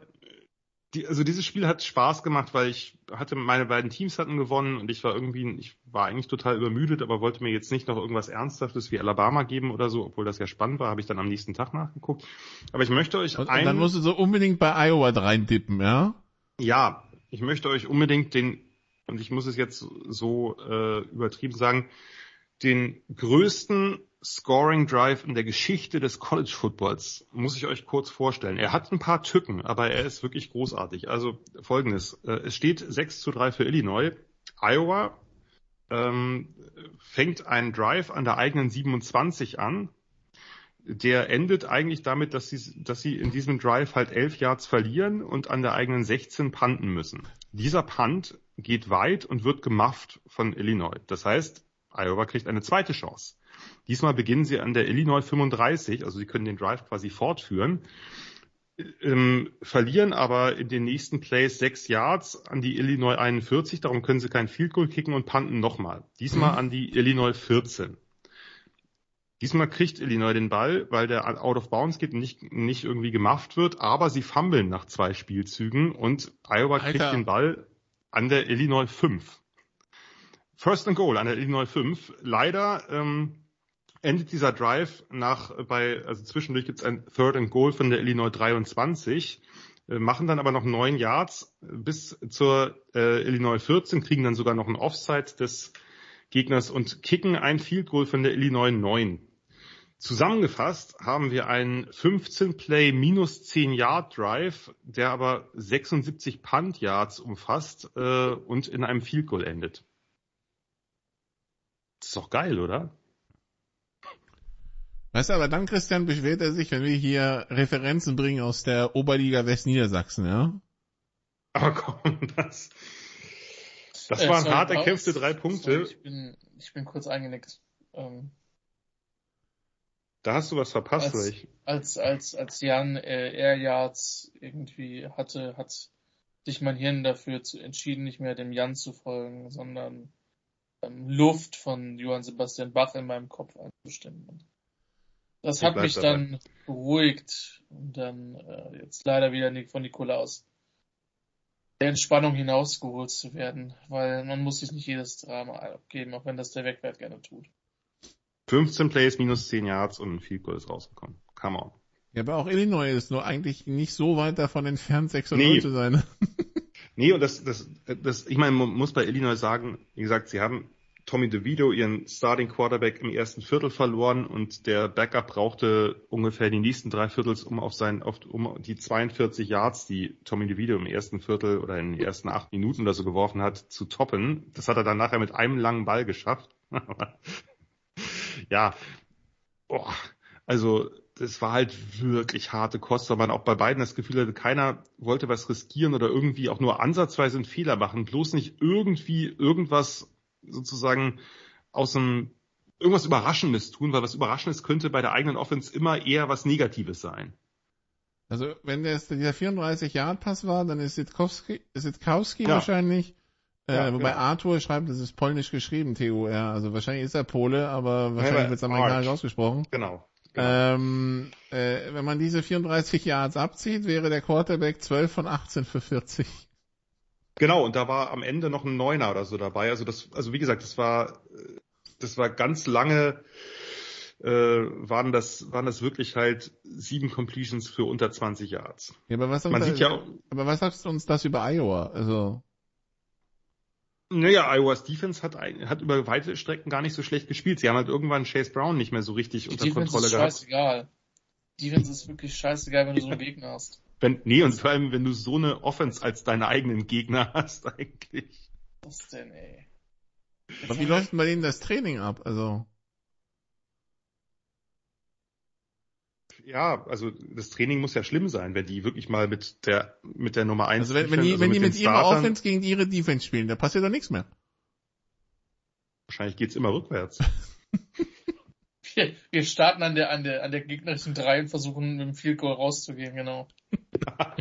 die, also dieses Spiel hat Spaß gemacht, weil ich hatte, meine beiden Teams hatten gewonnen und ich war irgendwie, ich war eigentlich total übermüdet, aber wollte mir jetzt nicht noch irgendwas Ernsthaftes wie Alabama geben oder so, obwohl das ja spannend war, habe ich dann am nächsten Tag nachgeguckt. Aber ich möchte euch Und, einen, und dann musst du so unbedingt bei Iowa reintippen, ja? ja, ich möchte euch unbedingt den, und ich muss es jetzt so äh, übertrieben sagen, den größten Scoring Drive in der Geschichte des College Footballs muss ich euch kurz vorstellen. Er hat ein paar Tücken, aber er ist wirklich großartig. Also folgendes. Äh, es steht 6 zu 3 für Illinois. Iowa ähm, fängt einen Drive an der eigenen 27 an. Der endet eigentlich damit, dass sie, dass sie in diesem Drive halt 11 Yards verlieren und an der eigenen 16 punten müssen. Dieser Punt geht weit und wird gemufft von Illinois. Das heißt, Iowa kriegt eine zweite Chance. Diesmal beginnen sie an der Illinois 35, also sie können den Drive quasi fortführen, ähm, verlieren aber in den nächsten Plays sechs Yards an die Illinois 41, darum können sie kein Field Goal kicken und panten nochmal. Diesmal an die Illinois 14. Diesmal kriegt Illinois den Ball, weil der out of bounds geht und nicht, nicht irgendwie gemafft wird, aber sie fummeln nach zwei Spielzügen und Iowa kriegt Alter. den Ball an der Illinois 5. First and Goal an der Illinois 5. Leider ähm, endet dieser Drive nach bei, also zwischendurch gibt es ein Third and Goal von der Illinois 23, äh, machen dann aber noch neun Yards bis zur äh, Illinois 14, kriegen dann sogar noch ein Offside des Gegners und kicken ein Field Goal von der Illinois 9. Zusammengefasst haben wir einen 15 Play minus 10 Yard Drive, der aber 76 Punt Yards umfasst äh, und in einem Field Goal endet. Das ist doch geil, oder? Weißt du, aber dann, Christian, beschwert er sich, wenn wir hier Referenzen bringen aus der Oberliga Westniedersachsen, ja? Aber komm, das, das Äh, waren sorry, hart erkämpfte drei Sorry, Punkte. ich, bin, ich bin kurz eingenickt. Ähm, Da hast du was verpasst, Als- weil ich, als, als, als Jan äh, Air Yards irgendwie hatte, hat sich mein Hirn dafür zu, entschieden, nicht mehr dem Jan zu folgen, sondern Luft von Johann Sebastian Bach in meinem Kopf einzustimmen. Das Ich hat mich dabei. dann beruhigt und dann äh, jetzt leider wieder von Nikolaus der Entspannung hinausgeholt zu werden, weil man muss sich nicht jedes Drama abgeben, auch wenn das der Wegwert gerne tut. 15 Plays minus 10 Yards und ein Field Goal ist rausgekommen. Come on. Ja, aber auch Illinois ist nur eigentlich nicht so weit davon entfernt, 6 und Nee. 0 zu sein. Nee, und das, das, das, ich meine, man muss bei Illinois sagen, wie gesagt, sie haben Tommy DeVito, ihren Starting Quarterback, im ersten Viertel verloren und der Backup brauchte ungefähr die nächsten drei Viertels, um auf sein, auf, um die 42 Yards, die Tommy DeVito im ersten Viertel oder in den ersten acht Minuten oder so geworfen hat, zu toppen. Das hat er dann nachher mit einem langen Ball geschafft. ja, Boah, also das war halt wirklich harte Kost, weil man auch bei beiden das Gefühl hatte, keiner wollte was riskieren oder irgendwie auch nur ansatzweise einen Fehler machen, bloß nicht irgendwie irgendwas sozusagen aus dem irgendwas Überraschendes tun, weil was Überraschendes könnte bei der eigenen Offense immer eher was Negatives sein. Also wenn das dieser 34 Yard Pass war, dann ist Sitkowski, Sitkowski ja. wahrscheinlich. Äh, ja, wobei genau. Arthur schreibt, das ist polnisch geschrieben, TUR. Also wahrscheinlich ist er Pole, aber wahrscheinlich ja, wird es amerikanisch ausgesprochen. Genau. Genau. Ähm, äh, wenn man diese 34 Yards abzieht, wäre der Quarterback 12 von 18 für 40. Genau, und da war am Ende noch ein Neuner oder so dabei. Also das, also wie gesagt, das war, das war ganz lange äh, waren das waren das wirklich halt sieben Completions für unter 20 Yards. Ja, aber was Man sieht ja, aber was sagst du uns das über Iowa? Also naja, Iowa's Defense hat, hat über weite Strecken gar nicht so schlecht gespielt. Sie haben halt irgendwann Chase Brown nicht mehr so richtig Die unter Defense Kontrolle ist gehabt. Scheißegal. Defense ist wirklich scheißegal, wenn du so einen Gegner hast. Wenn, nee, und vor allem, wenn du so eine Offense als deinen eigenen Gegner hast, eigentlich. Was denn, ey? Aber wie läuft denn bei denen das Training ab? Also. Ja, also das Training muss ja schlimm sein, wenn die wirklich mal mit der mit der Nummer 1 Also wenn, wenn die, also wenn die mit, mit ihrer Offense gegen ihre Defense spielen, da passiert doch nichts mehr. Wahrscheinlich geht's immer rückwärts. wir, wir starten an der an der an der gegnerischen 3 und versuchen mit dem Field Goal rauszugehen, genau.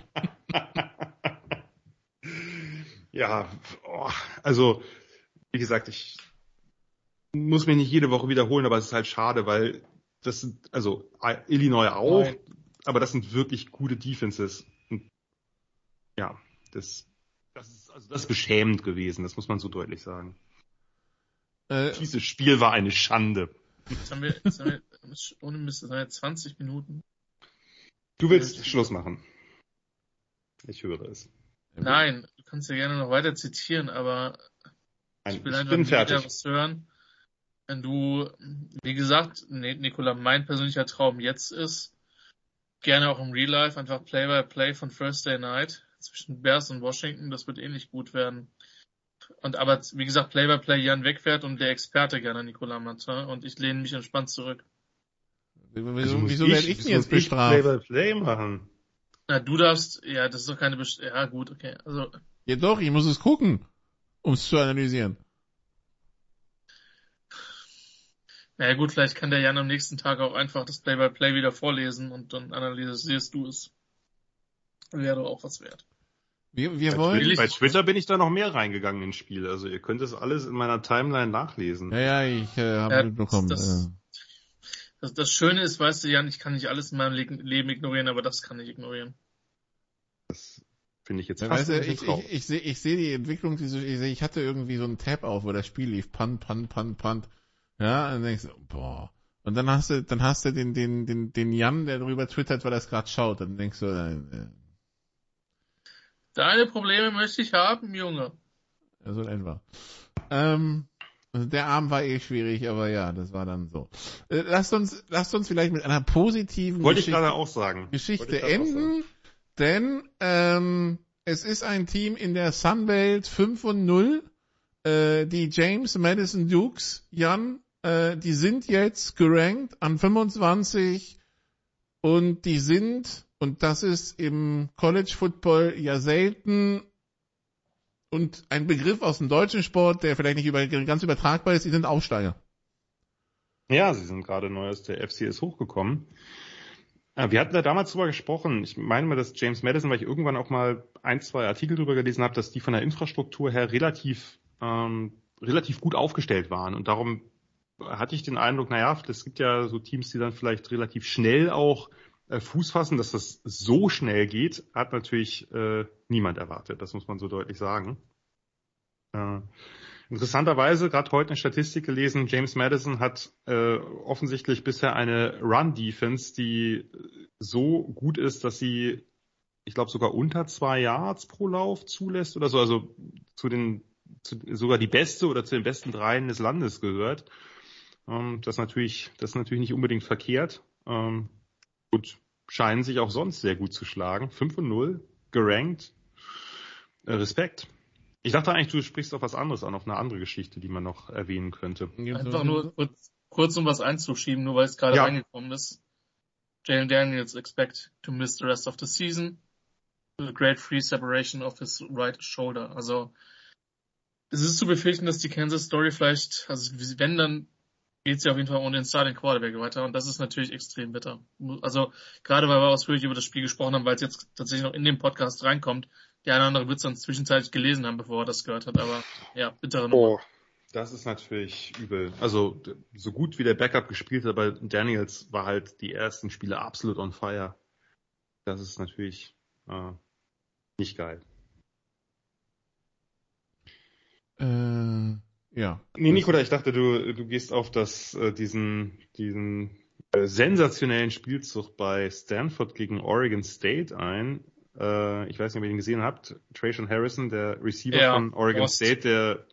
ja, oh, also wie gesagt, ich muss mich nicht jede Woche wiederholen, aber es ist halt schade, weil das sind, also Illinois auch, Nein. aber das sind wirklich gute Defenses. Und, ja, das, das ist, also das ist beschämend gewesen, das muss man so deutlich sagen. Äh, Dieses Spiel war eine Schande. Jetzt haben wir, jetzt haben wir ohne Mist, das sind jetzt 20 Minuten. Du willst Schluss machen. Ich höre es. Nein, du kannst ja gerne noch weiter zitieren, aber ich will ich einfach wieder was hören du, wie gesagt, Nikola, mein persönlicher Traum jetzt ist, gerne auch im Real Life einfach Play-by-Play -play von Thursday Night zwischen Bears und Washington, das wird ähnlich gut werden. Und aber, wie gesagt, Play-by-Play -play Jan wegfährt und der Experte gerne Nikola Martin und ich lehne mich entspannt zurück. Wieso, also wieso werde ich denn jetzt bestraft? Play-by-Play -play machen. Na, du darfst, ja, das ist doch keine Best ja gut, okay, also. Ja doch, ich muss es gucken, um es zu analysieren. Naja gut, vielleicht kann der Jan am nächsten Tag auch einfach das Play-by-Play -play wieder vorlesen und dann analysierst du es. Wäre doch auch was wert. Wir, wir wollen. Bei Twitter bin ich da noch mehr reingegangen ins Spiel. Also ihr könnt es alles in meiner Timeline nachlesen. Ja, ja, ich äh, habe ja, mitbekommen. Das, das, das, Schöne ist, weißt du, Jan, ich kann nicht alles in meinem Leben ignorieren, aber das kann ich ignorieren. Das finde ich jetzt ja, fast weißt du, ich, ich, ich sehe ich seh die Entwicklung, ich, seh, ich hatte irgendwie so einen Tab auf, wo das Spiel lief, Punt, Punt, Punt, Punt. Ja, und dann denkst du, boah. Und dann hast du, dann hast du den, den, den, den Jan, der darüber twittert, weil er es gerade schaut. Dann denkst du, äh, Deine Probleme möchte ich haben, Junge. So etwa. Ähm, also der Abend war eh schwierig, aber ja, das war dann so. Äh, lasst uns, lasst uns vielleicht mit einer positiven Wollte Geschichte, ich gerade auch sagen. Geschichte enden, denn ähm, es ist ein Team in der Sunbelt 5 und 0. Äh, die James Madison Dukes, Jan, äh, die sind jetzt gerankt an 25 und die sind, und das ist im College Football ja selten und ein Begriff aus dem deutschen Sport, der vielleicht nicht über, ganz übertragbar ist, die sind Aufsteiger. Ja, sie sind gerade neu aus der FCS hochgekommen. Äh, wir hatten da damals drüber gesprochen. Ich meine mal, dass James Madison, weil ich irgendwann auch mal ein, zwei Artikel drüber gelesen habe, dass die von der Infrastruktur her relativ ähm, relativ gut aufgestellt waren. Und darum hatte ich den Eindruck, naja, es gibt ja so Teams, die dann vielleicht relativ schnell auch äh, Fuß fassen, dass das so schnell geht, hat natürlich äh, niemand erwartet. Das muss man so deutlich sagen. Äh, interessanterweise, gerade heute eine Statistik gelesen, James Madison hat äh, offensichtlich bisher eine Run-Defense, die so gut ist, dass sie, ich glaube, sogar unter zwei Yards pro Lauf zulässt oder so, also zu den zu, sogar die beste oder zu den besten dreien des Landes gehört. Ähm, das natürlich, das ist natürlich nicht unbedingt verkehrt. Ähm, und scheinen sich auch sonst sehr gut zu schlagen. 5 und 0, gerankt. Äh, Respekt. Ich dachte eigentlich, du sprichst auf was anderes an, auf eine andere Geschichte, die man noch erwähnen könnte. Einfach nur kurz, kurz um was einzuschieben, nur weil es gerade ja. reingekommen ist. Jalen Daniels expect to miss the rest of the season. With a great free separation of his right shoulder. Also es ist zu befürchten, dass die Kansas Story vielleicht, also wenn dann geht sie auf jeden Fall ohne den Starting Quarterback weiter und das ist natürlich extrem bitter. Also gerade weil wir ausführlich über das Spiel gesprochen haben, weil es jetzt tatsächlich noch in den Podcast reinkommt, der eine oder andere wird es dann zwischenzeitlich gelesen haben, bevor er das gehört hat, aber ja, bittere Nummer. Oh, das ist natürlich übel. Also so gut wie der Backup gespielt hat, aber Daniels war halt die ersten Spiele absolut on fire. Das ist natürlich äh, nicht geil. Äh, ja. Nee, Nikola, ich dachte, du, du gehst auf das, äh, diesen, diesen äh, sensationellen Spielzug bei Stanford gegen Oregon State ein. Äh, ich weiß nicht, ob ihr ihn gesehen habt. Trajan Harrison, der Receiver Ja, von Oregon Ost. State, der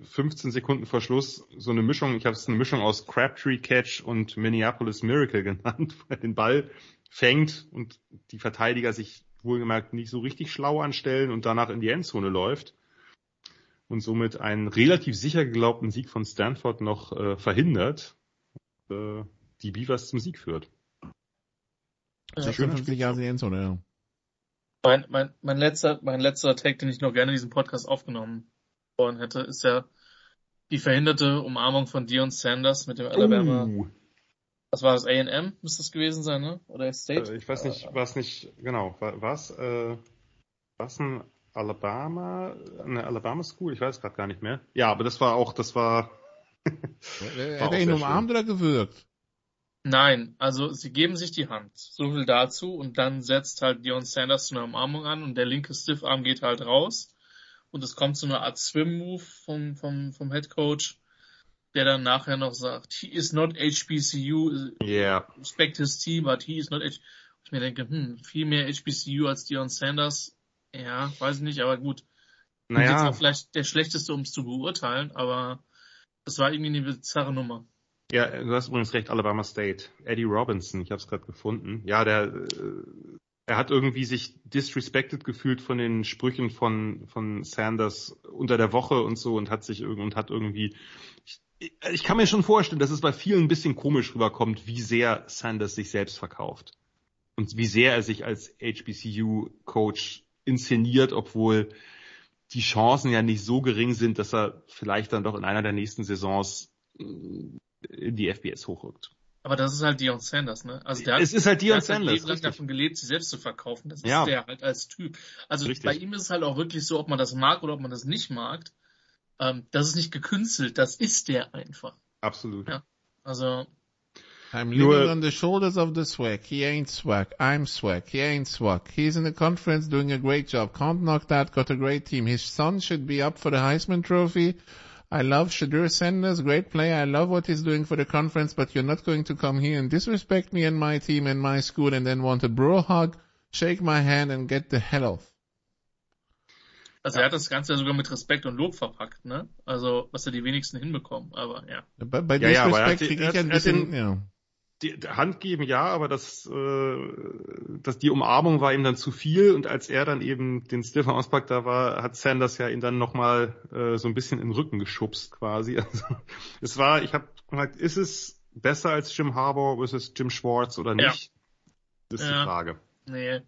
15 Sekunden vor Schluss so eine Mischung, ich habe es eine Mischung aus Crabtree Catch und Minneapolis Miracle genannt, weil er den Ball fängt und die Verteidiger sich wohlgemerkt nicht so richtig schlau anstellen und danach in die Endzone läuft und somit einen relativ sicher geglaubten Sieg von Stanford noch äh, verhindert, äh, die Beavers zum Sieg führt. Ja. Sehr schöner 56 Jahre in Endzone, ja. Mein, mein, mein letzter, mein letzter Take, den ich noch gerne in diesem Podcast aufgenommen worden hätte, ist ja die verhinderte Umarmung von Dion Sanders mit dem Alabama. Uh, Was war das? A&M müsste das gewesen sein, ne? Oder State? äh, ich weiß nicht, war es nicht, genau, war was, äh, was ein Alabama, eine Alabama School? Ich weiß gerade gar nicht mehr. Ja, aber das war auch, das war, War Hat er ihn umarmt oder gewürgt? Nein, also sie geben sich die Hand. So viel dazu und dann setzt halt Dion Sanders zu einer Umarmung an und der linke Stiffarm geht halt raus und es kommt zu einer Art Swim-Move vom, vom, vom Head Coach, der dann nachher noch sagt, he is not HBCU, yeah, respect his team, but he is not H ich mir denke, hm, viel mehr HBCU als Dion Sanders. Ja, weiß ich nicht, aber gut. Naja, auch vielleicht der schlechteste, um es zu beurteilen, aber das war irgendwie eine bizarre Nummer. Ja, du hast übrigens recht, Alabama State. Eddie Robinson, ich habe es gerade gefunden. Ja, der, äh, er hat irgendwie sich disrespected gefühlt von den Sprüchen von von Sanders unter der Woche und so und hat sich und hat irgendwie. Ich, ich kann mir schon vorstellen, dass es bei vielen ein bisschen komisch rüberkommt, wie sehr Sanders sich selbst verkauft und wie sehr er sich als HBCU-Coach inszeniert, obwohl die Chancen ja nicht so gering sind, dass er vielleicht dann doch in einer der nächsten Saisons äh, in die FBS hochrückt. Aber das ist halt Dion Sanders, ne? Also der hat, Es ist halt Dion hat Sanders, richtig. davon gelebt, sich selbst zu verkaufen. Das ist Ja. der halt als Typ. Also Richtig. bei ihm ist es halt auch wirklich so, ob man das mag oder ob man das nicht mag. Ähm, das ist nicht gekünstelt, das ist der einfach. Absolut. Ja. Also, I'm Nur- living on the shoulders of the swag. He ain't swag. I'm swag. He ain't swag. He's in the conference doing a great job. Can't knock that. Got a great team. His son should be up for the Heisman Trophy. I love Shadur Sanders. Great player. I love what he's doing for the conference, but you're not going to come here and disrespect me and my team and my school and then want a bro hug, shake my hand and get the hell off. also er hat das Ganze ja sogar mit Respekt und Lob verpackt, ne? Also, was ja die wenigsten hinbekommen, aber ja. Bei, bei Ja, ja, aber er hat Disrespect die- kriege er ich ein er bisschen, ja. Die, Hand geben ja, aber das, äh, das die Umarmung war ihm dann zu viel und als er dann eben den Stiffer auspackt, da war, hat Sanders ja ihn dann nochmal äh, so ein bisschen in den Rücken geschubst quasi. Also, es war, ich habe gesagt, ist es besser als Jim Harbour versus Jim Schwartz oder Ja. nicht? Das ist Ja. die Frage. Nee.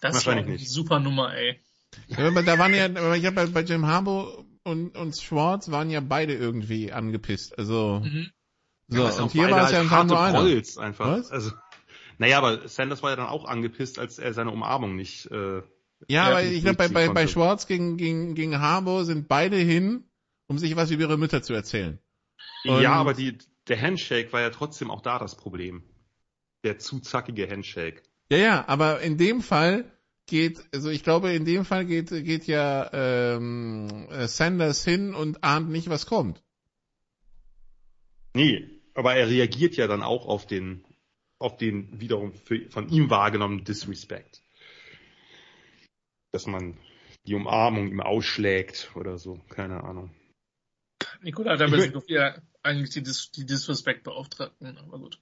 Das war Wahrscheinlich eine nicht. super Nummer, ey. Ja, aber da waren ja, aber ich habe bei, bei Jim Harbour und, und Schwartz waren ja beide irgendwie angepisst. Also, Mhm. So, Ja, und hier war es ja halt anscheinend nur einer. Prolls einfach. Was? Also, naja, aber Sanders war ja dann auch angepisst, als er seine Umarmung nicht. Äh, Ja, aber ich glaube, bei, bei, bei. Schwartz gegen, gegen, gegen Harbour sind beide hin, um sich was über ihre Mütter zu erzählen. Und- ja, aber die, der Handshake war ja trotzdem auch da das Problem. Der zu zackige Handshake. Ja, ja, aber in dem Fall geht, also ich glaube, in dem Fall geht, geht ja ähm, äh, Sanders hin und ahnt nicht, was kommt. Nee, aber er reagiert ja dann auch auf den, auf den wiederum für, von ihm wahrgenommenen Disrespect. Dass man die Umarmung ihm ausschlägt oder so, keine Ahnung. Nikola da auf ja eigentlich die, Dis die Disrespect-Beauftragten, aber gut.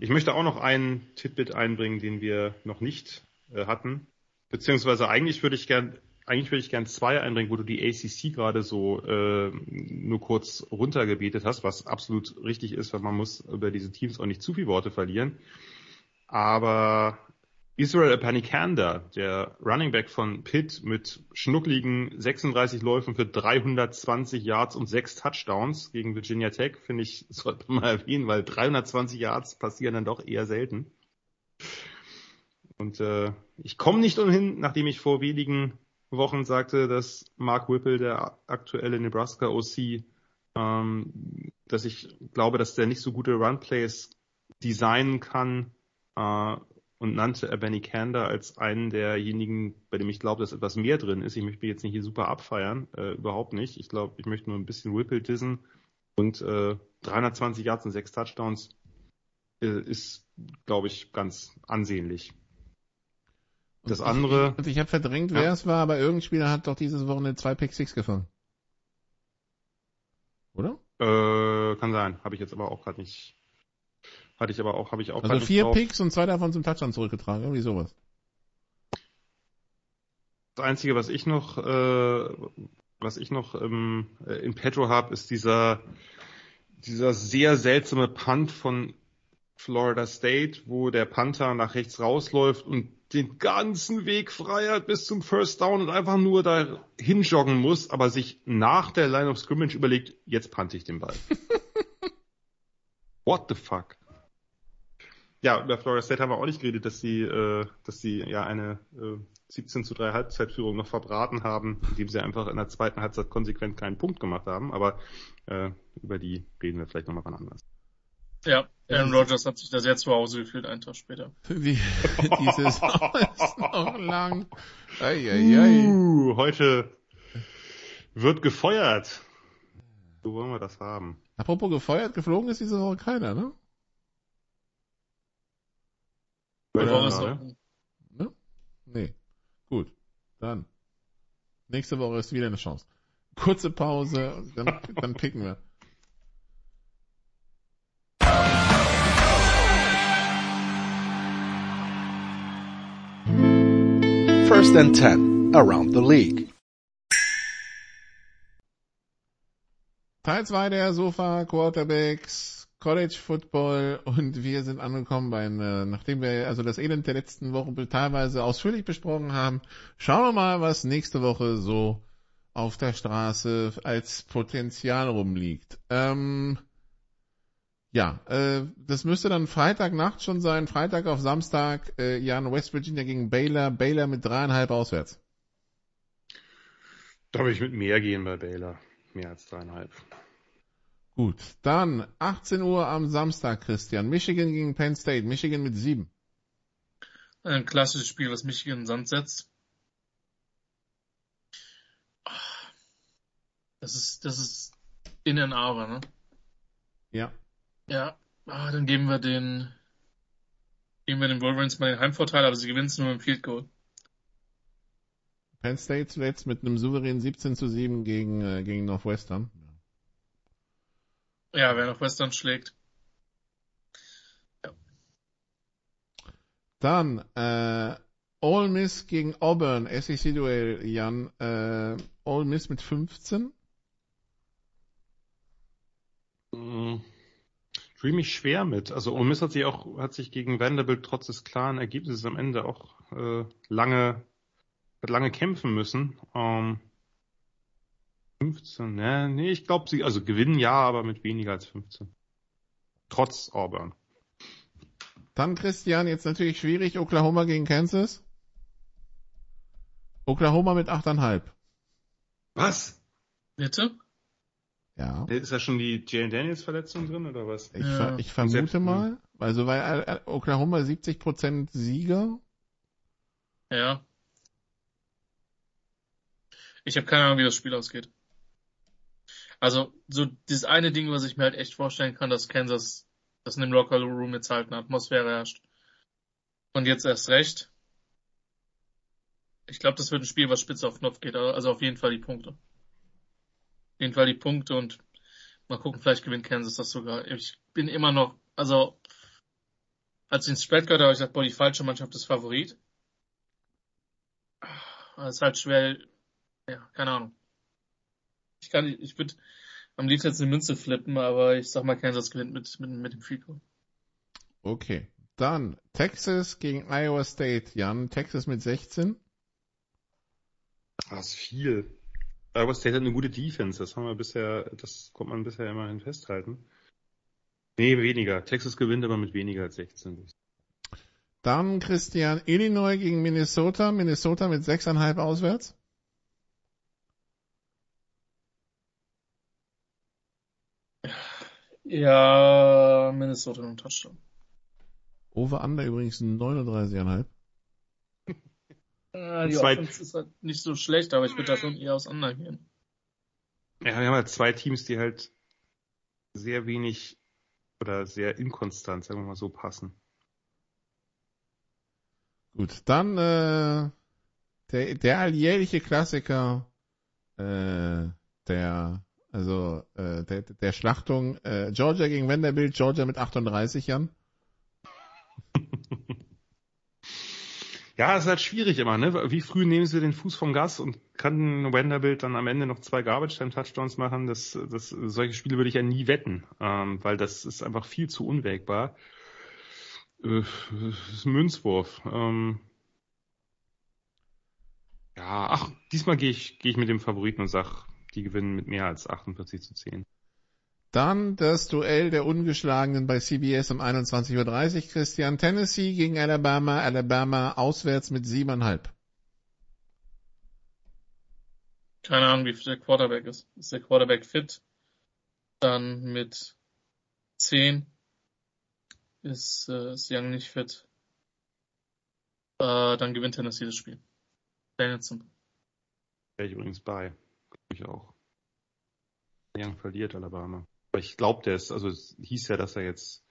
Ich möchte auch noch einen Titbit einbringen, den wir noch nicht äh, hatten. Beziehungsweise eigentlich würde ich gern, eigentlich würde ich gern zwei einbringen, wo du die ACC gerade so äh, nur kurz runtergebetet hast, was absolut richtig ist, weil man muss über diese Teams auch nicht zu viel Worte verlieren. Aber Israel Abanikanda, der Running Back von Pitt mit schnuckligen 36 Läufen für 320 Yards und 6 Touchdowns gegen Virginia Tech, finde ich, sollte man mal erwähnen, weil 320 Yards passieren dann doch eher selten. Und äh, ich komme nicht umhin, nachdem ich vor wenigen Wochen sagte, dass Mark Whipple, der aktuelle Nebraska OC, ähm, dass ich glaube, dass der nicht so gute Runplays designen kann äh, und nannte Benny Kander als einen derjenigen, bei dem ich glaube, dass etwas mehr drin ist. Ich möchte mich jetzt nicht hier super abfeiern, äh, überhaupt nicht. Ich glaube, ich möchte nur ein bisschen Whipple dissen und äh, 320 Yards und sechs Touchdowns äh, ist, glaube ich, ganz ansehnlich. Das andere. Ich, ich habe verdrängt, wer ja. es war, aber irgendein Spieler hat doch dieses Wochenende zwei Pick Six gefangen. Oder? Äh, kann sein. Habe ich jetzt aber auch gerade nicht. Hatte ich aber auch, habe ich auch. Also vier Picks und zwei davon zum Touchdown zurückgetragen, irgendwie sowas. Das Einzige, was ich noch, äh, was ich noch ähm, in Petro habe, ist dieser, dieser sehr seltsame Punt von Florida State, wo der Panther nach rechts rausläuft und den ganzen Weg frei hat bis zum First Down und einfach nur da hinjoggen muss, aber sich nach der Line of Scrimmage überlegt, jetzt pante ich den Ball. What the fuck? Ja, über Florida State haben wir auch nicht geredet, dass sie, äh, dass sie ja eine äh, 17 zu 3 Halbzeitführung noch verbraten haben, indem sie einfach in der zweiten Halbzeit konsequent keinen Punkt gemacht haben. Aber äh, über die reden wir vielleicht nochmal wann anders. Ja, Aaron Rodgers hat sich da sehr zu Hause gefühlt, einen Tag später. Die, die Saison ist noch lang. Ei, ei, ei. Uh, heute wird gefeuert. So wollen wir das haben. Apropos gefeuert, geflogen ist diese Woche keiner, ne? Oder Woche ist noch. Ne? Nee. Gut. Dann. Nächste Woche ist wieder eine Chance. Kurze Pause, dann, dann picken wir. First and 10 around the league. Teil 2 der Sofa Quarterbacks College Football und wir sind angekommen bei, äh, nachdem wir also das Elend der letzten Wochen teilweise ausführlich besprochen haben, schauen wir mal, was nächste Woche so auf der Straße als Potenzial rumliegt. Ähm, ja, äh, das müsste dann Freitagnacht schon sein, Freitag auf Samstag, äh, Jan West Virginia gegen Baylor, Baylor mit dreieinhalb auswärts. Da würde ich mit mehr gehen bei Baylor, mehr als dreieinhalb. Gut, dann 18 Uhr am Samstag, Christian, Michigan gegen Penn State, Michigan mit sieben. Ein klassisches Spiel, was Michigan in Sand setzt. Das ist, das ist in and aber, ne? Ja. Ja, ah, dann geben wir den, geben wir den Wolverines mal den Heimvorteil, aber sie gewinnen es nur im Field Goal. Penn State zuletzt mit einem souveränen 17 zu 7 gegen, äh, gegen Northwestern. Ja, wer Northwestern schlägt. Ja. Dann, äh, All Miss gegen Auburn, SEC-Duell, Jan, äh, All Miss mit 15. Mm fühle mich schwer mit. Also Ole Miss hat sich auch hat sich gegen Vanderbilt trotz des klaren Ergebnisses am Ende auch äh, lange hat lange kämpfen müssen. Ähm, 15, ne, nee, ich glaube sie also gewinnen ja, aber mit weniger als 15. Trotz Auburn. Dann Christian, jetzt natürlich schwierig, Oklahoma gegen Kansas. Oklahoma mit 8,5. Was? Bitte? Ja. Ist da schon die Jalen Daniels Verletzung drin oder was? Ich, ja. ich vermute Selbst, mal, also weil Oklahoma 70% Sieger. Ja. Ich habe keine Ahnung, wie das Spiel ausgeht. Also, so dieses eine Ding, was ich mir halt echt vorstellen kann, dass Kansas, dass in dem Locker Room jetzt halt eine Atmosphäre herrscht. Und jetzt erst recht. Ich glaube, das wird ein Spiel, was spitze auf Knopf geht, also auf jeden Fall die Punkte jeden Fall die Punkte und mal gucken, vielleicht gewinnt Kansas das sogar. Ich bin immer noch, also als ich ins Spread gehört habe, habe ich gesagt, boah, die falsche Mannschaft ist Favorit. Das ist halt schwer, ja, keine Ahnung. Ich kann, ich würde am liebsten jetzt eine Münze flippen, aber ich sag mal, Kansas gewinnt mit, mit, mit dem Fico. Okay. Dann Texas gegen Iowa State. Jan, Texas mit 16. Das ist viel. Iowa State hat eine gute Defense. Das haben wir bisher, das konnte man bisher immerhin festhalten. Nee, weniger. Texas gewinnt aber mit weniger als 16. Dann Christian Illinois gegen Minnesota. Minnesota mit 6,5 auswärts. Ja, Minnesota und Touchdown. Over Under übrigens 39,5. Ja, die Zwei- Offense ist halt nicht so schlecht, aber ich würde da schon eher auseinander gehen. Ja, wir haben halt zwei Teams, die halt sehr wenig oder sehr inkonstant, sagen wir mal so, passen. Gut, dann äh, der, der alljährliche Klassiker äh, der also äh, der, der Schlachtung äh, Georgia gegen Vanderbilt, Georgia mit 38 Jan. Ja, es ist halt schwierig immer, ne? Wie früh nehmen sie den Fuß vom Gas und kann Vanderbilt dann am Ende noch zwei Garbage Time Touchdowns machen? Das, das, solche Spiele würde ich ja nie wetten, ähm, weil das ist einfach viel zu unwägbar. Äh, das ist ein Münzwurf. Ähm, ja, ach, diesmal gehe ich, gehe ich mit dem Favoriten und sag, die gewinnen mit mehr als 48 zu 10. Dann das Duell der Ungeschlagenen bei CBS um 21.30 Uhr. Christian Tennessee gegen Alabama. Alabama auswärts mit 7,5. Keine Ahnung, wie fit der Quarterback ist. Ist der Quarterback fit? Dann mit 10 ist, äh, ist Young nicht fit. Äh, dann gewinnt Tennessee das Spiel. Danielson. Wäre ich übrigens bei. Glaub ich auch. Young verliert Alabama. Aber ich glaube, der ist, also es hieß ja, dass er jetzt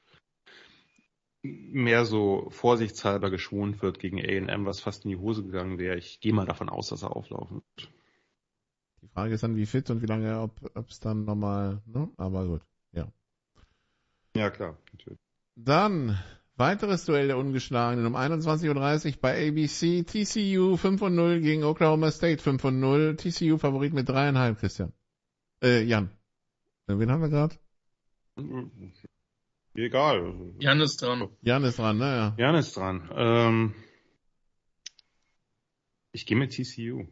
mehr so vorsichtshalber geschont wird gegen A&M, was fast in die Hose gegangen wäre. Ich gehe mal davon aus, dass er auflaufen wird. Die Frage ist dann, wie fit und wie lange, ob es dann nochmal, ne? Aber gut, ja. Ja, klar, natürlich. Dann weiteres Duell der Ungeschlagenen um 21.30 Uhr bei ABC. TCU 5 und 0 gegen Oklahoma State 5 und 0. TCU Favorit mit dreieinhalb, Christian. Äh, Jan. Äh, Wen haben wir gerade? Egal. Jan ist dran. Jan ist dran, ne? Ja. Jan ist dran. Ähm, ich gehe mit TCU.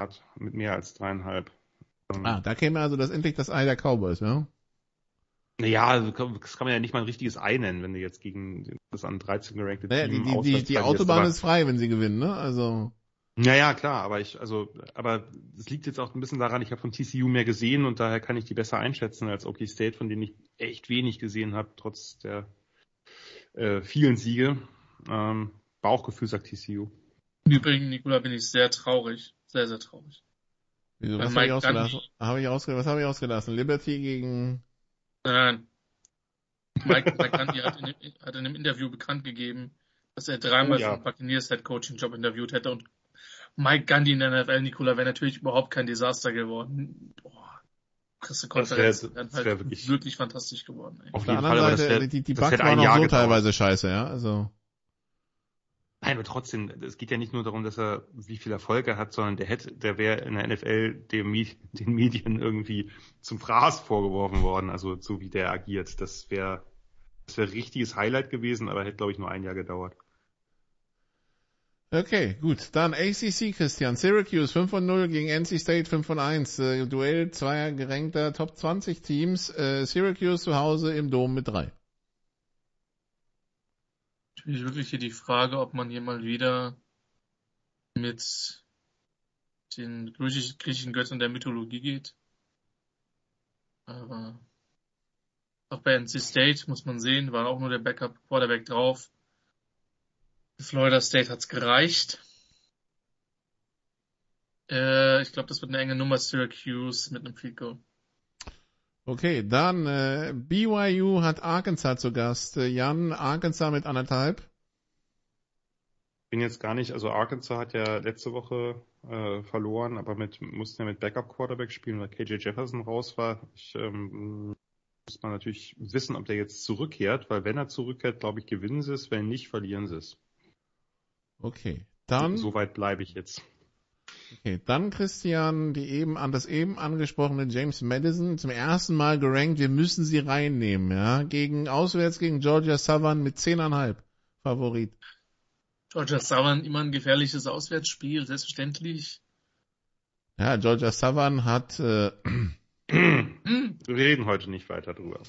Hat mit mehr als dreieinhalb. Ähm, Ah, da käme also das endlich das Ei der Cowboys, ja? Naja, das kann man ja nicht mal ein richtiges Ei nennen, wenn du jetzt gegen das an 13 gerankte Naja, Team die, die, die, die Autobahn ist frei, wenn sie gewinnen, ne? Also. Naja, klar, aber ich, also, aber es liegt jetzt auch ein bisschen daran, ich habe von TCU mehr gesehen und daher kann ich die besser einschätzen als OK State, von denen ich echt wenig gesehen habe, trotz der äh, vielen Siege. Ähm, Bauchgefühl sagt TCU. Im Übrigen, Nikola, bin ich sehr traurig. Sehr, sehr traurig. Wieso, was habe ich ausgelassen? Hab ich ausge was habe ich ausgelassen? Liberty gegen. Nein. Mike, Mike Gundy hat in, dem- hat in einem Interview bekannt gegeben, dass er dreimal Oh ja. für den Buccaneers Head Coaching Job interviewt hätte und Mike Gundy in der NFL, Nikola, wäre natürlich überhaupt kein Desaster geworden. Boah. Pressekonferenz Das wär- halt wär wirklich- wirklich fantastisch geworden. Ey. Auf der jeden anderen Fall, Seite, wär- die, die Bugs hätte ein waren auch Jahr so gedauert. teilweise scheiße, ja? Also. Nein, aber trotzdem, es geht ja nicht nur darum, dass er wie viel Erfolg er hat, sondern der hätte, der wäre in der NFL dem, den Medien irgendwie zum Fraß vorgeworfen worden, also so wie der agiert. Das wäre das wäre richtiges Highlight gewesen, aber hätte, glaube ich, nur ein Jahr gedauert. Okay, gut. Dann ACC, Christian. Syracuse 5 von 0 gegen NC State 5 von 1. Äh, Duell zweier gerankter Top 20 Teams. Äh, Syracuse zu Hause im Dom mit 3. Natürlich wirklich hier die Frage, ob man hier mal wieder mit den griechisch- griechischen Göttern der Mythologie geht. Aber auch bei NC State muss man sehen, war auch nur der Backup Quarterback drauf. Florida State hat's gereicht. Äh, ich glaube, das wird eine enge Nummer Syracuse mit einem Field Goal. Okay, dann äh, BYU hat Arkansas zu Gast. Äh, Jan, Arkansas mit anderthalb. Bin jetzt gar nicht, also Arkansas hat ja letzte Woche äh, verloren, aber mit mussten ja mit Backup Quarterback spielen, weil KJ Jefferson raus war. Ich ähm, muss man natürlich wissen, ob der jetzt zurückkehrt, weil wenn er zurückkehrt, glaube ich, gewinnen sie es, wenn nicht, verlieren sie es. Okay, dann, Soweit bleibe ich jetzt. okay, dann Christian, die eben an das eben angesprochene James Madison zum ersten Mal gerankt. Wir müssen sie reinnehmen, ja, gegen auswärts gegen Georgia Southern mit 10,5. Favorit. Georgia Southern immer ein gefährliches Auswärtsspiel, selbstverständlich. Ja, Georgia Southern hat äh, Wir reden heute nicht weiter drüber.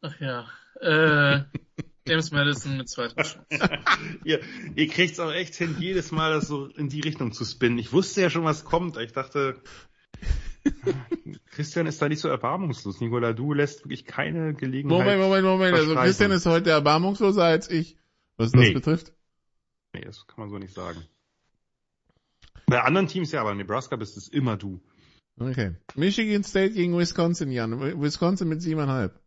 Ach ja. Äh, James Madison mit zweiter Chance. ihr, ihr kriegt's auch echt hin, jedes Mal das so in die Richtung zu spinnen. Ich wusste ja schon, was kommt. Ich dachte, Christian ist da nicht so erbarmungslos. Nicola, du lässt wirklich keine Gelegenheit. Moment, Moment, Moment. Also. Christian ist heute erbarmungsloser als ich, was das Nee. betrifft. Nee, das kann man so nicht sagen. Bei anderen Teams ja, aber in Nebraska bist es immer du. Okay. Michigan State gegen Wisconsin, Jan. Wisconsin mit siebeneinhalb.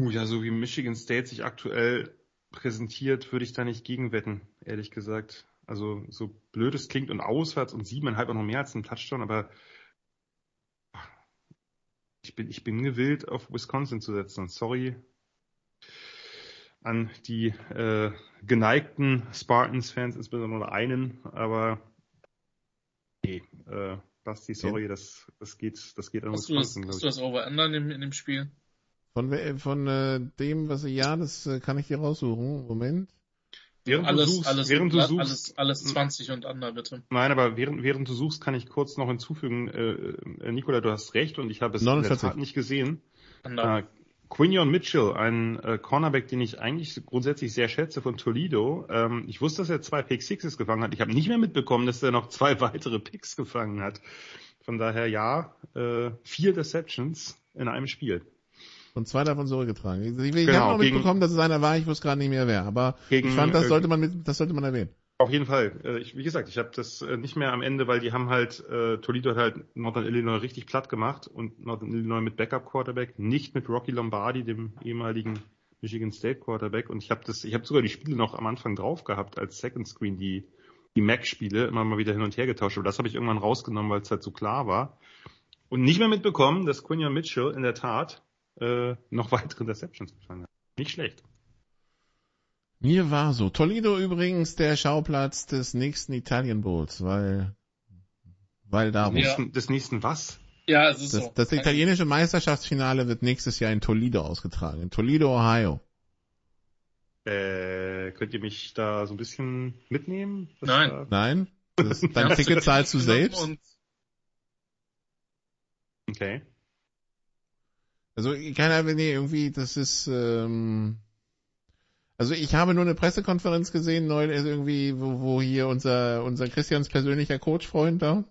Uh, ja, so wie Michigan State sich aktuell präsentiert, würde ich da nicht gegenwetten, ehrlich gesagt. Also so blöd es klingt und auswärts und siebeneinhalb auch noch mehr als ein Touchdown, aber ich bin, ich bin gewillt, auf Wisconsin zu setzen. Sorry an die äh, geneigten Spartans-Fans, insbesondere einen, aber nee, äh, Basti, sorry, das, das geht, das geht an Wisconsin, glaube hast du das Over-Under in, in dem Spiel? Von, von äh, dem, was ich, ja, das äh, kann ich dir raussuchen. Moment. Während alles, du suchst, alles, während du alles, suchst, alles, 20 und Under, bitte. Nein, aber während, während du suchst, kann ich kurz noch hinzufügen, äh, äh, Nikola, du hast recht und ich habe es in 49. der Tat nicht gesehen. Äh, Quinion Mitchell, ein äh, Cornerback, den ich eigentlich grundsätzlich sehr schätze von Toledo. Ähm, ich wusste, dass er zwei Pick Sixes gefangen hat. Ich habe nicht mehr mitbekommen, dass er noch zwei weitere Picks gefangen hat. Von daher ja, äh, vier Deceptions in einem Spiel. Und zwei davon zurückgetragen. Ich, ich, Genau, habe noch mitbekommen, dass es einer war, ich wusste gerade nicht mehr wer. Aber Gegen, ich fand, das äh, sollte man mit, das sollte man erwähnen. Auf jeden Fall. Äh, Ich, wie gesagt, ich habe das äh, nicht mehr am Ende, weil die haben halt, äh, Toledo hat halt Northern Illinois richtig platt gemacht und Northern Illinois mit Backup Quarterback, nicht mit Rocky Lombardi, dem ehemaligen Michigan State Quarterback. Und ich habe das, ich habe sogar die Spiele noch am Anfang drauf gehabt als Second Screen, die die Mac-Spiele immer mal wieder hin und her getauscht. Aber das habe ich irgendwann rausgenommen, weil es halt so klar war. Und nicht mehr mitbekommen, dass Quinion Mitchell in der Tat äh, noch weitere Deceptions gefangen hat. Nicht schlecht. Mir war so. Toledo übrigens der Schauplatz des nächsten Italien Bowls, weil, weil darum. Ja. Nächsten, des nächsten was? Ja, es ist Das, so. das italienische Meisterschaftsfinale wird nächstes Jahr in Toledo ausgetragen. In Toledo, Ohio. Äh, könnt ihr mich da so ein bisschen mitnehmen? Nein. war- Nein? Das, dein Ticket zahlst du genommen selbst? Okay. Also keiner, nee, irgendwie, das ist, ähm, also ich habe nur eine Pressekonferenz gesehen, neulich ist irgendwie, wo, wo hier unser, unser Christians persönlicher Coachfreund da,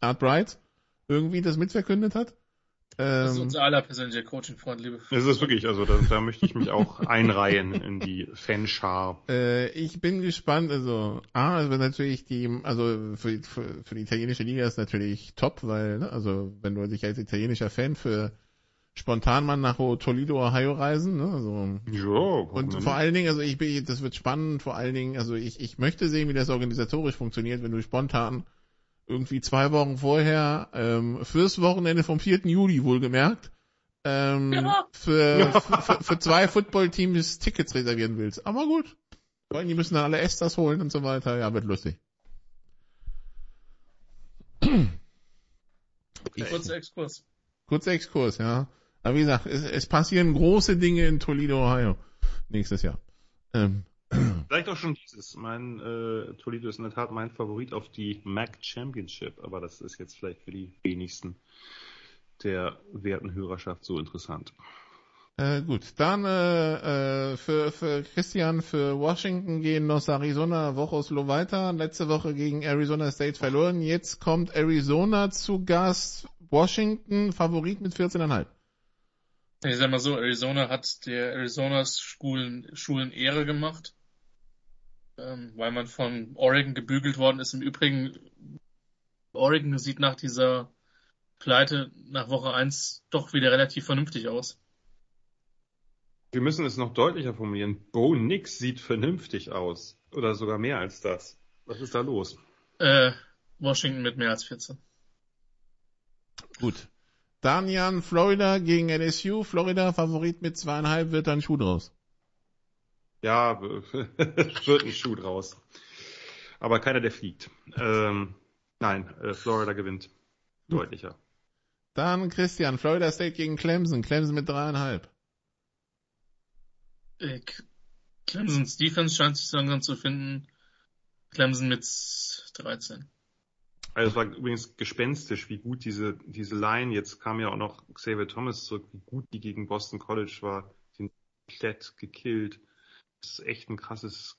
Art Bright, irgendwie das mitverkündet hat. das ist Ähm, unser aller persönlicher Coaching-Freund, liebe. Es ist wirklich, also da, da möchte ich mich auch einreihen in die Fanschar. äh, ich bin gespannt, also, ah, es wird natürlich die, also für, für, für die italienische Liga ist natürlich top, weil, ne, also wenn du dich als italienischer Fan für spontan mal nach Toledo, Ohio reisen, ne, also Jo, Und vor allen Dingen, also ich bin, das wird spannend, vor allen Dingen, also ich, ich möchte sehen, wie das organisatorisch funktioniert, wenn du spontan irgendwie zwei Wochen vorher, ähm, fürs Wochenende vom 4. Juli wohlgemerkt, ähm, Ja. für, für, für zwei Footballteams Tickets reservieren willst. Aber gut. Vor allem, die müssen dann alle Esters holen und so weiter. Ja, wird lustig. Kurzer Exkurs. Kurzer Exkurs, ja. Aber wie gesagt, es, es passieren große Dinge in Toledo, Ohio. Nächstes Jahr. Ähm, Vielleicht auch schon dieses. Mein äh, Toledo ist in der Tat mein Favorit auf die MAC Championship, aber das ist jetzt vielleicht für die wenigsten der werten Hörerschaft so interessant. Äh, gut, dann äh, äh, für, für Christian, für Washington gehen los Arizona Woche weiter. Letzte Woche gegen Arizona State verloren. Jetzt kommt Arizona zu Gast. Washington Favorit mit 14,5. Ich sag mal so, Arizona hat der Arizonas Schulen, Schulen Ehre gemacht, ähm, weil man von Oregon gebügelt worden ist. Im Übrigen, Oregon sieht nach dieser Pleite nach Woche 1 doch wieder relativ vernünftig aus. Wir müssen es noch deutlicher formulieren. Bo Nix sieht vernünftig aus. Oder sogar mehr als das. Was ist da los? Äh, Washington mit mehr als 14. Gut. Damian, Florida gegen LSU. Florida Favorit mit zweieinhalb wird dann Schuh draus. Ja, wird ein Schuh draus. Aber keiner, der fliegt. Ähm, nein, äh, Florida gewinnt. Deutlicher. Dann Christian, Florida State gegen Clemson. Clemson mit dreieinhalb. Äh, Clemsons Defense scheint sich langsam zu finden. Clemson mit 13. Also es war übrigens gespenstisch, wie gut diese, diese Line, jetzt kam ja auch noch Xavier Thomas zurück, wie gut die gegen Boston College war. Die sind komplett gekillt. Das ist echt ein krasses,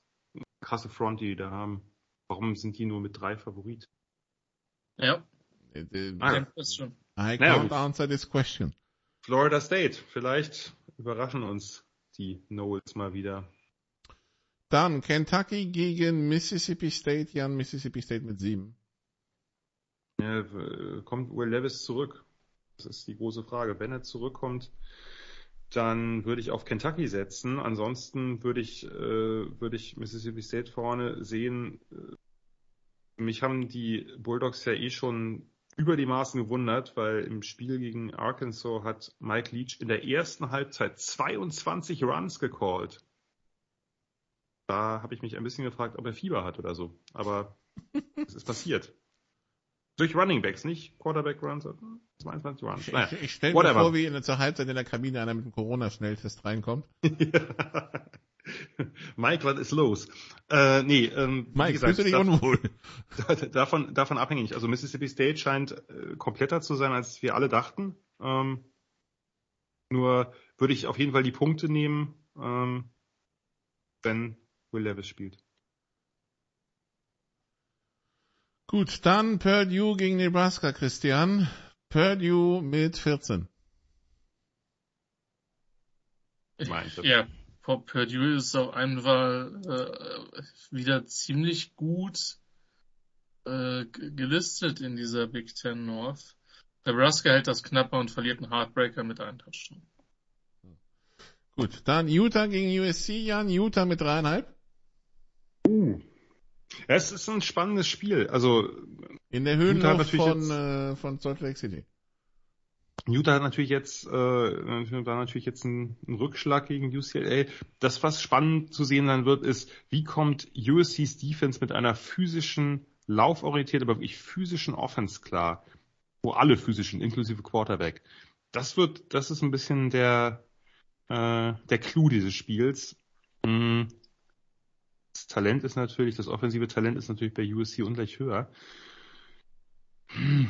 krasse Front, die die da haben. Warum sind die nur mit drei Favorit? Ja, Äh, äh, ich Ah. schon. I Naja, can't gut. answer this question. Florida State, vielleicht überraschen uns die Knowles mal wieder. Dann Kentucky gegen Mississippi State. Jan, Mississippi State mit sieben. Ja, kommt Will Levis zurück? Das ist die große Frage. Wenn er zurückkommt, dann würde ich auf Kentucky setzen. Ansonsten würde ich, äh, würde ich Mississippi State vorne sehen. Äh, Mich haben die Bulldogs ja eh schon über die Maßen gewundert, weil im Spiel gegen Arkansas hat Mike Leach in der ersten Halbzeit 22 Runs gecallt. Da habe ich mich ein bisschen gefragt, ob er Fieber hat oder so. Aber es ist passiert. Durch Running Backs, nicht Quarterback Runs, sondern 22 Runs. Ich, Naja, ich, ich stelle mir vor, wie in der, zur Halbzeit in der Kabine einer mit einem Corona-Schnelltest reinkommt. Mike, was ist los? Äh, nee, ähm, Mike, gesagt, fühlst du dich da- unwohl? davon, davon abhängig. Also Mississippi State scheint äh, kompletter zu sein, als wir alle dachten. Ähm, nur würde ich auf jeden Fall die Punkte nehmen, ähm, wenn Will Levis spielt. Gut, dann Purdue gegen Nebraska, Christian. Purdue mit 14. Mein Tipp. Ja, Pop Purdue ist auf einmal äh, wieder ziemlich gut äh, gelistet in dieser Big Ten North. Nebraska hält das knapper und verliert einen Heartbreaker mit einem Touchdown. Gut, dann Utah gegen USC, Jan. Utah mit dreieinhalb. Ja, es ist ein spannendes Spiel. Also In der Utah natürlich von, jetzt- äh, von Salt Lake City. Utah hat natürlich jetzt, äh, da natürlich jetzt einen, einen Rückschlag gegen UCLA. Das, was spannend zu sehen sein wird, ist, wie kommt USC's Defense mit einer physischen, lauforientierten, aber wirklich physischen Offense klar, wo alle physischen, inklusive Quarterback. Das wird, das ist ein bisschen der, äh, der Clou dieses Spiels. Mm. Das Talent ist natürlich, das offensive Talent ist natürlich bei USC ungleich höher. Hm.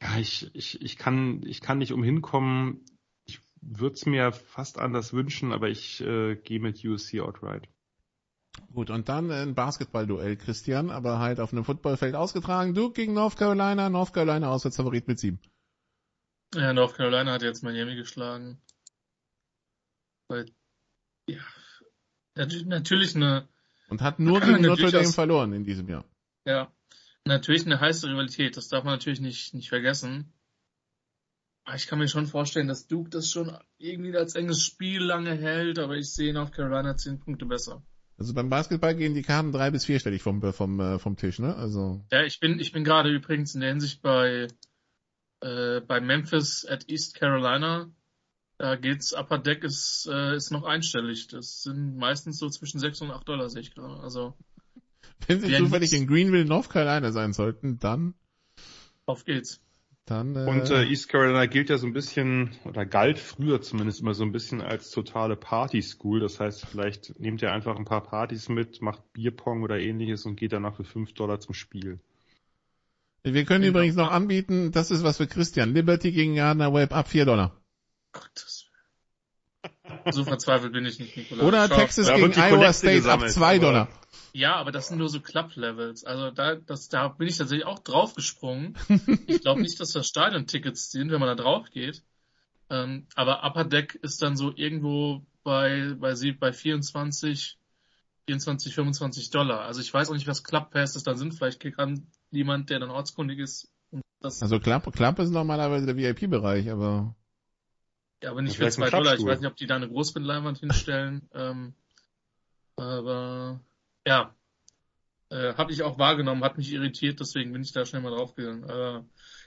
Ja, ich, ich, ich kann, ich kann nicht umhin kommen. Ich würde es mir fast anders wünschen, aber ich äh, gehe mit USC outright. Gut, und dann ein Basketball-Duell, Christian, aber halt auf einem Footballfeld ausgetragen. Duke gegen North Carolina. North Carolina Auswärtsfavorit mit sieben. Ja, North Carolina hat jetzt Miami geschlagen. Weil, ja, nat- natürlich eine, Und hat nur gegen Notre Dame verloren in diesem Jahr. ja, natürlich eine heiße Rivalität. Das darf man natürlich nicht, nicht vergessen. Aber ich kann mir schon vorstellen, dass Duke das schon irgendwie als enges Spiel lange hält, aber ich sehe North Carolina zehn Punkte besser. Also beim Basketball gehen die Karten drei bis vierstellig vom, vom, äh, vom Tisch, ne? Also, Ja, ich bin, ich bin gerade übrigens in der Hinsicht bei, äh, bei Memphis at East Carolina. Da geht's, Upper Deck ist, äh, ist noch einstellig. Das sind meistens so zwischen 6 und 8 Dollar, sehe ich gerade. Also, wenn sie zufällig in Greenville, North Carolina sein sollten, dann, auf geht's. dann, äh, Und äh, East Carolina gilt ja so ein bisschen, oder galt früher zumindest immer so ein bisschen als totale Party-School. Das heißt, vielleicht nehmt ihr einfach ein paar Partys mit, macht Bierpong oder ähnliches und geht danach für 5 Dollar zum Spiel. wir können übrigens noch anbieten, das ist was für Christian. Liberty gegen Gardner Web ab vier Dollar. Gottes Willen. So verzweifelt bin ich nicht, Nikolaus. Oder Schau. Texas Da gegen Iowa State ab zwei Dollar. Ja, aber das sind nur so Club-Levels. Also da, das, da bin ich tatsächlich auch draufgesprungen. ich glaube nicht, dass das Stadion-Tickets sind, wenn man da drauf geht. Ähm, aber Upper Deck ist dann so irgendwo bei, bei sie, bei 24, 24, 25 Dollar. Also ich weiß auch nicht, was Club Passes dann sind. Vielleicht kann jemand, der dann ortskundig ist, und das, Also Klappe, Klappe ist normalerweise der VIP-Bereich, aber ja, aber nicht für zwei Dollar. Ich weiß nicht, ob die da eine Großbildleinwand hinstellen. ähm, aber ja, äh, habe ich auch wahrgenommen, hat mich irritiert, deswegen bin ich da schnell mal draufgegangen. Aber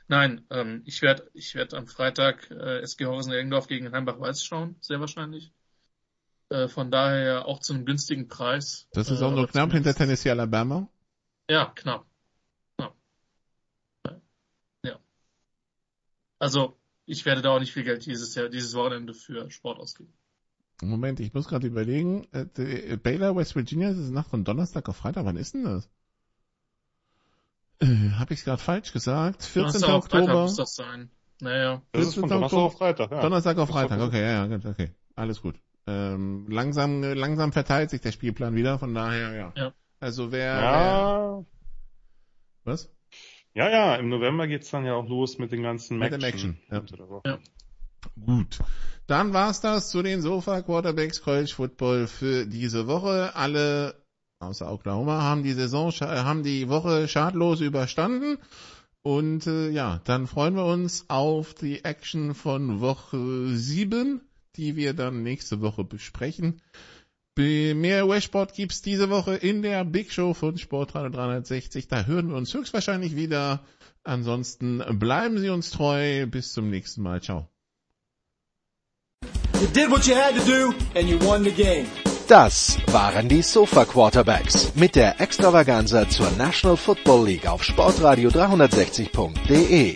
nein, ähm, ich werde ich werd am Freitag äh, SG Horsen Eggendorf gegen Heimbach-Weiß schauen, sehr wahrscheinlich. Äh, von daher auch zu einem günstigen Preis. das ist Äh, auch nur knapp hinter Tennessee Alabama. Ja, knapp. knapp. Ja. Also, ich werde da auch nicht viel Geld dieses Jahr, dieses Wochenende für Sport ausgeben. Moment, ich muss gerade überlegen. Äh, Baylor, West Virginia, das ist Nacht von Donnerstag auf Freitag. Wann ist denn das? Äh, Habe ich gerade falsch gesagt? 14. Donnerstag Freitag Oktober. muss das sein. Naja. Das ist von 14. Donnerstag Oktober. auf Freitag, ja. Donnerstag auf Freitag, okay, ja, ja, gut, okay. Alles gut. Ähm, langsam, äh, langsam verteilt sich der Spielplan wieder, von daher, ja. Ja. Also wer, wer Ja, was? Ja, ja, im November geht's dann ja auch los mit den ganzen Mit Action. dem Action, ja. Ja. Gut. Dann war's das zu den Sofa Quarterbacks College Football für diese Woche. Alle außer Oklahoma haben die Saison, scha- haben die Woche schadlos überstanden. Und äh, ja, dann freuen wir uns auf die Action von Woche 7, die wir dann nächste Woche besprechen. Mehr Westsport gibt's diese Woche in der Big Show von Sportradio 360. Da hören wir uns höchstwahrscheinlich wieder. Ansonsten bleiben Sie uns treu. Bis zum nächsten Mal. Ciao. You did what you had to do and you won the game. Das waren die Sofa Quarterbacks mit der Extravaganza zur National Football League auf Sportradio 360.de.